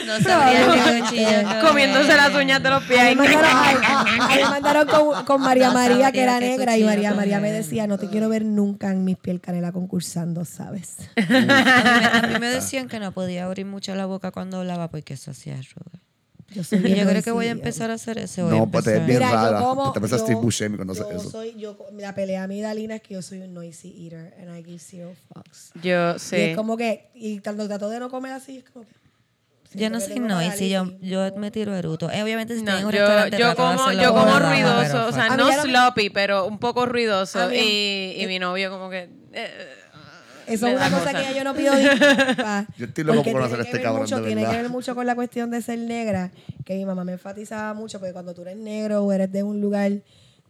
Speaker 4: No sabría qué cuchillo
Speaker 3: comiéndose las uñas de los pies.
Speaker 1: A mí
Speaker 3: ahí.
Speaker 1: me mandaron, ay, a mí me <laughs> mandaron con, con María María, que era negra, y María María me decía, no te quiero ver nunca en mis piel canela concursando, ¿sabes?
Speaker 4: A mí, me, a mí me decían que no podía abrir mucho la boca cuando hablaba porque eso hacía arrugas.
Speaker 1: Yo, soy
Speaker 4: yo creo que voy a empezar a hacer voy a
Speaker 2: No, pues te ves
Speaker 4: empezar.
Speaker 2: bien
Speaker 1: Mira,
Speaker 2: rara.
Speaker 1: yo como,
Speaker 2: Te
Speaker 1: yo-
Speaker 2: Steve Buscemi cuando haces
Speaker 1: yo
Speaker 2: eso.
Speaker 1: soy, yo, la pelea a mí, Dalina, es que yo soy un noisy eater, and I give zero fucks.
Speaker 3: Yo
Speaker 1: Y
Speaker 3: sé.
Speaker 1: es como que, y cuando trato de no comer así, es como que,
Speaker 4: Yo no soy noisy, yo, yo me tiro eruto. Eh, obviamente si
Speaker 3: No,
Speaker 4: un
Speaker 3: yo, yo como, yo como ruidoso, o sea, no sloppy, pero un poco ruidoso. Y, y mi novio como que... eh,
Speaker 1: Eso es una cosa que yo no pido disculpas. <laughs>
Speaker 2: Yo estoy loco
Speaker 1: porque
Speaker 2: por conocer
Speaker 1: tiene
Speaker 2: a este
Speaker 1: que ver
Speaker 2: cabrón,
Speaker 1: mucho,
Speaker 2: de
Speaker 1: Tiene que ver mucho con la cuestión de ser negra, que mi mamá me enfatizaba mucho, porque cuando tú eres negro o eres de un lugar,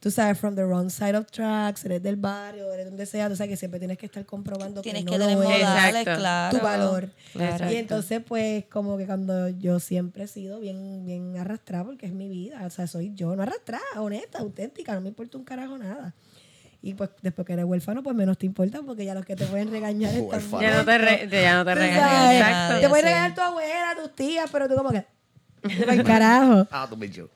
Speaker 1: tú sabes, from the wrong side of tracks, eres del barrio, eres donde sea, tú sabes que siempre tienes que estar comprobando
Speaker 4: Tienes
Speaker 1: que
Speaker 4: que
Speaker 1: no
Speaker 4: tener
Speaker 1: lo eres.
Speaker 4: modales, claro.
Speaker 1: tu valor.
Speaker 4: Claro.
Speaker 1: Y entonces, pues, como que cuando yo siempre he sido bien, bien arrastrada, porque es mi vida, o sea, soy yo, no arrastrada, honesta, auténtica, no me importa un carajo nada. Y pues, después que eres huérfano, pues menos te importa, porque ya los que te pueden regañar <laughs> están
Speaker 3: ya no te, re- ya no te
Speaker 1: sabes,
Speaker 3: Exacto.
Speaker 1: Te puede
Speaker 4: Sí.
Speaker 1: regañar tu abuela, tus tías, pero tú como que... "Al carajo. <laughs>
Speaker 2: Ah.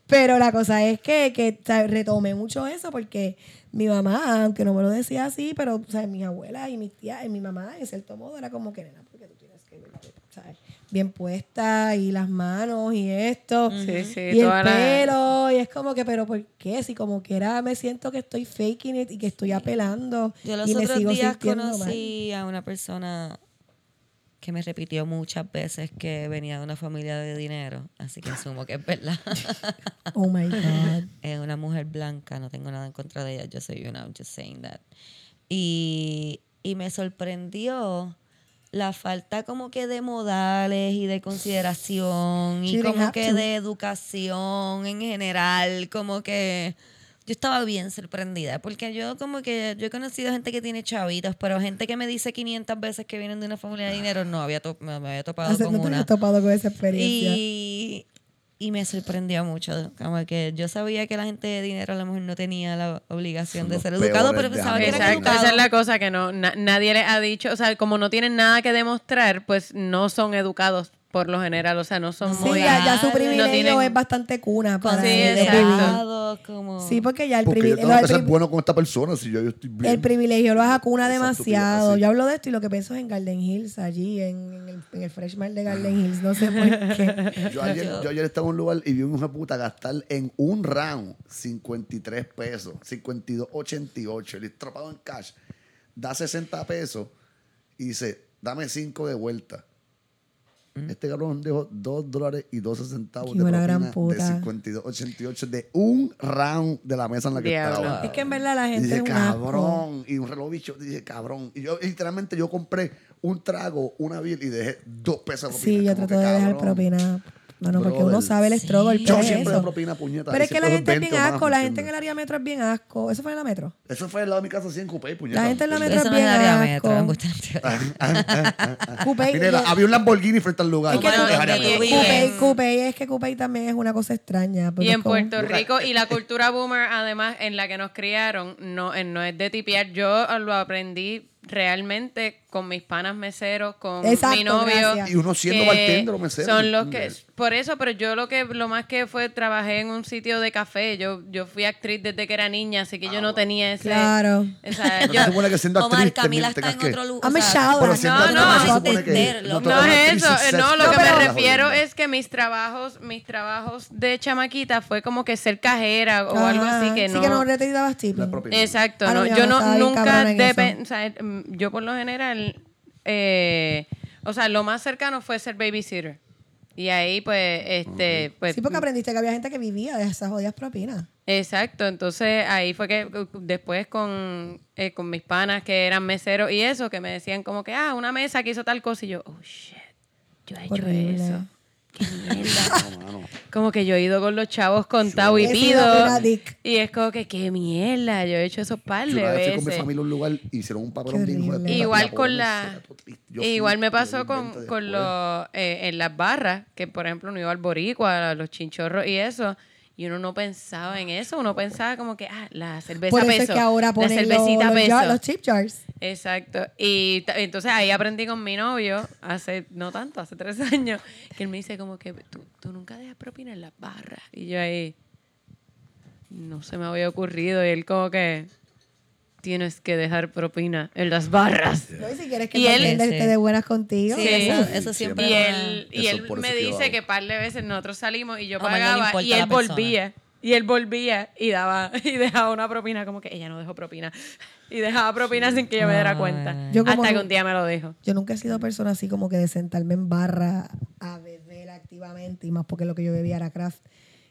Speaker 1: Pero la cosa es que, que o sea, retomé mucho eso porque mi mamá, aunque no me lo decía así, pero o sea, mis abuelas y mis tías, y mi mamá, en cierto modo, era como que, nena, porque tú tienes que verte, ¿sabes? Bien puesta y las manos y esto.
Speaker 3: Sí, sí,
Speaker 1: y el
Speaker 3: la-
Speaker 1: pelo. Y es como que, pero ¿por qué? Si como quiera me siento que estoy faking it y que estoy apelando.
Speaker 4: Yo los
Speaker 1: y me
Speaker 4: otros
Speaker 1: sigo
Speaker 4: días
Speaker 1: mal.
Speaker 4: conocí a una persona que me repitió muchas veces que venía de una familia de dinero, así que asumo que es verdad. <laughs>
Speaker 1: Oh my God. <laughs>
Speaker 4: es una mujer blanca, no tengo nada en contra de ella, yo soy una, I'm just saying that. Y, y me sorprendió la falta como que de modales y de consideración y como que
Speaker 1: to.
Speaker 4: de educación en general, como que yo estaba bien sorprendida porque yo como que yo he conocido gente que tiene chavitos, pero gente que me dice 500 veces que vienen de una familia de dinero no había me me había topado
Speaker 1: Hace-
Speaker 4: con
Speaker 1: no te
Speaker 4: una.
Speaker 1: topado con esa experiencia.
Speaker 4: Y, y me sorprendió mucho. Como que yo sabía que la gente de dinero a lo mejor no tenía la obligación
Speaker 2: Son
Speaker 4: de ser educado, pero pensaba que eran
Speaker 3: Exacto,
Speaker 4: educados.
Speaker 3: esa es la cosa que no na- nadie les ha dicho, o sea, como no tienen nada que demostrar, pues no son educados por lo general, o sea, no son
Speaker 1: Sí,
Speaker 3: muy
Speaker 1: ya, ya su
Speaker 4: No
Speaker 1: privilegio
Speaker 3: tienen-
Speaker 1: es bastante cuna para
Speaker 3: Sí, exacto.
Speaker 4: como...
Speaker 1: Porque ya el,
Speaker 2: Porque yo
Speaker 1: privilegio,
Speaker 2: tengo que ser bueno con esta persona si yo, yo estoy bien.
Speaker 1: el privilegio lo acuna
Speaker 2: Esa
Speaker 1: demasiado.
Speaker 2: estupidez,
Speaker 1: Yo hablo de esto y lo que pienso es en Garden Hills, allí, en, en el, en el Freshman de Garden Hills. No sé por qué. <laughs>
Speaker 2: Yo ayer, yo ayer estaba en un lugar y vi a un hijo de puta gastar en un round 53 pesos, 52.88, el estropado en cash, da 60 pesos y dice, dame 5 de vuelta. Este cabrón dejó 2 dólares y 12 centavos de propina
Speaker 1: gran puta.
Speaker 2: de 52.88 de un round de la mesa en la que
Speaker 3: Diablo.
Speaker 2: estaba.
Speaker 1: Es que en verdad la
Speaker 2: Y
Speaker 1: gente
Speaker 2: dije,
Speaker 1: es un asco.
Speaker 2: cabrón. Y un reloj bicho, dije, cabrón. Y yo, literalmente, yo compré un trago, una bill y dejé dos pesos de propina.
Speaker 1: Sí, yo trato de dejar propina. Bueno, porque
Speaker 2: Brother,
Speaker 1: uno sabe el
Speaker 4: sí.
Speaker 1: struggle.
Speaker 2: Yo
Speaker 1: pero es
Speaker 2: siempre propina, puñeta.
Speaker 1: Pero es que la gente es bien
Speaker 2: 20 o más,
Speaker 1: asco. La
Speaker 2: ¿me
Speaker 1: gente en el área metro es bien asco. ¿Eso fue en la metro?
Speaker 2: Eso fue al lado de mi casa, así en Coupé, puñeta.
Speaker 1: La gente en la metro
Speaker 4: Eso
Speaker 1: es
Speaker 4: no es
Speaker 1: bien
Speaker 4: área
Speaker 1: asco.
Speaker 4: metro, embuste. <laughs>
Speaker 1: Coupé-
Speaker 2: Mira, había un Lamborghini frente al lugar. No
Speaker 1: Coupé, es que Coupé también es una cosa extraña. porque
Speaker 3: Y en Puerto Rico, y la cultura boomer, además, en la que nos criaron, no, eh, no es de tipear. Yo lo aprendí realmente con mis panas meseros, con
Speaker 1: Exacto,
Speaker 3: mi novio.
Speaker 1: gracias.
Speaker 2: Y uno siendo bartender o mesero,
Speaker 3: Son los que. Por eso, pero yo lo que lo más que fue, trabajé en un sitio de café. Yo, yo fui actriz desde que era niña, así que yo no tenía ese.
Speaker 1: Claro.
Speaker 3: o sea,
Speaker 2: No
Speaker 3: yo-
Speaker 2: se que siendo
Speaker 4: Omar,
Speaker 2: actriz
Speaker 4: Camila
Speaker 2: también
Speaker 4: está en
Speaker 2: que...
Speaker 4: otro lugar.
Speaker 1: I'm a shower.
Speaker 2: Pero siendo
Speaker 3: No,
Speaker 2: actriz
Speaker 3: no.
Speaker 2: que...
Speaker 3: No
Speaker 2: vas a
Speaker 3: es eso, eh, no, lo que me refiero es que mis trabajos, mis trabajos de chamaquita fue como que ser cajera o
Speaker 1: Ajá.
Speaker 3: algo así que
Speaker 1: Sí,
Speaker 3: no.
Speaker 1: que no.
Speaker 3: Exacto,
Speaker 1: Ah, no,
Speaker 3: no, yo no nunca yo por lo general eh, o sea, lo más cercano fue ser babysitter. Y ahí pues este pues
Speaker 1: Sí, porque aprendiste que había gente que vivía de esas jodidas propinas.
Speaker 3: Exacto, entonces ahí fue que después con, eh, con mis panas que eran meseros y eso, que me decían como que, ah, una mesa que hizo tal cosa y yo, oh, shit, yo he hecho
Speaker 1: Horrible.
Speaker 3: eso. Qué mierda. <laughs> como que yo he ido con los chavos contados y
Speaker 1: He sido
Speaker 3: pido.
Speaker 1: una dick.
Speaker 3: Y es como que, qué mierda, yo he hecho esos par
Speaker 2: Yo
Speaker 3: de
Speaker 2: una vez fui con mi
Speaker 3: veces.
Speaker 2: familia a un lugar y hicieron un papelón
Speaker 1: Qué
Speaker 2: bien hijo de
Speaker 1: horrible.
Speaker 2: puta,
Speaker 3: Igual
Speaker 2: pobre
Speaker 3: con la-
Speaker 2: mesera, todo triste. Yo fui
Speaker 3: Igual me pasó con, con
Speaker 2: después.
Speaker 3: los, eh, en las barras, que por ejemplo uno iba al boricua, a los chinchorros y eso, y uno no pensaba en eso, uno pensaba como que, ah, la cerveza
Speaker 1: Por eso
Speaker 3: peso,
Speaker 1: es que ahora
Speaker 3: la
Speaker 1: ponen los,
Speaker 3: cervecita
Speaker 1: los,
Speaker 3: peso.
Speaker 1: jar- los chip jars.
Speaker 3: Exacto. Y entonces ahí aprendí con mi novio, hace no tanto, hace tres <laughs> años, que él me dice como que tú, tú nunca dejas propina en las barras. Y yo ahí, no se me había ocurrido. Y él como que, tienes que dejar propina en las barras.
Speaker 1: No, y si quieres que
Speaker 3: Y él-
Speaker 4: Sí.
Speaker 1: de buenas contigo.
Speaker 4: Sí,
Speaker 3: Sí.
Speaker 4: eso, siempre
Speaker 3: Y él, y él me dice que par de veces nosotros salimos y yo
Speaker 4: no
Speaker 3: pagaba y él volvía. Y él volvía y daba <laughs> y dejaba una propina como que ella no dejó propina. Y dejaba propina sin que yo me diera cuenta.
Speaker 1: Yo como
Speaker 3: Hasta que un día me lo dijo.
Speaker 1: Yo nunca he sido persona así como que de sentarme en barra a beber activamente, y más porque lo que yo bebía era craft,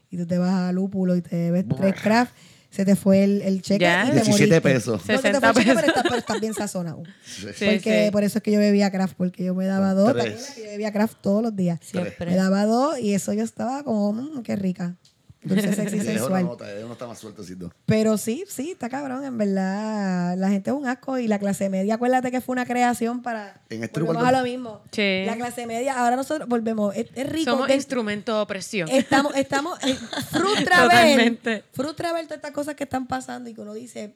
Speaker 1: y tú te vas a lúpulo y te bebes tres craft, se te fue el, el cheque
Speaker 3: Ya.
Speaker 1: y te
Speaker 2: 17
Speaker 1: moriste.
Speaker 2: pesos.
Speaker 1: No, se te fue
Speaker 3: 60
Speaker 1: el cheque, pero
Speaker 3: pesos.
Speaker 1: estás, pero estás bien sazonado.
Speaker 3: Sí,
Speaker 1: porque
Speaker 3: sí.
Speaker 1: por eso es que yo bebía craft, porque yo me daba dos,
Speaker 2: Tres.
Speaker 1: ¿te acuerdas que yo bebía craft todos los días.
Speaker 4: Siempre.
Speaker 1: Me daba dos y eso yo estaba como, mmm, qué rica. Dulce, <laughs> sexy,
Speaker 2: Es una
Speaker 1: sensual.
Speaker 2: nota, es uno está más sueltecito.
Speaker 1: Pero sí, sí, está cabrón, en verdad. La gente es un asco y la clase media, acuérdate que fue una creación para.
Speaker 2: En este
Speaker 1: volvemos
Speaker 2: lugar
Speaker 1: a lo mismo.
Speaker 3: Sí.
Speaker 1: La clase media, ahora nosotros volvemos. Es, es rico.
Speaker 3: Somos
Speaker 1: de-
Speaker 3: instrumento de opresión.
Speaker 1: estamos, estamos. eh, <laughs> frustra ver.
Speaker 3: Totalmente.
Speaker 1: Frustra ver todas estas cosas que están pasando y que uno dice,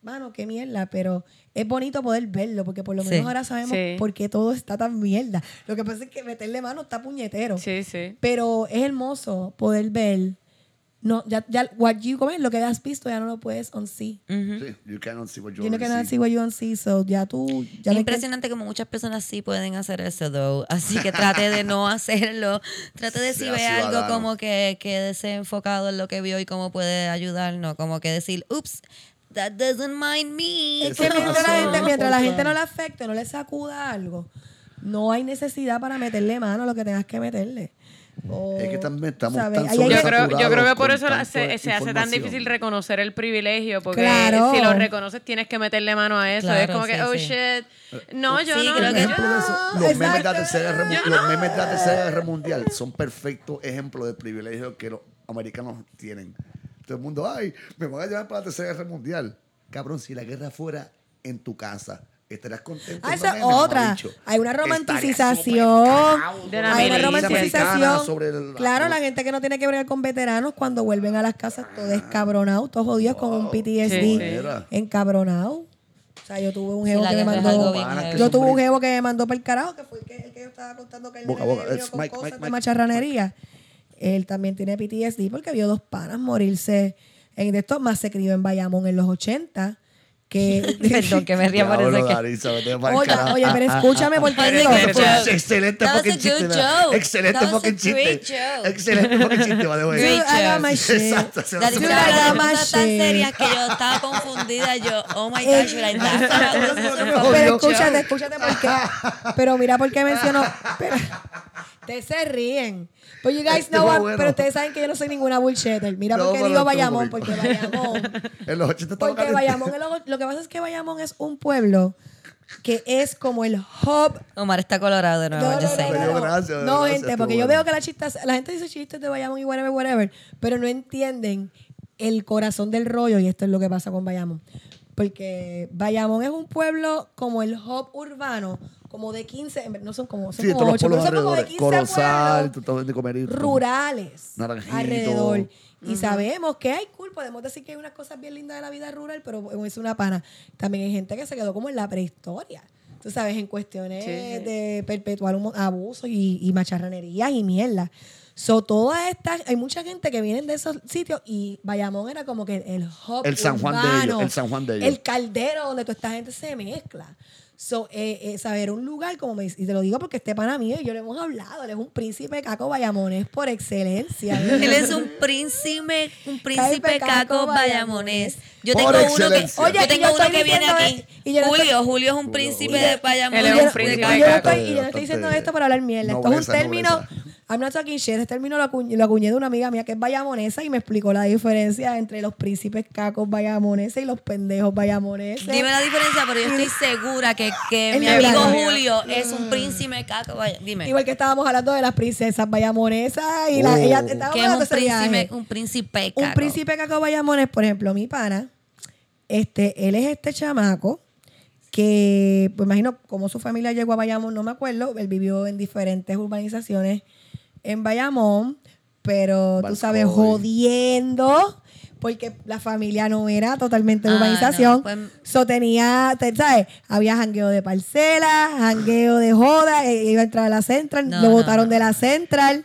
Speaker 1: mano, qué mierda, pero es bonito poder verlo porque por lo
Speaker 4: Sí.
Speaker 1: menos ahora sabemos
Speaker 3: Sí.
Speaker 1: por qué todo está tan mierda. Lo que pasa es que meterle mano está puñetero.
Speaker 3: Sí, sí.
Speaker 1: Pero es hermoso poder ver. No, ya, ya, what you, ¿cómo es? Lo que has visto ya no lo puedes unsee.
Speaker 2: Sí, you cannot see what you
Speaker 1: You
Speaker 2: already
Speaker 1: cannot
Speaker 2: see.
Speaker 1: see what you unsee, so ya tú. Ya
Speaker 4: Es impresionante como muchas personas sí pueden hacer eso, though. Así que trate de no <laughs> hacerlo. Trate de si ve algo como que quede enfocado en lo que vio y cómo puede ayudarnos. Como que decir, ups, that doesn't mind me.
Speaker 1: Es que mientras la gente, mientras la gente no le afecte, no le sacuda algo, no hay necesidad para meterle mano a lo que tengas que meterle.
Speaker 2: Es que también estamos
Speaker 1: ¿sabes?
Speaker 2: tan
Speaker 3: Yo creo, yo creo que por eso se, se hace tan difícil reconocer el privilegio, porque
Speaker 1: Claro.
Speaker 3: si lo reconoces tienes que meterle mano a eso. es como que, oh
Speaker 4: sí.
Speaker 3: shit. No, yo
Speaker 4: Sí,
Speaker 3: no.
Speaker 4: creo que-
Speaker 3: yo-
Speaker 2: de eso, los memes, de tercera los memes de la tercera guerra mundial son perfectos ejemplos del privilegio que los americanos tienen. Todo el mundo, ay, me van a llevar para la tercera guerra mundial. Cabrón, si la guerra fuera en tu casa, estarías contento.
Speaker 1: Ah, esa es otra. Hay una
Speaker 3: De la
Speaker 1: Hay una romantización.
Speaker 2: sobre el-
Speaker 1: claro, la gente que no tiene que ver con veteranos cuando vuelven a las casas todo descabronado, todos jodidos con un PTSD
Speaker 3: Sí,
Speaker 2: sí.
Speaker 1: encabronado. O sea, yo tuve un jevo que me mandó.
Speaker 4: bien.
Speaker 1: Yo tuve un jevo que me mandó para el carajo, que fue el que, el que yo estaba contando que el
Speaker 2: Boca,
Speaker 1: con
Speaker 2: Mike,
Speaker 1: cosas
Speaker 2: Mike,
Speaker 1: de
Speaker 2: Mike.
Speaker 1: macharranería. Él también tiene PTSD porque vio dos panas morirse en de esto, más se crió en Bayamón en los 80. Que, <laughs>
Speaker 4: Perdón, que me ría por eso. que-
Speaker 1: Oye, oye, pero escúchame porque digo,
Speaker 4: de
Speaker 2: Eso fue
Speaker 3: verdad.
Speaker 2: un excelente fucking chiste. Excelente fucking chiste. Excelente fucking chiste,
Speaker 1: my <laughs> shit.
Speaker 2: Exacto. se va a
Speaker 4: Daddy,
Speaker 1: Dude,
Speaker 2: hacer-
Speaker 1: I got
Speaker 4: estaba
Speaker 1: my
Speaker 4: cosas tan
Speaker 1: shit.
Speaker 4: serias que yo estaba confundida. Yo, oh my gosh, <laughs>
Speaker 1: Pero escúchate, escúchate por qué. Pero mira por qué menciono. Ustedes se ríen. But you guys
Speaker 2: Este
Speaker 1: know
Speaker 2: fue
Speaker 1: what-
Speaker 2: bueno.
Speaker 1: pero ustedes saben que yo no soy ninguna bullshitter. Mira
Speaker 2: No,
Speaker 1: por qué digo Bayamón, porque Bayamón. <laughs>
Speaker 2: En los 80 estaba
Speaker 1: Porque
Speaker 2: caliente.
Speaker 1: Bayamón, es lo, lo que pasa es que Bayamón es un pueblo que es como el hub
Speaker 4: Omar está colorado de nuevo,
Speaker 1: no,
Speaker 4: yo
Speaker 1: no,
Speaker 4: sé.
Speaker 1: no,
Speaker 2: Pero
Speaker 1: no, no.
Speaker 2: gracias,
Speaker 1: No,
Speaker 2: gracias,
Speaker 1: gente, porque yo veo que la chistas, la gente dice chistes de Bayamón y whatever, whatever, pero no entienden el corazón del rollo y esto es lo que pasa con Bayamón. Porque Bayamón es un pueblo como el hub urbano, como de 15, no son como, son
Speaker 2: Sí,
Speaker 1: como
Speaker 2: todos los
Speaker 1: 8, pero son como de
Speaker 2: alrededor.
Speaker 1: 15
Speaker 2: Corozal,
Speaker 1: pueblos
Speaker 2: de comer.
Speaker 1: rurales
Speaker 2: Naranjito.
Speaker 1: alrededor. Y sabemos que hay cool, podemos decir que hay unas cosas bien lindas de la vida rural, pero es una pana. También hay gente que se quedó como en la prehistoria. Tú sabes, en cuestiones
Speaker 3: Sí,
Speaker 1: de perpetuar abusos y, y macharranerías y mierda. So, todas estas, hay mucha gente que vienen de esos sitios y Bayamón era como que el hub
Speaker 2: El San Juan de ellos, el San Juan de ellos.
Speaker 1: El caldero donde toda esta gente se mezcla. So, eh, eh, saber un lugar como me y te lo digo porque este pana mío y yo lo hemos hablado, él es un príncipe caco bayamonés por excelencia. <laughs>
Speaker 4: Él es un príncipe, un príncipe caco bayamonés. Yo
Speaker 2: Por
Speaker 4: tengo uno que.
Speaker 1: Oye,
Speaker 4: yo tengo
Speaker 1: yo
Speaker 4: uno que viene aquí.
Speaker 1: y
Speaker 4: Julio,
Speaker 1: estoy-
Speaker 4: Julio es un príncipe de bayamonés.
Speaker 3: Él es
Speaker 1: Y yo
Speaker 3: un príncipe
Speaker 1: y
Speaker 3: de
Speaker 1: yo no
Speaker 3: caco.
Speaker 1: estoy- y yo no estoy diciendo esto para hablar mierda. Esto es un término.
Speaker 2: nobleza.
Speaker 1: I'm not talking shit. Este término lo, acuñ- lo acuñé de una amiga mía que es bayamonesa y me explicó la diferencia entre los príncipes cacos bayamoneses y los pendejos bayamoneses.
Speaker 4: Dime la diferencia, pero yo estoy segura que, que mi amigo. Julio es un príncipe caco. Dime.
Speaker 1: Igual que estábamos hablando de las princesas bayamonesas y la,
Speaker 2: Oh.
Speaker 1: ella estábamos
Speaker 4: que es
Speaker 1: hablando
Speaker 4: un
Speaker 1: de
Speaker 4: príncipe, un príncipe caco.
Speaker 1: Un príncipe caco bayamones, por ejemplo, mi pana, este, él es este chamaco que, pues imagino cómo su familia llegó a Bayamón, no me acuerdo, él vivió en diferentes urbanizaciones en Bayamón, pero tú sabes,
Speaker 2: Balcoy.
Speaker 1: jodiendo, porque la familia no era totalmente de
Speaker 4: Ah,
Speaker 1: urbanización.
Speaker 4: no, pues-
Speaker 1: So tenía, te- ¿sabes? Había jangueo de parcelas, jangueo de joda, eh, iba a entrar a la central,
Speaker 4: No,
Speaker 1: lo votaron
Speaker 4: no.
Speaker 1: de la central,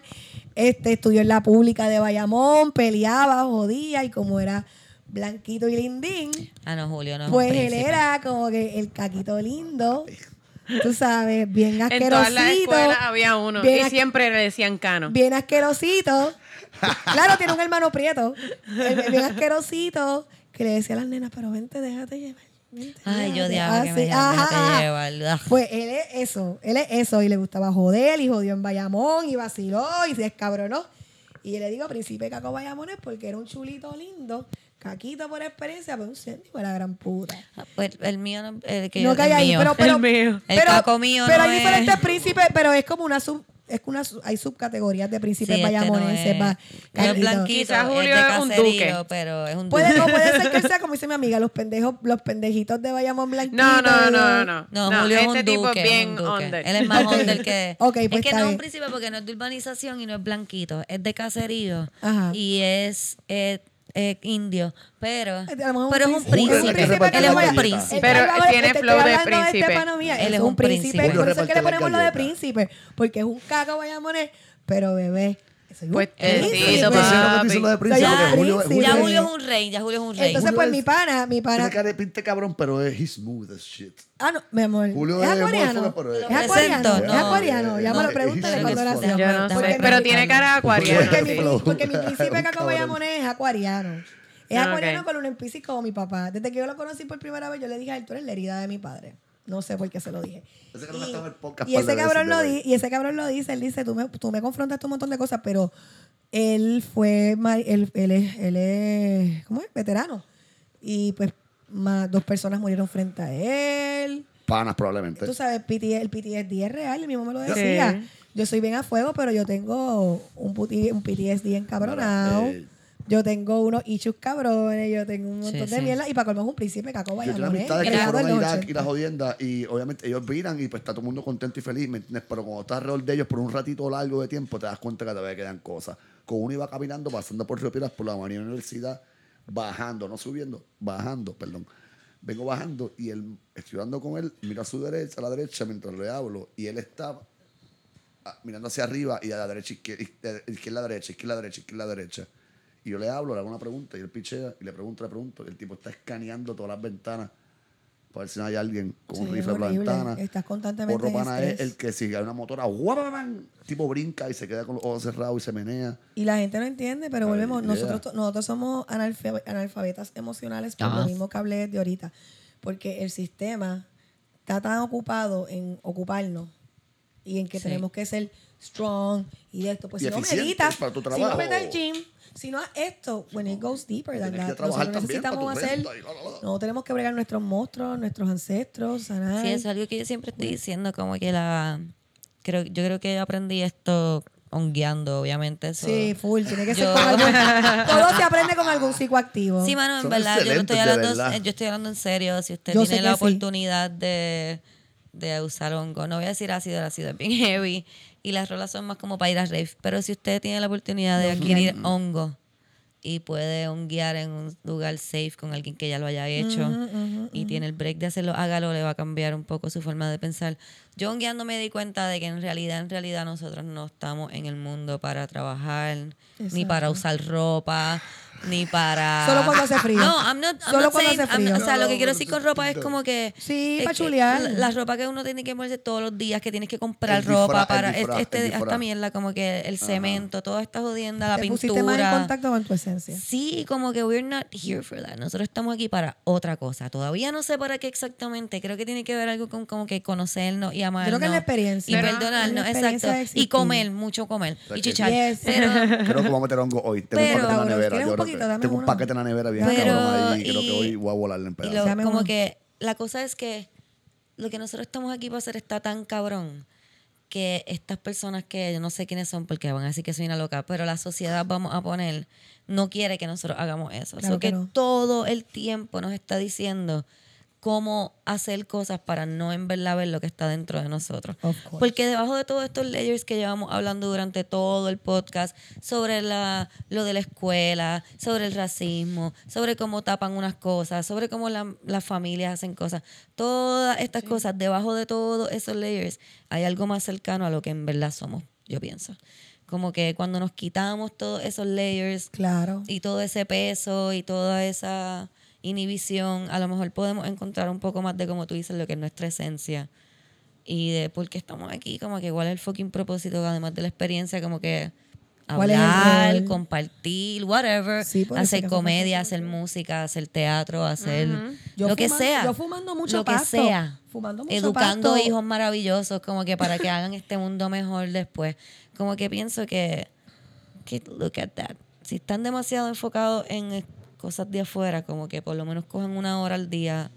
Speaker 1: este, estudió en la pública de Bayamón, peleaba, jodía, y como era blanquito y lindín,
Speaker 4: Ah, no, Julio no
Speaker 1: pues él era como que el caquito lindo, <laughs> tú sabes, bien
Speaker 3: En todas las
Speaker 1: asquerosito.
Speaker 3: escuelas había uno.
Speaker 1: bien
Speaker 3: Y siempre le decían cano.
Speaker 1: Bien asquerosito. <laughs> Claro, tiene un hermano prieto. El- Bien asquerosito. Que le decía a las nenas, pero vente, déjate llevar.
Speaker 4: Ay, yo odiaba
Speaker 1: Ah,
Speaker 4: que
Speaker 1: sí,
Speaker 4: me dijeran,
Speaker 1: ajá,
Speaker 4: déjate llevar.
Speaker 1: Pues él es eso, él es eso, y le gustaba joder, y jodió en Bayamón, y vaciló, y se descabronó. Y yo le digo, príncipe Caco Bayamón es porque era un chulito lindo, caquito por experiencia, pero un céntico de la gran puta.
Speaker 4: Ah, Pues el mío no, el que
Speaker 1: no
Speaker 4: yo,
Speaker 1: cae
Speaker 4: el
Speaker 1: ahí,
Speaker 4: mío.
Speaker 1: pero, pero,
Speaker 3: El mío.
Speaker 4: El
Speaker 1: pero-
Speaker 4: caco mío
Speaker 1: pero
Speaker 4: no
Speaker 1: hay
Speaker 4: es-
Speaker 1: diferentes príncipes, pero es como una sub, es una su- hay subcategorías de príncipes
Speaker 4: Sí, este no es- no es blanquito,
Speaker 3: Quizás
Speaker 4: es
Speaker 3: Julio
Speaker 4: de
Speaker 3: es un duque.
Speaker 4: pero es un
Speaker 1: Puede,
Speaker 4: duque.
Speaker 1: o puede ser que <laughs> sea como dice mi amiga, los pendejos, los pendejitos de Bayamón blanquitos.
Speaker 3: No, no, no, no.
Speaker 4: No, Julio es
Speaker 3: este
Speaker 4: un
Speaker 3: tipo
Speaker 4: duque,
Speaker 3: es
Speaker 4: es
Speaker 3: bien
Speaker 4: un duque.
Speaker 3: under.
Speaker 4: Él es más <laughs> under que...
Speaker 1: Ok, pues
Speaker 4: es que no es un príncipe porque no es de urbanización y no es blanquito. Es de caserío
Speaker 1: Ajá.
Speaker 4: y es eh, indio. Pero,
Speaker 1: A
Speaker 4: pero es un
Speaker 1: príncipe.
Speaker 4: Él es un príncipe.
Speaker 3: Pero tiene
Speaker 1: te
Speaker 3: flow de príncipe.
Speaker 1: este
Speaker 4: Él
Speaker 1: es un príncipe. Por eso es que le ponemos lo de príncipe. Porque es un caco bayamonés, pero bebé.
Speaker 3: Pues, eh, sí, papi.
Speaker 2: sí,
Speaker 1: Ya,
Speaker 2: Julio. Julio
Speaker 4: Ya
Speaker 1: Sí.
Speaker 4: Julio es un rey, ya Julio es un rey.
Speaker 1: Entonces,
Speaker 2: Julio
Speaker 1: pues
Speaker 2: es-
Speaker 1: mi pana, mi pana.
Speaker 2: Tiene cara de pinte cabrón, pero es he's smooth as shit.
Speaker 1: Ah, no, mi amor.
Speaker 2: Julio
Speaker 1: es acuariano. Es
Speaker 2: es-
Speaker 1: acuariano. Es
Speaker 4: no.
Speaker 1: acuariano. Ya me
Speaker 2: No,
Speaker 1: lo pregúntale cuando mi-
Speaker 3: Pero tiene cara de acuariano.
Speaker 1: Porque mi,
Speaker 3: sí.
Speaker 1: Príncipe Caco
Speaker 2: cabrón.
Speaker 1: Bayamonés es acuariano. Es
Speaker 3: Ah,
Speaker 1: acuariano con un empícico como mi papá. Desde que yo lo conocí por primera vez, yo le dije a él, tú eres la herida de mi padre. No sé por qué se lo dije.
Speaker 2: Ese el podcast
Speaker 1: Y ese cabrón lo di- y ese cabrón lo dice, él dice, tú me, tú me confrontaste un montón de cosas, pero él fue, él, él es, él es, ¿cómo es? Veterano. Y pues más, dos personas murieron frente a él.
Speaker 2: Panas, probablemente.
Speaker 1: Tú sabes, PT el PTSD es real, él mismo me lo decía.
Speaker 3: Sí.
Speaker 1: Yo soy bien a fuego, pero yo tengo un, puti- un PTSD encabronado.
Speaker 2: Eh,
Speaker 1: yo tengo unos issues cabrones, yo tengo un montón
Speaker 4: Sí,
Speaker 1: de
Speaker 4: sí.
Speaker 1: mierda. Y para colmo es un príncipe caco
Speaker 2: Yo tengo
Speaker 1: Bayamonés,
Speaker 2: amistades que
Speaker 1: criado
Speaker 2: fueron
Speaker 1: en
Speaker 2: a Irak
Speaker 1: 80.
Speaker 2: y la jodienda y obviamente ellos viran y pues está todo el mundo contento y feliz, ¿me entiendes? Pero cuando estás alrededor de ellos por un ratito largo de tiempo te das cuenta que todavía quedan cosas. Con uno iba caminando, pasando por Río Piedras, por la María Universidad, bajando, no subiendo, bajando, perdón. Vengo bajando y él, estoy hablando con él, miro a su derecha, a la derecha mientras le hablo y él está ah, mirando hacia arriba y a la derecha, izquierda, izquierda, derecha, izquierda, derecha, izquierda, derecha. Y yo le hablo, le hago una pregunta y él pichea y le pregunto, le pregunto. Y el tipo está escaneando todas las ventanas para ver si no hay alguien con un rifle por la
Speaker 1: horrible.
Speaker 2: ventana.
Speaker 1: Estás constantemente
Speaker 2: Porro pana es el que si hay una motora, ¡guapamam! el tipo brinca y se queda con los ojos cerrados y se menea.
Speaker 1: Y la gente no entiende, pero
Speaker 2: Ay,
Speaker 1: volvemos.
Speaker 2: idea.
Speaker 1: Nosotros, nosotros somos analfabetas emocionales por lo mismo que hablé de ahorita. Porque el sistema está tan ocupado en ocuparnos y en que
Speaker 4: Sí.
Speaker 1: tenemos que ser strong y de esto. Pues
Speaker 2: Y
Speaker 1: si no meditas,
Speaker 2: para tu
Speaker 1: si no metes el gym, si no esto, when it goes deeper than that,
Speaker 2: trabajar
Speaker 1: nosotros necesitamos
Speaker 2: tu
Speaker 1: hacer,
Speaker 2: renta y la, la, la.
Speaker 1: no tenemos que bregar nuestros monstruos, nuestros ancestros, sanar.
Speaker 4: Sí, eso es algo que yo siempre estoy diciendo, como que la... Creo, yo creo que yo aprendí esto hongueando, obviamente. Eso.
Speaker 1: Sí, full, tiene que ser con algún, <laughs> <laughs> todo se aprende con algún psicoactivo.
Speaker 4: Sí, mano, en
Speaker 2: Son
Speaker 4: verdad, yo no estoy hablando,
Speaker 2: verdad.
Speaker 4: eh, yo estoy hablando en serio. Si usted
Speaker 1: Yo
Speaker 4: tiene la
Speaker 1: sí.
Speaker 4: oportunidad de, de usar hongo, no voy a decir ácido, el ácido es bien <laughs> heavy y las rolas son más como para ir a rave, pero si usted tiene la oportunidad de adquirir hongo y puede honguear en un lugar safe con alguien que ya lo haya hecho y tiene el break de hacerlo, hágalo, le va a cambiar un poco su forma de pensar. Yo hongueando me di cuenta de que en realidad, en realidad nosotros no estamos en el mundo para trabajar, ni para usar ropa, ni para...
Speaker 1: Solo cuando hace frío.
Speaker 4: No, I'm not, I'm
Speaker 1: Solo
Speaker 4: not
Speaker 1: cuando
Speaker 4: saying-
Speaker 1: hace
Speaker 4: I'm-
Speaker 1: frío.
Speaker 4: o sea,
Speaker 2: No,
Speaker 4: lo que
Speaker 2: no,
Speaker 4: quiero decir con ropa es como que...
Speaker 1: Sí,
Speaker 4: es
Speaker 1: pa'
Speaker 4: que
Speaker 1: chulear.
Speaker 4: La, la ropa que uno tiene que ponerse todos los días, que tienes que comprar
Speaker 2: El
Speaker 4: ropa
Speaker 2: disfraz,
Speaker 4: para...
Speaker 2: disfraz,
Speaker 4: este,
Speaker 2: el
Speaker 4: esta
Speaker 2: disfraz.
Speaker 4: mierda, como que el cemento, toda esta jodienda, la
Speaker 1: Te
Speaker 4: pintura...
Speaker 1: pusiste más en contacto con tu esencia.
Speaker 4: Sí, como que we're not here for that. Nosotros estamos aquí para otra cosa. Todavía no sé para qué exactamente. Creo que tiene que ver algo con como que conocernos y amarnos.
Speaker 1: Creo que es la experiencia.
Speaker 4: Y
Speaker 1: Pero-
Speaker 4: perdonarnos,
Speaker 1: es la experiencia
Speaker 4: exacto. Y
Speaker 1: existir.
Speaker 4: comer, mucho comer.
Speaker 2: sea
Speaker 4: Y chichar.
Speaker 1: Yes.
Speaker 4: Pero,
Speaker 2: Creo que voy a meter hongo hoy. Tengo
Speaker 4: Pero-
Speaker 2: un paquete en la nevera.
Speaker 1: ¿Tienes
Speaker 2: Yo
Speaker 1: un
Speaker 2: creo
Speaker 1: poquito?
Speaker 2: que-
Speaker 1: Dame
Speaker 2: tengo un paquete en la nevera bien
Speaker 4: Pero-
Speaker 2: cabrón ahí. y Creo que hoy voy a volarle en
Speaker 4: y
Speaker 2: pedazos.
Speaker 4: lo-
Speaker 1: Dame
Speaker 4: como
Speaker 1: uno.
Speaker 4: que la cosa es que lo que nosotros estamos aquí para hacer está tan cabrón que estas personas que yo no sé quiénes son porque van a decir que soy una loca, pero la sociedad vamos a poner no quiere que nosotros hagamos eso.
Speaker 1: Claro
Speaker 4: So
Speaker 1: que
Speaker 4: que
Speaker 1: no.
Speaker 4: todo el tiempo nos está diciendo cómo hacer cosas para no en verdad ver lo que está dentro de nosotros. Porque debajo de todos estos layers que llevamos hablando durante todo el podcast sobre la, lo de la escuela, sobre el racismo, sobre cómo tapan unas cosas, sobre cómo la- las familias hacen cosas, todas estas cosas, debajo de todos esos layers hay algo más cercano a lo que en verdad somos, yo pienso. Como que cuando nos quitamos todos esos layers
Speaker 1: Claro.
Speaker 4: y todo ese peso y toda esa inhibición, a lo mejor podemos encontrar un poco más de, como tú dices, lo que es nuestra esencia y de por qué estamos aquí, como que igual es el fucking propósito, además de la experiencia, como que
Speaker 1: ¿Cuál
Speaker 4: hablar, compartir, whatever,
Speaker 1: Sí,
Speaker 4: hacer
Speaker 1: que hace
Speaker 4: comedia, hacer música, hacer teatro, hacer
Speaker 1: Yo
Speaker 4: lo que
Speaker 1: fumando-
Speaker 4: sea.
Speaker 1: yo fumando mucho
Speaker 4: lo que
Speaker 1: pasto,
Speaker 4: sea.
Speaker 1: fumando mucho
Speaker 4: Educando
Speaker 1: pasto.
Speaker 4: hijos maravillosos, como que para que hagan este mundo mejor después. Como que pienso que, que look at that. Si están demasiado enfocados en cosas de afuera, como que por lo menos cojan una hora al día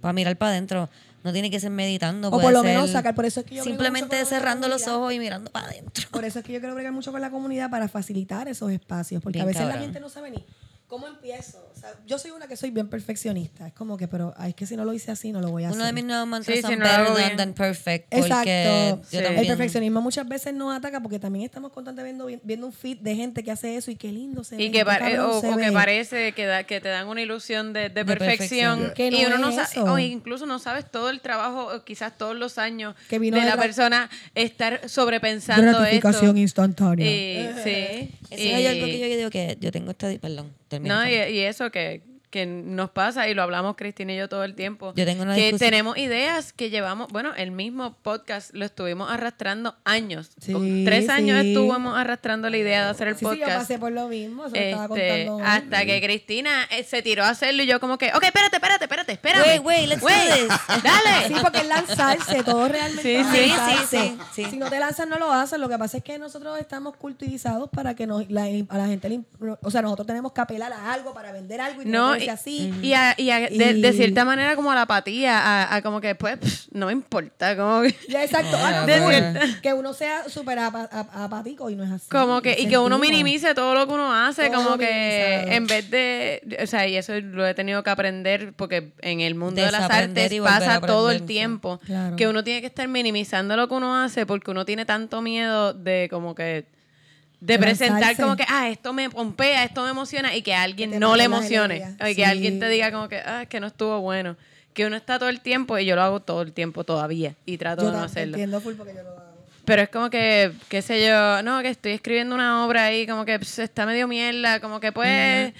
Speaker 4: para mirar para adentro. No tiene que ser meditando.
Speaker 1: O
Speaker 4: puede
Speaker 1: por lo
Speaker 4: ser
Speaker 1: menos sacar, por eso es que yo
Speaker 4: Simplemente cerrando los ojos y mirando para adentro.
Speaker 1: Por eso es que yo quiero bregar mucho con la comunidad para facilitar esos espacios, porque
Speaker 4: Bien
Speaker 1: a veces la gente no sabe ni cómo empiezo. Yo soy una que soy bien perfeccionista. Es como que, pero ay, es que si no lo hice así, no lo voy a
Speaker 4: Uno de
Speaker 1: hacer.
Speaker 4: mis nuevos mantras
Speaker 3: Sí,
Speaker 4: son
Speaker 3: si no
Speaker 4: better than, perfect.
Speaker 1: Exacto.
Speaker 3: Sí.
Speaker 1: El perfeccionismo muchas veces nos ataca porque también estamos constantemente viendo, viendo un feed de gente que hace eso y qué lindo se ve.
Speaker 3: Y
Speaker 1: qué
Speaker 3: que,
Speaker 1: cabrón
Speaker 3: o,
Speaker 1: se
Speaker 3: o que
Speaker 1: ve.
Speaker 3: parece que, da- que te dan una ilusión de, de perfección.
Speaker 4: perfección.
Speaker 1: Que no
Speaker 3: y uno no
Speaker 1: es
Speaker 3: sa-
Speaker 1: eso.
Speaker 3: o incluso no sabes todo el trabajo, o quizás todos los años
Speaker 1: Que vino
Speaker 3: de la persona estar sobrepensando
Speaker 1: Gratificación
Speaker 3: esto.
Speaker 1: instantánea.
Speaker 3: Y, sí.
Speaker 4: Eso
Speaker 3: y-
Speaker 4: es algo que yo digo que yo tengo esta... Perdón, termino.
Speaker 3: No, y, y eso que, que nos pasa y lo hablamos Cristina y yo todo el tiempo.
Speaker 4: Yo tengo una
Speaker 3: que
Speaker 4: discusión-
Speaker 3: tenemos ideas que llevamos, bueno, el mismo podcast lo estuvimos arrastrando años.
Speaker 1: Sí,
Speaker 3: Con Tres años estuvimos arrastrando la idea de hacer el
Speaker 1: Sí, sí, yo
Speaker 3: podcast.
Speaker 1: pasé por lo mismo. Se lo estaba
Speaker 3: Este,
Speaker 1: contando. hoy.
Speaker 3: hasta que Cristina eh, se tiró a hacerlo y yo como que, ok, espérate, espérate, espérate, espérame.
Speaker 4: Wait, wait, let's do
Speaker 3: Wait,
Speaker 4: this. <laughs>
Speaker 3: Dale.
Speaker 1: Sí, porque es lanzarse, todo realmente
Speaker 3: Sí, sí,
Speaker 1: lanzarse.
Speaker 4: sí, sí, sí.
Speaker 1: Si no te lanzas, no lo haces. Lo que pasa es que nosotros estamos culturizados para que nos, la- a la gente, le imp- o sea, nosotros tenemos que apelar a algo para vender algo y
Speaker 3: No, y,
Speaker 1: así.
Speaker 3: y a- y a- de, cierta manera como a la apatía, a, a como que pues pff, no me importa, como que,
Speaker 1: Ya, exacto. Ah, no, que uno sea súper apa- ap- apático y no es así.
Speaker 3: como que y que uno minimice todo lo que uno hace,
Speaker 1: Todo
Speaker 3: como que en vez de, o sea, y eso lo he tenido que aprender porque en el mundo de las artes pasa todo el tiempo
Speaker 1: Claro.
Speaker 3: que uno tiene que estar minimizando lo que uno hace porque uno tiene tanto miedo de como que de presentar como que, ah, esto me pompea, esto me emociona y que a alguien
Speaker 1: Que
Speaker 3: no le emocione. Y que alguien te diga como que, ah, es que no estuvo bueno. Que uno está todo el tiempo y yo lo hago todo el tiempo todavía y trato
Speaker 1: Yo
Speaker 3: de no hacerlo.
Speaker 1: entiendo full porque yo lo hago.
Speaker 3: Pero es como que, qué sé yo, no, que estoy escribiendo una obra ahí, como que pss, está medio mierda, como que pues...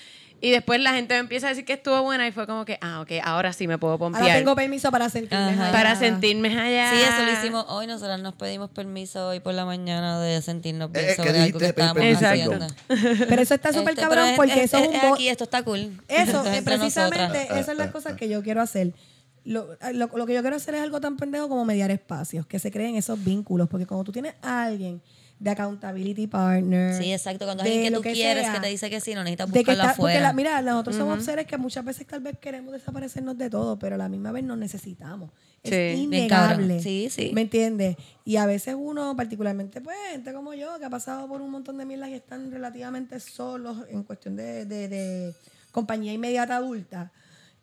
Speaker 3: Y después la gente me empieza a decir que estuvo buena y fue como que, ah, ok, ahora sí me puedo
Speaker 1: Ahora
Speaker 3: pompear.
Speaker 1: tengo permiso para sentirme
Speaker 4: Ajá.
Speaker 1: allá.
Speaker 3: para sentirme allá.
Speaker 4: Sí, eso lo hicimos hoy. Nosotros nos pedimos permiso hoy por la mañana de sentirnos bien
Speaker 2: Eh, ¿qué
Speaker 4: sobre algo que estábamos haciendo.
Speaker 1: Pero eso está súper
Speaker 4: Este,
Speaker 1: cabrón porque
Speaker 4: es-
Speaker 1: eso es un
Speaker 4: es aquí, esto está cool.
Speaker 1: Eso,
Speaker 4: Esto es
Speaker 1: eh,
Speaker 4: entre
Speaker 1: precisamente,
Speaker 4: nosotras.
Speaker 1: esas son las cosas que yo quiero hacer. Lo, lo- lo que yo quiero hacer es algo tan pendejo como mediar espacios, que se creen esos vínculos, porque cuando tú tienes a alguien de accountability partner.
Speaker 4: Sí, exacto. Cuando alguien que tú quieres
Speaker 1: sea,
Speaker 4: que te dice que sí, no necesitas
Speaker 1: de que
Speaker 4: buscarlo
Speaker 1: está- porque la- mira, nosotros somos seres que muchas veces tal vez queremos desaparecernos de todo, pero a la misma vez nos necesitamos. Es
Speaker 3: Sí,
Speaker 4: cabrón.
Speaker 1: innegable.
Speaker 4: Sí, sí.
Speaker 1: ¿Me entiendes? Y a veces uno, particularmente, pues, gente como yo, que ha pasado por un montón de mierdas y están relativamente solos en cuestión de, de- de compañía inmediata adulta,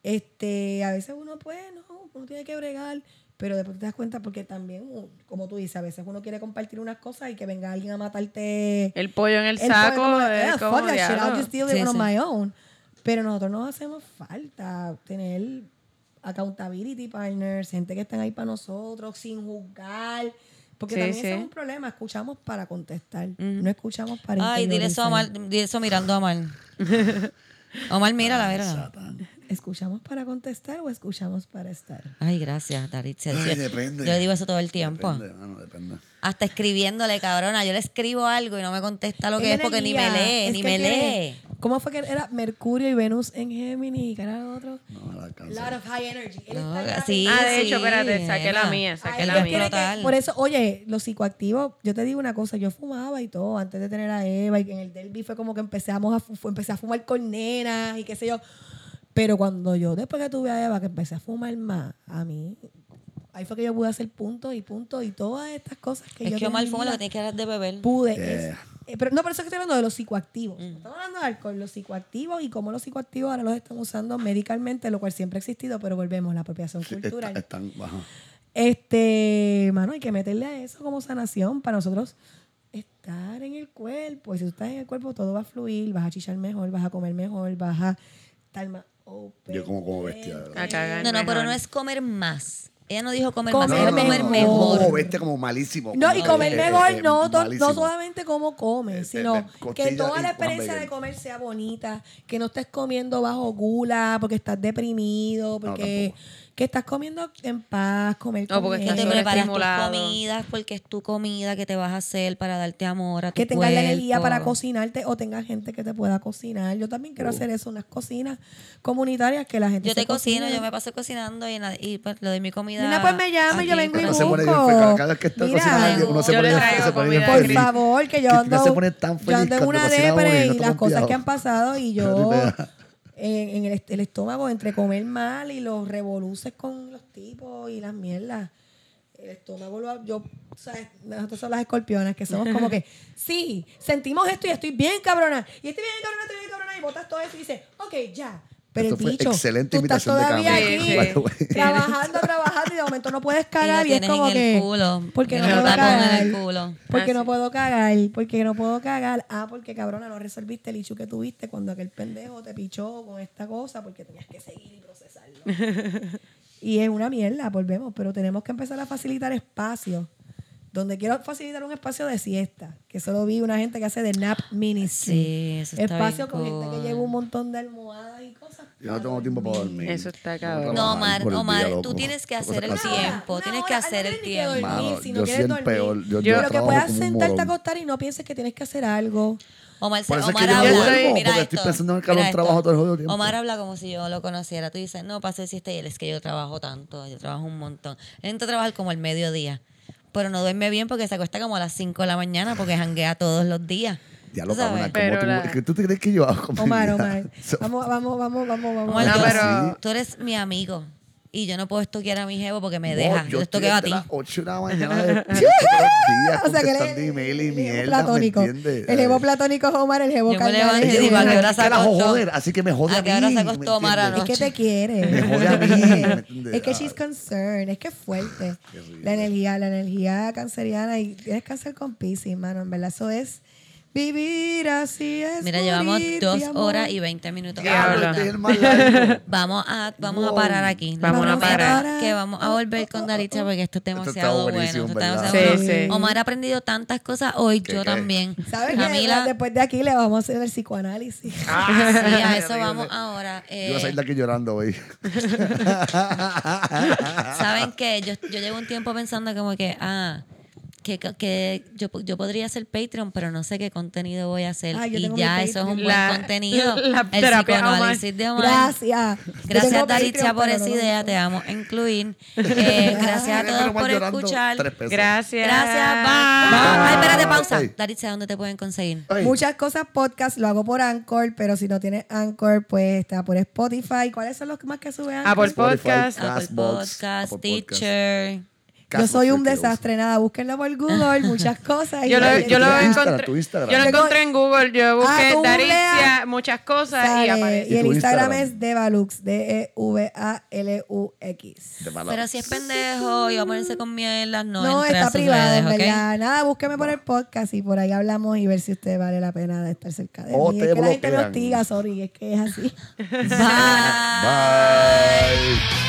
Speaker 1: este, a veces uno, pues, no, uno tiene que bregar, pero después te das cuenta porque también, como tú dices, a veces uno quiere compartir unas cosas y que venga alguien a matarte
Speaker 3: El pollo en el,
Speaker 1: el
Speaker 3: saco
Speaker 1: pollo,
Speaker 3: es
Speaker 1: "Ah,
Speaker 3: como
Speaker 1: fuck that shit, I'll
Speaker 3: diablo".
Speaker 1: just deal with
Speaker 4: Sí,
Speaker 1: it on
Speaker 4: sí.
Speaker 1: my own. Pero nosotros nos hacemos falta tener accountability partners, gente que estén ahí para nosotros, sin juzgar. Porque
Speaker 3: Sí,
Speaker 1: también
Speaker 3: sí.
Speaker 1: eso es un problema. Escuchamos para contestar. No escuchamos para
Speaker 4: Ay, dile eso a. Omar, dile eso mirando a Omar. <laughs> Omar, mírala, mírala.
Speaker 1: ¿Escuchamos para contestar o escuchamos para estar?
Speaker 4: Ay, gracias, Daritza.
Speaker 2: Ay,
Speaker 4: Yo-
Speaker 2: depende.
Speaker 4: Yo le digo eso todo el tiempo.
Speaker 2: Depende, mano, depende.
Speaker 4: Hasta escribiéndole, cabrona. Yo le escribo algo y no me contesta lo que es porque ni me lee,
Speaker 1: es
Speaker 4: ni me
Speaker 1: tiene-
Speaker 4: lee.
Speaker 1: ¿Cómo fue que era Mercurio y Venus en Géminis? ¿Qué era lo otro?
Speaker 2: No, la alcanza.
Speaker 1: Lot of high energy.
Speaker 4: No, sí,
Speaker 3: Ah, de
Speaker 4: sí,
Speaker 3: hecho, espérate, saqué la mía, saqué
Speaker 1: Ay,
Speaker 3: la mía.
Speaker 1: que-
Speaker 4: Total.
Speaker 1: por eso, oye, los psicoactivos, yo te digo una cosa, yo fumaba y todo antes de tener a Eva y en el Derby fue como que empezamos a, fu- fu- empecé a fumar con nenas y qué sé yo. Pero cuando yo, después que tuve a Eva, que empecé a fumar más, a mí, ahí fue que yo pude hacer puntos y puntos y todas estas cosas que
Speaker 4: Es
Speaker 1: yo
Speaker 4: que Omar
Speaker 1: tenía,
Speaker 4: fuma lo que tiene que dar de beber.
Speaker 1: pude.
Speaker 2: Yeah.
Speaker 1: es- eh, pero no, por eso es que estoy hablando de los psicoactivos.
Speaker 4: Mm.
Speaker 1: Estamos hablando de alcohol, los psicoactivos y cómo los psicoactivos ahora los están usando medicalmente, lo cual siempre ha existido, pero volvemos, la apropiación
Speaker 2: Sí,
Speaker 1: cultural.
Speaker 2: está- están bajos.
Speaker 1: Este, mano, hay que meterle a eso como sanación para nosotros estar en el cuerpo. Y si tú estás en el cuerpo, todo va a fluir, vas a chichar mejor, vas a comer mejor, vas a estar más.
Speaker 2: Yo como como bestia. verdad.
Speaker 4: No, no, pero no es comer más. Ella no dijo comer,
Speaker 1: Comer
Speaker 4: más, era comer
Speaker 1: mejor.
Speaker 4: mejor.
Speaker 2: Como bestia, como malísimo.
Speaker 1: No, y comer mejor,
Speaker 2: eh,
Speaker 1: no, no solamente como comes,
Speaker 2: Eh,
Speaker 1: sino
Speaker 2: eh,
Speaker 1: que
Speaker 2: costilla
Speaker 1: toda la experiencia de comer sea bonita, que no estés comiendo bajo gula porque estás deprimido, porque
Speaker 2: tampoco.
Speaker 1: Que estás comiendo en paz, comer
Speaker 3: No, porque
Speaker 4: Que
Speaker 3: estás
Speaker 4: te preparas tus comidas porque es tu comida que te vas a hacer para darte amor a tu
Speaker 1: que tengas la energía para cocinarte o tengas gente que te pueda cocinar. Yo también quiero hacer eso, unas cocinas comunitarias que la gente
Speaker 4: Yo
Speaker 1: se
Speaker 4: te cocino, yo me paso cocinando y, y pues, le doy mi comida.
Speaker 1: Mira, pues me llama y yo vengo y
Speaker 2: se pone bien
Speaker 1: busco.
Speaker 2: feliz. Cada vez que está
Speaker 1: Mira,
Speaker 2: cocinando, uno se
Speaker 3: yo
Speaker 2: pone
Speaker 3: le
Speaker 2: bien-
Speaker 3: traigo
Speaker 2: se pone bien
Speaker 3: comida
Speaker 1: Por favor, que yo ando,
Speaker 2: se pone tan
Speaker 1: yo
Speaker 2: feliz
Speaker 1: ando en
Speaker 2: cuando
Speaker 1: una depre y las cosas que han pasado y yo. En, en el, est- el estómago entre comer mal y los revoluces con los tipos y las mierdas. El estómago, lo, yo, ¿sabes? Nosotros somos las escorpionas que somos como que, <laughs> sí, sentimos esto y estoy bien cabrona. Y estoy bien cabrona, estoy bien cabrona. Y botas todo eso y dices, ok, ya. Pero
Speaker 2: Esto
Speaker 1: el
Speaker 2: fue
Speaker 1: bicho,
Speaker 2: excelente
Speaker 1: tú estás
Speaker 2: imitación de
Speaker 1: todavía aquí,
Speaker 3: by the
Speaker 2: way.
Speaker 1: trabajando, trabajando y de momento no puedes
Speaker 4: Y
Speaker 1: cagar
Speaker 4: lo
Speaker 1: y, es
Speaker 4: tienes
Speaker 1: como
Speaker 4: en
Speaker 1: que,
Speaker 4: el culo.
Speaker 1: porque no
Speaker 4: Tienes
Speaker 1: puedo
Speaker 4: el tapón en
Speaker 1: cagar.
Speaker 4: el culo.
Speaker 1: Porque
Speaker 3: Ah,
Speaker 1: no
Speaker 3: sí.
Speaker 1: puedo cagar, porque no puedo cagar. Ah, porque cabrona, no resolviste el issue que tuviste cuando aquel pendejo te pichó con esta cosa porque tenías que seguir y procesarlo. <laughs> y es una mierda, volvemos, pero tenemos que empezar a facilitar espacios. Donde quiero facilitar un espacio de siesta, que solo vi una gente que hace de nap ministry.
Speaker 4: Sí, eso está
Speaker 1: Espacio
Speaker 4: bien
Speaker 1: con gente que lleva un montón de almohadas.
Speaker 2: Yo no tengo tiempo para dormir.
Speaker 3: Eso está cabrón.
Speaker 4: No, Omar, Omar,
Speaker 2: día,
Speaker 4: tú tienes que hacer el
Speaker 2: así.
Speaker 4: tiempo, tienes que hacer el tiempo.
Speaker 1: dormir,
Speaker 2: Mano,
Speaker 1: si no
Speaker 2: yo
Speaker 1: quieres
Speaker 2: soy el
Speaker 1: dormir.
Speaker 2: peor. Yo- yo
Speaker 1: Pero que puedas sentarte a acostar y no pienses que tienes que hacer algo.
Speaker 4: Omar, se-
Speaker 2: eso es que
Speaker 4: Omar habla,
Speaker 3: duermo,
Speaker 4: mira
Speaker 2: porque estoy
Speaker 4: esto,
Speaker 2: pensando en el
Speaker 4: mira esto.
Speaker 2: trabajo todo el jodido tiempo.
Speaker 4: Omar habla como si yo lo conociera. Tú dices, no, para hacer siesta y él es que yo trabajo tanto, yo trabajo un montón. Él entra a trabajar como el mediodía, pero no duerme bien porque se acuesta como a las 5 de la mañana porque janguea todos los días.
Speaker 2: Ya
Speaker 4: ¿Tú
Speaker 2: lo
Speaker 4: sabes?
Speaker 2: cabrón,
Speaker 3: Pero
Speaker 2: ¿cómo
Speaker 3: la-
Speaker 2: tú, ¿qué tú te crees que yo hago con mi
Speaker 1: Omar? Omar. <laughs>
Speaker 2: So-
Speaker 1: Vamos, vamos, vamos, vamos, vamos.
Speaker 4: Omar,
Speaker 3: No,
Speaker 4: yo-
Speaker 3: pero-
Speaker 4: tú eres mi amigo y yo no puedo estoquear a mi jevo porque me
Speaker 2: No,
Speaker 4: deja.
Speaker 2: yo
Speaker 4: Yo
Speaker 2: estoy
Speaker 4: estoqueo a ti.
Speaker 2: las 8 de la mañana <laughs> despierto todos los días
Speaker 1: O sea que él es
Speaker 2: email y
Speaker 1: el jevo
Speaker 2: mierda, ¿me
Speaker 1: platónico.
Speaker 2: entiendes?
Speaker 1: El jevo platónico es Omar, el jevo
Speaker 4: Yo me levanto
Speaker 1: carnal
Speaker 4: y
Speaker 1: es
Speaker 4: digo, ¿a qué hora se
Speaker 2: Carajo,
Speaker 4: acostó?
Speaker 2: joder, así que me jode
Speaker 4: ¿A
Speaker 2: a
Speaker 4: qué hora
Speaker 2: mí,
Speaker 4: se
Speaker 2: ¿me
Speaker 4: acostó Omar
Speaker 2: entiendes?
Speaker 1: Es que te quiere.
Speaker 2: Me jode a mí, ¿me <laughs> entiendes?
Speaker 1: Es que she's concerned. Es que es fuerte. La energía, la energía canceriana. Y tienes cáncer con Pisces, mano. En verdad, eso es vivir así es.
Speaker 4: Mira, llevamos
Speaker 1: morir
Speaker 4: dos horas y 20 minutos.
Speaker 2: Es. <laughs>
Speaker 4: Vamos a, vamos a parar aquí.
Speaker 3: Vamos
Speaker 1: a parar.
Speaker 4: Que vamos a volver con Daritza porque esto está demasiado bueno. esto está
Speaker 2: ¿verdad?
Speaker 4: demasiado
Speaker 3: Sí,
Speaker 4: bueno.
Speaker 3: sí.
Speaker 4: Omar ha aprendido tantas cosas hoy,
Speaker 2: ¿Qué,
Speaker 4: yo
Speaker 2: qué?
Speaker 4: también.
Speaker 1: ¿Sabes qué?
Speaker 4: Camila,
Speaker 1: Después de aquí le vamos a hacer el psicoanálisis. <laughs>
Speaker 4: sí, a eso vamos ahora.
Speaker 2: Yo iba a
Speaker 4: Eh,
Speaker 2: salir de aquí llorando hoy. <laughs>
Speaker 4: ¿Saben qué? Yo, yo llevo un tiempo pensando como que, ah, que, que yo, yo podría hacer Patreon, pero no sé qué contenido voy a hacer.
Speaker 1: Ah,
Speaker 4: y ya eso es un buen
Speaker 3: La-
Speaker 4: contenido. <laughs>
Speaker 3: la
Speaker 4: el
Speaker 3: terapia
Speaker 4: psicoanálisis de Omar.
Speaker 1: Gracias.
Speaker 4: Gracias,
Speaker 1: Patreon,
Speaker 4: por esa
Speaker 1: no-
Speaker 4: idea. Te vamos a incluir. <laughs> Eh, gracias a todos por escuchar.
Speaker 3: Gracias.
Speaker 4: Gracias, bye.
Speaker 2: Bye.
Speaker 4: Ay, espérate, pausa. ¿dónde te pueden conseguir?
Speaker 2: Ay,
Speaker 1: Muchas cosas podcast lo hago por Anchor, pero si no tienes Anchor, pues está por Spotify. ¿Cuáles son los más que sube Anchor?
Speaker 3: Apple. Podcast.
Speaker 4: Apple
Speaker 2: Castbox,
Speaker 4: Podcast,
Speaker 2: Apple Podcast.
Speaker 4: Teacher.
Speaker 1: Yo soy un desastre, nada, búsquenlo por Google, muchas <laughs> cosas. y
Speaker 3: Yo lo, yo lo encontré.
Speaker 2: tu Instagram.
Speaker 3: Yo lo encontré en Google. Yo busqué
Speaker 1: tú
Speaker 3: Daritza,
Speaker 1: googleas,
Speaker 3: muchas cosas
Speaker 1: sale.
Speaker 3: y
Speaker 1: Y
Speaker 3: aparece.
Speaker 1: el
Speaker 2: tu
Speaker 1: Instagram,
Speaker 2: Instagram?
Speaker 1: es Devalux, D-E-V-A-L-U-X.
Speaker 4: Pero si es pendejo y va a ponerse con mierdas, no,
Speaker 1: No, está privado, en
Speaker 4: redes, ¿ok?
Speaker 1: verdad. Nada, búsqueme por el podcast y por ahí hablamos y ver si usted vale la pena de estar cerca de
Speaker 2: O
Speaker 1: mí.
Speaker 2: te
Speaker 1: Es que la gente me hostiga, sorry, es que es así. <laughs> <laughs>
Speaker 4: Bye.
Speaker 2: Bye.